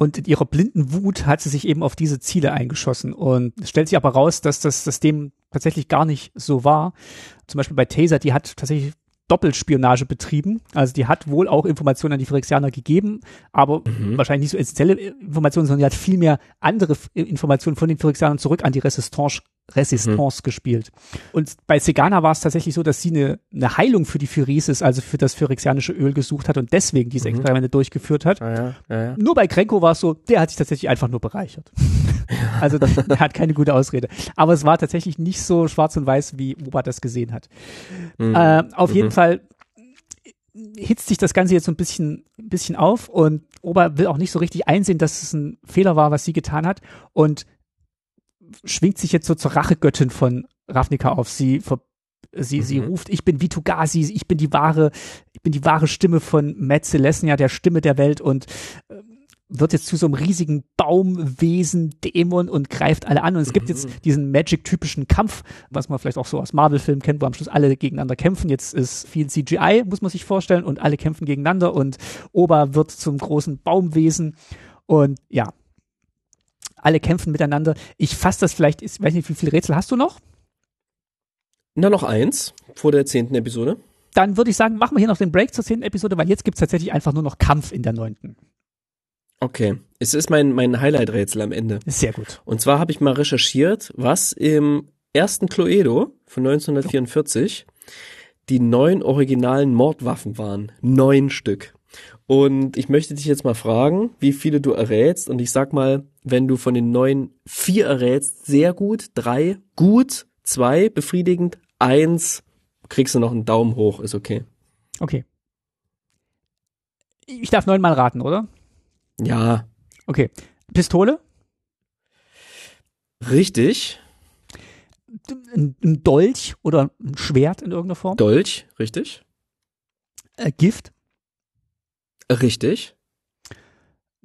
Und in ihrer blinden Wut hat sie sich eben auf diese Ziele eingeschossen und es stellt sich aber raus, dass das, das dem tatsächlich gar nicht so war. Zum Beispiel bei Taser, die hat tatsächlich Doppelspionage betrieben. Also die hat wohl auch Informationen an die Phyrexianer gegeben, aber mhm. wahrscheinlich nicht so essentielle Informationen, sondern die hat viel mehr andere Informationen von den Phyrexianern zurück an die Resistance Resistance mhm. gespielt. Und bei Segana war es tatsächlich so, dass sie eine, eine Heilung für die Phyresis, also für das phyrexianische Öl gesucht hat und deswegen diese mhm. Experimente durchgeführt hat. Ja, ja, ja, nur bei Krenko war es so, der hat sich tatsächlich einfach nur bereichert. also er hat keine gute Ausrede. Aber es war tatsächlich nicht so schwarz und weiß, wie Oba das gesehen hat. Mhm. Äh, auf jeden mhm. Fall hitzt sich das Ganze jetzt so ein bisschen, ein bisschen auf und Oba will auch nicht so richtig einsehen, dass es ein Fehler war, was sie getan hat und schwingt sich jetzt so zur Rachegöttin von Ravnica auf. Sie ver Sie, mhm. sie ruft, ich bin Vitugasi, ich bin die wahre, ich bin die wahre Stimme von Matt Celestia, der Stimme der Welt und äh, wird jetzt zu so einem riesigen Baumwesen, Dämon und greift alle an. Und es gibt jetzt mhm. diesen Magic-typischen Kampf, was man vielleicht auch so aus Marvel-Filmen kennt, wo am Schluss alle gegeneinander kämpfen. Jetzt ist viel CGI, muss man sich vorstellen, und alle kämpfen gegeneinander und Ober wird zum großen Baumwesen. Und ja, alle kämpfen miteinander. Ich fasse das vielleicht, ich weiß nicht, wie viele Rätsel hast du noch? Na, noch eins vor der zehnten Episode. Dann würde ich sagen, machen wir hier noch den Break zur zehnten Episode, weil jetzt gibt es tatsächlich einfach nur noch Kampf in der neunten. Okay, es ist mein, mein Highlight-Rätsel am Ende. Sehr gut. Und zwar habe ich mal recherchiert, was im ersten Cluedo von 1944 die neun originalen Mordwaffen waren. Neun Stück. Und ich möchte dich jetzt mal fragen, wie viele du errätst. Und ich sag mal, wenn du von den neun vier errätst, sehr gut, drei gut, zwei befriedigend, eins kriegst du noch einen Daumen hoch, ist okay. Okay. Ich darf neunmal raten, oder? Ja. Okay. Pistole? Richtig. Ein, Dolch oder ein Schwert in irgendeiner Form? Dolch, richtig. Äh, Gift? Richtig.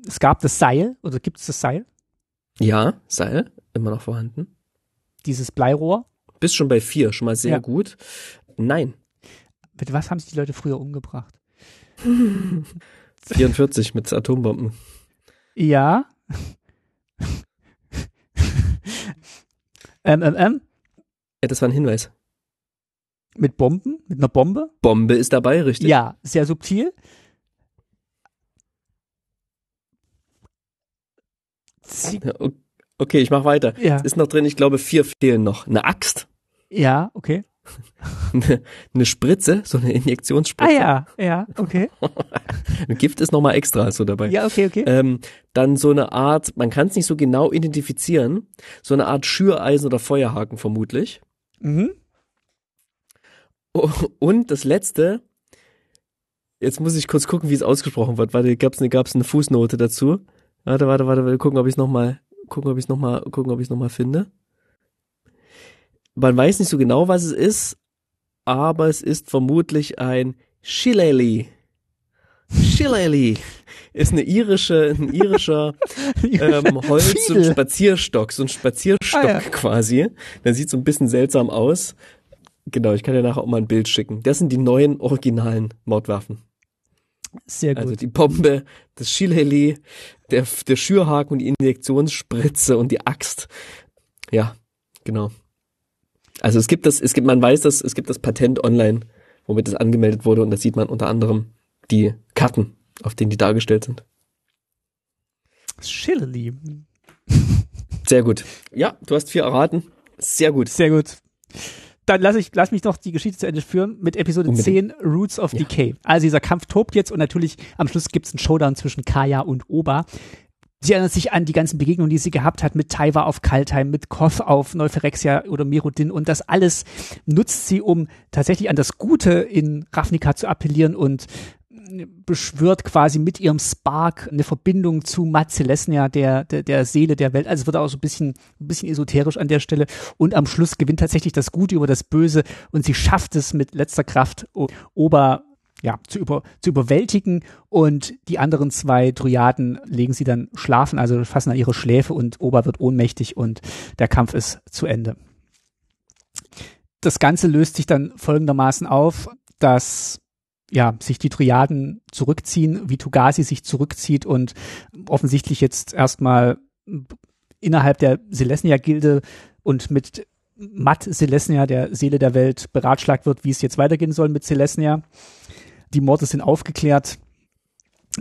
Es gab das Seil, oder gibt es das Seil? Ja, Seil, immer noch vorhanden. Dieses Bleirohr? Bist schon bei vier, schon mal sehr ja. gut. Nein. Mit was haben sich die Leute früher umgebracht? 44 mit Atombomben. Ja. ähm, ähm, ähm. Ja, das war ein Hinweis. Mit Bomben? Mit einer Bombe? Bombe ist dabei, richtig? Ja, sehr subtil. Okay, ich mach weiter. Ja. Es ist noch drin, ich glaube, vier fehlen noch. Eine Axt. Ja, okay. eine, eine Spritze, so eine Injektionsspritze. Ah ja, ja, okay. Ein Gift ist nochmal extra so dabei. Ja, okay, okay. Ähm, dann so eine Art, man kann es nicht so genau identifizieren, so eine Art Schüreisen oder Feuerhaken vermutlich. Mhm. Und das letzte, Jetzt muss ich kurz gucken, wie es ausgesprochen wird. Warte, gab's eine, gab's eine Fußnote dazu? Warte, warte, warte, warte gucken, ob ich es nochmal, gucken, ob ich es nochmal, gucken, ob ich es nochmal finde. Man weiß nicht so genau, was es ist, aber es ist vermutlich ein Shillelagh. Shillelagh ist eine irische, ein irischer ähm, Holz- und Spazierstock, so ein Spazierstock ah, ja. quasi. Der sieht so ein bisschen seltsam aus. Genau, ich kann dir nachher auch mal ein Bild schicken. Das sind die neuen originalen Mordwaffen. Sehr gut. Also die Bombe, das Schilheli, der, der Schürhaken und die Injektionsspritze und die Axt. Ja, genau. Also es gibt das, es gibt, man weiß das, es gibt das Patent online, womit es angemeldet wurde und da sieht man unter anderem die Karten, auf denen die dargestellt sind. Schilheli. Sehr gut. Ja, du hast vier erraten. Sehr gut. Sehr gut dann lass ich lass mich doch die Geschichte zu Ende führen mit Episode Unbedingt. 10 Roots of ja. Decay. Also dieser Kampf tobt jetzt und natürlich am Schluss gibt's einen Showdown zwischen Kaya und Oba. Sie erinnert sich an die ganzen Begegnungen, die sie gehabt hat mit Taiwa auf Kaltheim, mit Koff auf Neuphyrexia oder Mirudin und das alles nutzt sie, um tatsächlich an das Gute in Ravnica zu appellieren und beschwört quasi mit ihrem Spark eine Verbindung zu Matzelesnia, der, der, der Seele der Welt. Also es wird auch so ein bisschen, ein bisschen esoterisch an der Stelle. Und am Schluss gewinnt tatsächlich das Gute über das Böse und sie schafft es mit letzter Kraft, Ober ja, zu, über, zu überwältigen und die anderen zwei Dryaden legen sie dann schlafen, also fassen an ihre Schläfe und Ober wird ohnmächtig und der Kampf ist zu Ende. Das Ganze löst sich dann folgendermaßen auf, dass ja, sich die Triaden zurückziehen, wie Tugasi sich zurückzieht und offensichtlich jetzt erstmal innerhalb der Selesnya-Gilde und mit Matt Selesnya, der Seele der Welt, beratschlagt wird, wie es jetzt weitergehen soll mit Selesnya. Die Morde sind aufgeklärt,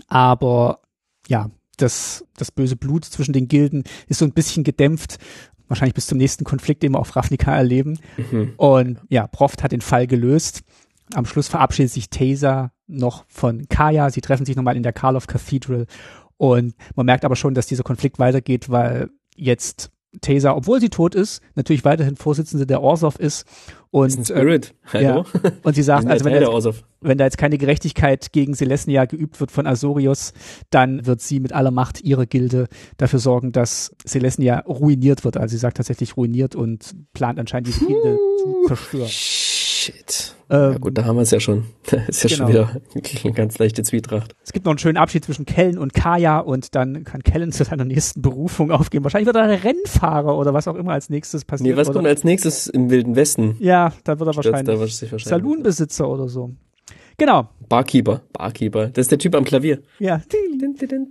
aber ja, das, das böse Blut zwischen den Gilden ist so ein bisschen gedämpft. Wahrscheinlich bis zum nächsten Konflikt, den wir auf Ravnica erleben. Mhm. Und ja, Proft hat den Fall gelöst. Am Schluss verabschiedet sich Taser noch von Kaya. Sie treffen sich nochmal in der Karlov Cathedral. Und man merkt aber schon, dass dieser Konflikt weitergeht, weil jetzt Taser, obwohl sie tot ist, natürlich weiterhin Vorsitzende der Orsov ist. Und, ist Spirit. Äh, ja, und sie sagt, also wenn, jetzt, wenn da jetzt keine Gerechtigkeit gegen Celestia geübt wird von Azorius, dann wird sie mit aller Macht ihrer Gilde dafür sorgen, dass Celestia ruiniert wird. Also sie sagt tatsächlich ruiniert und plant anscheinend diese Gilde zu zerstören. Shit. Ähm, ja gut, da haben wir es ja schon. Das ist ja genau. schon wieder eine ganz leichte Zwietracht. Es gibt noch einen schönen Abschied zwischen Kellen und Kaya und dann kann Kellen zu seiner nächsten Berufung aufgehen. Wahrscheinlich wird er ein Rennfahrer oder was auch immer als nächstes passiert. Nee, was kommt als nächstes im Wilden Westen? Ja, da wird er wahrscheinlich, da wahrscheinlich Saloonbesitzer oder so. Genau. Barkeeper, Barkeeper. Das ist der Typ am Klavier. Ja.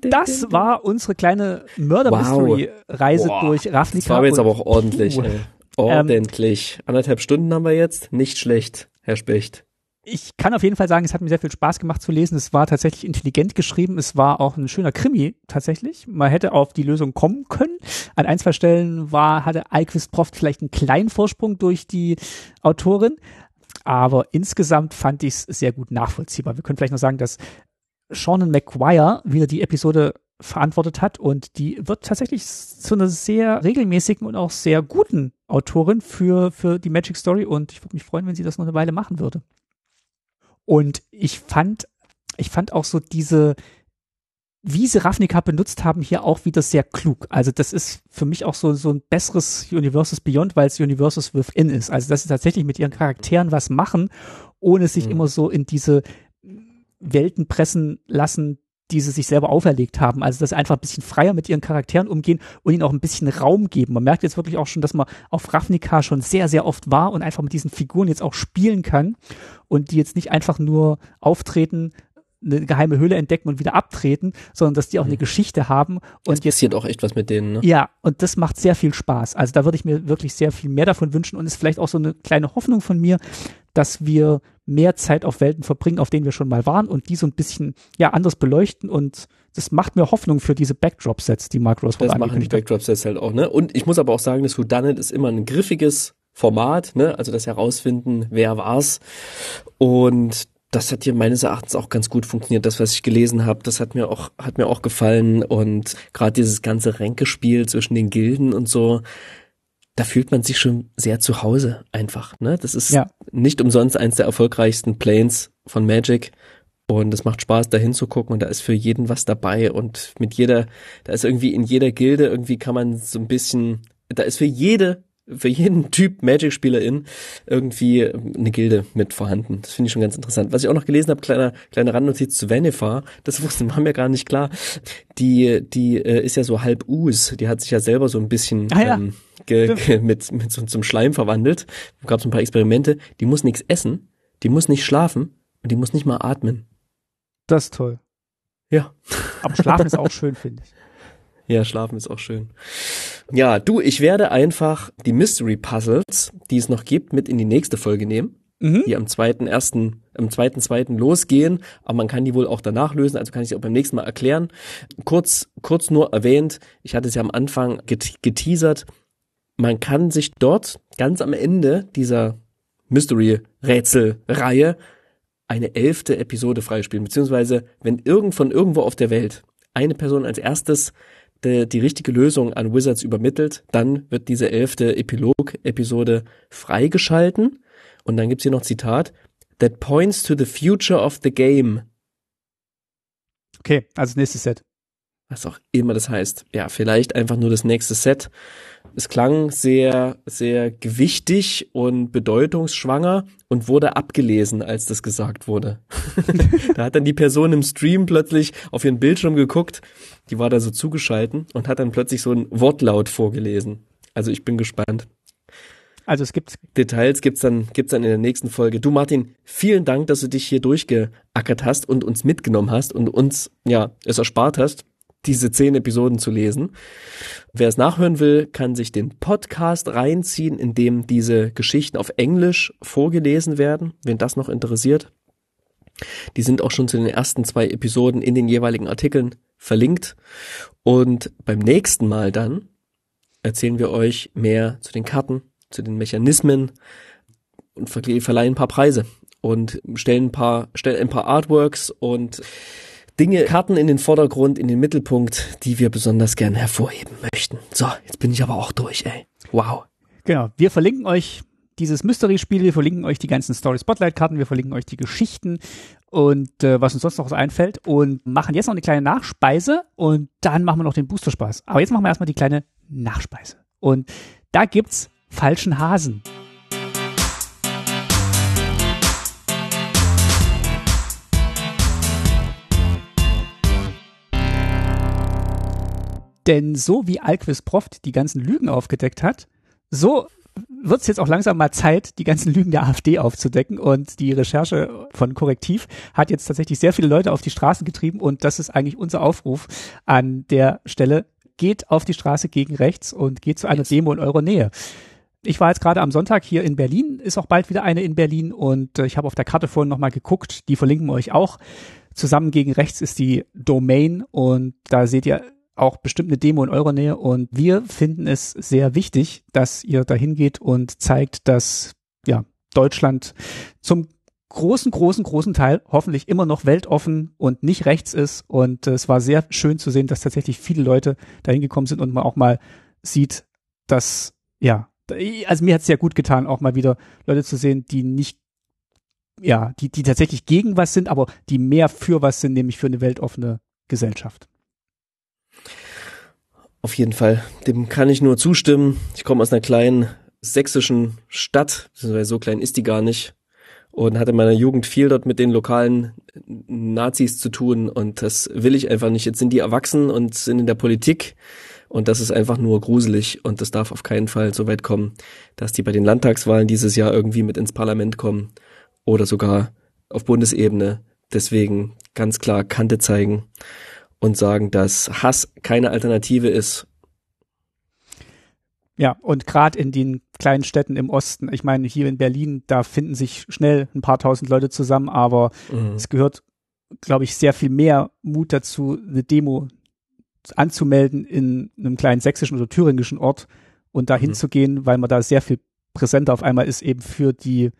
Das war unsere kleine Mörder-Mystery-Reise wow. durch Ravnica. Das war jetzt aber auch ordentlich. Ey. Ordentlich. Ähm, Anderthalb Stunden haben wir jetzt. Nicht schlecht, Herr Specht. Ich kann auf jeden Fall sagen, es hat mir sehr viel Spaß gemacht zu lesen. Es war tatsächlich intelligent geschrieben. Es war auch ein schöner Krimi tatsächlich. Man hätte auf die Lösung kommen können. An ein, zwei Stellen war, hatte Alquist Proft vielleicht einen kleinen Vorsprung durch die Autorin. Aber insgesamt fand ich es sehr gut nachvollziehbar. Wir können vielleicht noch sagen, dass Seanan McGuire wieder die Episode verantwortet hat und die wird tatsächlich zu einer sehr regelmäßigen und auch sehr guten Autorin für, für die Magic Story und ich würde mich freuen, wenn sie das noch eine Weile machen würde. Und ich fand, ich fand auch so diese, wie sie Ravnica benutzt haben, hier auch wieder sehr klug. Also das ist für mich auch so, so ein besseres Universes Beyond, weil es Universes Within ist. Also dass sie tatsächlich mit ihren Charakteren was machen, ohne sich mhm. immer so in diese Welten pressen lassen, die sie sich selber auferlegt haben. Also dass sie einfach ein bisschen freier mit ihren Charakteren umgehen und ihnen auch ein bisschen Raum geben. Man merkt jetzt wirklich auch schon, dass man auf Ravnica schon sehr, sehr oft war und einfach mit diesen Figuren jetzt auch spielen kann und die jetzt nicht einfach nur auftreten, eine geheime Höhle entdecken und wieder abtreten, sondern dass die auch eine. Geschichte haben. Und es passiert auch echt was mit denen. Ne? Ja, und das macht sehr viel Spaß. Also da würde ich mir wirklich sehr viel mehr davon wünschen und ist vielleicht auch so eine kleine Hoffnung von mir, dass wir mehr Zeit auf Welten verbringen, auf denen wir schon mal waren und die so ein bisschen ja anders beleuchten und das macht mir Hoffnung für diese Backdrop-Sets, die Mark Rose Das machen die Backdrop-Sets halt auch, ne? Und ich muss aber auch sagen, das Whodunit ist immer ein griffiges Format, ne? Also das herausfinden, wer war's. Und das hat hier meines Erachtens auch ganz gut funktioniert. Das, was ich gelesen habe, das hat mir auch hat mir auch gefallen und gerade dieses ganze Ränkespiel zwischen den Gilden und so, da fühlt man sich schon sehr zu Hause einfach. Ne? Das ist ja. nicht umsonst eins der erfolgreichsten Planes von Magic. Und es macht Spaß, da hinzugucken und da ist für jeden was dabei und mit jeder, da ist irgendwie in jeder Gilde irgendwie kann man so ein bisschen, da ist für jede für jeden Typ Magic-Spielerin irgendwie eine Gilde mit vorhanden. Das finde ich schon ganz interessant. Was ich auch noch gelesen habe, kleiner kleine Randnotiz zu Vanifar, das wussten war mir gar nicht klar. Die die äh, ist ja so halb Us, die hat sich ja selber so ein bisschen ah, ja. ähm, ge, ge, mit mit so zum Schleim verwandelt. Gab so ein paar Experimente. Die muss nichts essen, die muss nicht schlafen und die muss nicht mal atmen. Das ist toll. Ja. Aber schlafen ist auch schön, finde ich. Ja, schlafen ist auch schön. Ja, du, ich werde einfach die Mystery Puzzles, die es noch gibt, mit in die nächste Folge nehmen. Mhm. Die am zweiten, ersten, am zweiten, zweiten losgehen. Aber man kann die wohl auch danach lösen, also kann ich sie auch beim nächsten Mal erklären. Kurz, kurz nur erwähnt, ich hatte es ja am Anfang geteasert. Man kann sich dort ganz am Ende dieser Mystery-Rätsel-Reihe eine elfte Episode freispielen, beziehungsweise wenn irgend von irgendwo auf der Welt eine Person als erstes die, die richtige Lösung an Wizards übermittelt, dann wird diese elfte Epilog-Episode freigeschalten. Und dann gibt's hier noch Zitat, that points to the future of the game. Okay, also nächstes Set was auch immer das heißt. Ja, vielleicht einfach nur das nächste Set. Es klang sehr, sehr gewichtig und bedeutungsschwanger und wurde abgelesen, als das gesagt wurde. da hat dann die Person im Stream plötzlich auf ihren Bildschirm geguckt, die war da so zugeschalten und hat dann plötzlich so ein Wortlaut vorgelesen. Also ich bin gespannt. Also es gibt Details gibt's dann gibt's dann in der nächsten Folge. Du Martin, vielen Dank, dass du dich hier durchgeackert hast und uns mitgenommen hast und uns ja es erspart hast, diese zehn Episoden zu lesen. Wer es nachhören will, kann sich den Podcast reinziehen, in dem diese Geschichten auf Englisch vorgelesen werden, wenn das noch interessiert. Die sind auch schon zu den ersten zwei Episoden in den jeweiligen Artikeln verlinkt. Und beim nächsten Mal dann erzählen wir euch mehr zu den Karten, zu den Mechanismen und verleihen ein paar Preise und stellen ein paar, stellen ein paar Artworks und Dinge, Karten in den Vordergrund, in den Mittelpunkt, die wir besonders gern hervorheben möchten. So, jetzt bin ich aber auch durch, ey. Wow. Genau. Wir verlinken euch dieses Mystery-Spiel, wir verlinken euch die ganzen Story-Spotlight-Karten, wir verlinken euch die Geschichten und äh, was uns sonst noch so einfällt und machen jetzt noch eine kleine Nachspeise und dann machen wir noch den Booster-Spaß. Aber jetzt machen wir erstmal die kleine Nachspeise. Und da gibt's falschen Hasen. Denn so wie Alquist Proft die ganzen Lügen aufgedeckt hat, so wird es jetzt auch langsam mal Zeit, die ganzen Lügen der AfD aufzudecken. Und die Recherche von Korrektiv hat jetzt tatsächlich sehr viele Leute auf die Straßen getrieben. Und das ist eigentlich unser Aufruf an der Stelle. Geht auf die Straße gegen rechts und geht zu einer yes. Demo in eurer Nähe. Ich war jetzt gerade am Sonntag hier in Berlin, ist auch bald wieder eine in Berlin und äh, ich habe auf der Karte vorhin nochmal geguckt, die verlinken wir euch auch. Zusammen gegen rechts ist die Domain und da seht ihr auch bestimmt eine Demo in eurer Nähe und wir finden es sehr wichtig, dass ihr dahin geht und zeigt, dass ja Deutschland zum großen, großen, großen Teil hoffentlich immer noch weltoffen und nicht rechts ist. Und äh, es war sehr schön zu sehen, dass tatsächlich viele Leute dahin gekommen sind und man auch mal sieht, dass, ja, also mir hat es sehr gut getan, auch mal wieder Leute zu sehen, die nicht, ja, die, die tatsächlich gegen was sind, aber die mehr für was sind, nämlich für eine weltoffene Gesellschaft. Auf jeden Fall, dem kann ich nur zustimmen. Ich komme aus einer kleinen sächsischen Stadt, so klein ist die gar nicht, und hatte in meiner Jugend viel dort mit den lokalen Nazis zu tun und das will ich einfach nicht. Jetzt sind die erwachsen und sind in der Politik und das ist einfach nur gruselig und das darf auf keinen Fall so weit kommen, dass die bei den Landtagswahlen dieses Jahr irgendwie mit ins Parlament kommen oder sogar auf Bundesebene. Deswegen ganz klar Kante zeigen und sagen, dass Hass keine Alternative ist. Ja, und gerade in den kleinen Städten im Osten, ich meine, hier in Berlin, da finden sich schnell ein paar tausend Leute zusammen, aber mhm. es gehört, glaube ich, sehr viel mehr Mut dazu, eine Demo anzumelden in einem kleinen sächsischen oder thüringischen Ort und da hinzugehen, mhm. weil man da sehr viel präsenter auf einmal ist, eben für die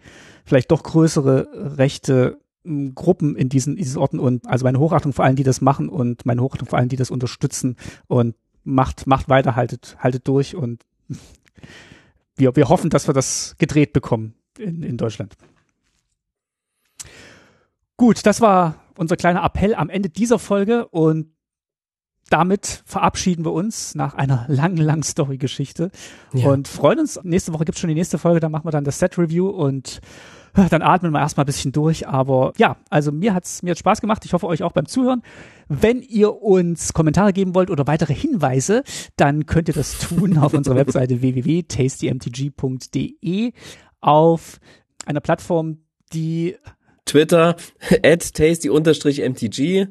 vielleicht doch größere Rechte Gruppen in diesen, in diesen Orten und also meine Hochachtung vor allen, die das machen und meine Hochachtung vor allen, die das unterstützen und macht, macht weiter, haltet, haltet durch und wir, wir hoffen, dass wir das gedreht bekommen in, in Deutschland. Gut, das war unser kleiner Appell am Ende dieser Folge und damit verabschieden wir uns nach einer langen, langen Story-Geschichte ja. und freuen uns. Nächste Woche gibt's schon die nächste Folge, da machen wir dann das Set-Review und dann atmen wir erstmal ein bisschen durch. Aber ja, also mir hat's mir hat's Spaß gemacht. Ich hoffe euch auch beim Zuhören. Wenn ihr uns Kommentare geben wollt oder weitere Hinweise, dann könnt ihr das tun auf unserer Webseite www.tastymtg.de auf einer Plattform, die Twitter at tasty-mtg.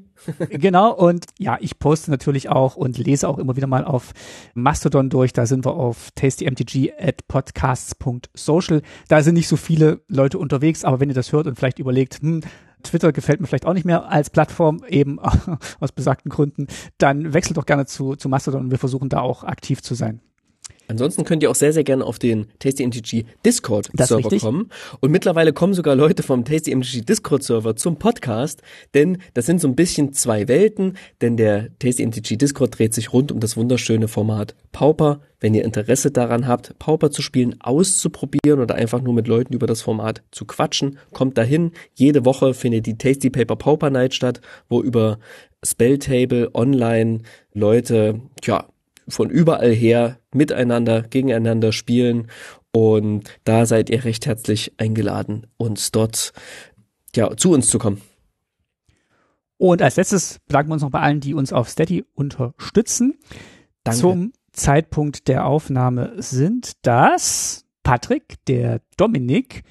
genau, und ja, ich poste natürlich auch und lese auch immer wieder mal auf Mastodon durch. Da sind wir auf tastymtg at podcasts.social. Da sind nicht so viele Leute unterwegs, aber wenn ihr das hört und vielleicht überlegt, hm, Twitter gefällt mir vielleicht auch nicht mehr als Plattform, eben aus besagten Gründen, dann wechselt doch gerne zu, zu Mastodon und wir versuchen da auch aktiv zu sein. Ansonsten könnt ihr auch sehr, sehr gerne auf den TastyMTG Discord Server kommen. Und mittlerweile kommen sogar Leute vom TastyMTG Discord Server zum Podcast, denn das sind so ein bisschen zwei Welten, denn der TastyMTG Discord dreht sich rund um das wunderschöne Format Pauper. Wenn ihr Interesse daran habt, Pauper zu spielen, auszuprobieren oder einfach nur mit Leuten über das Format zu quatschen, kommt dahin. Jede Woche findet die Tasty Paper Pauper Night statt, wo über Spelltable online Leute, ja, von überall her miteinander, gegeneinander spielen. Und da seid ihr recht herzlich eingeladen, uns dort ja, zu uns zu kommen. Und als letztes bedanken wir uns noch bei allen, die uns auf Steady unterstützen. Danke. Zum Zeitpunkt der Aufnahme sind das Patrick, der Dominik,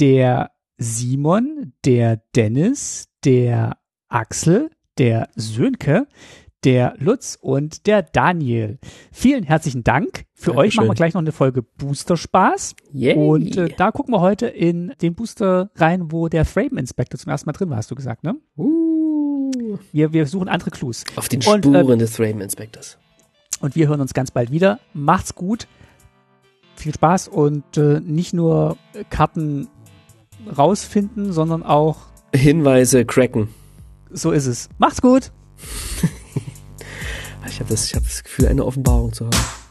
der Simon, der Dennis, der Axel, der Sönke, der Lutz und der Daniel. Vielen herzlichen Dank. Für Dankeschön. euch machen wir gleich noch eine Folge Booster Spaß. Yay. Und äh, da gucken wir heute in den Booster rein, wo der Frame Inspector zum ersten Mal drin war, hast du gesagt, ne? Uh. Wir, wir suchen andere Clues. Auf den Spuren und, äh, des Frame Inspectors. Und wir hören uns ganz bald wieder. Macht's gut. Viel Spaß und äh, nicht nur Karten rausfinden, sondern auch Hinweise cracken. So ist es. Macht's gut. Ich habe das, hab das Gefühl, eine Offenbarung zu haben.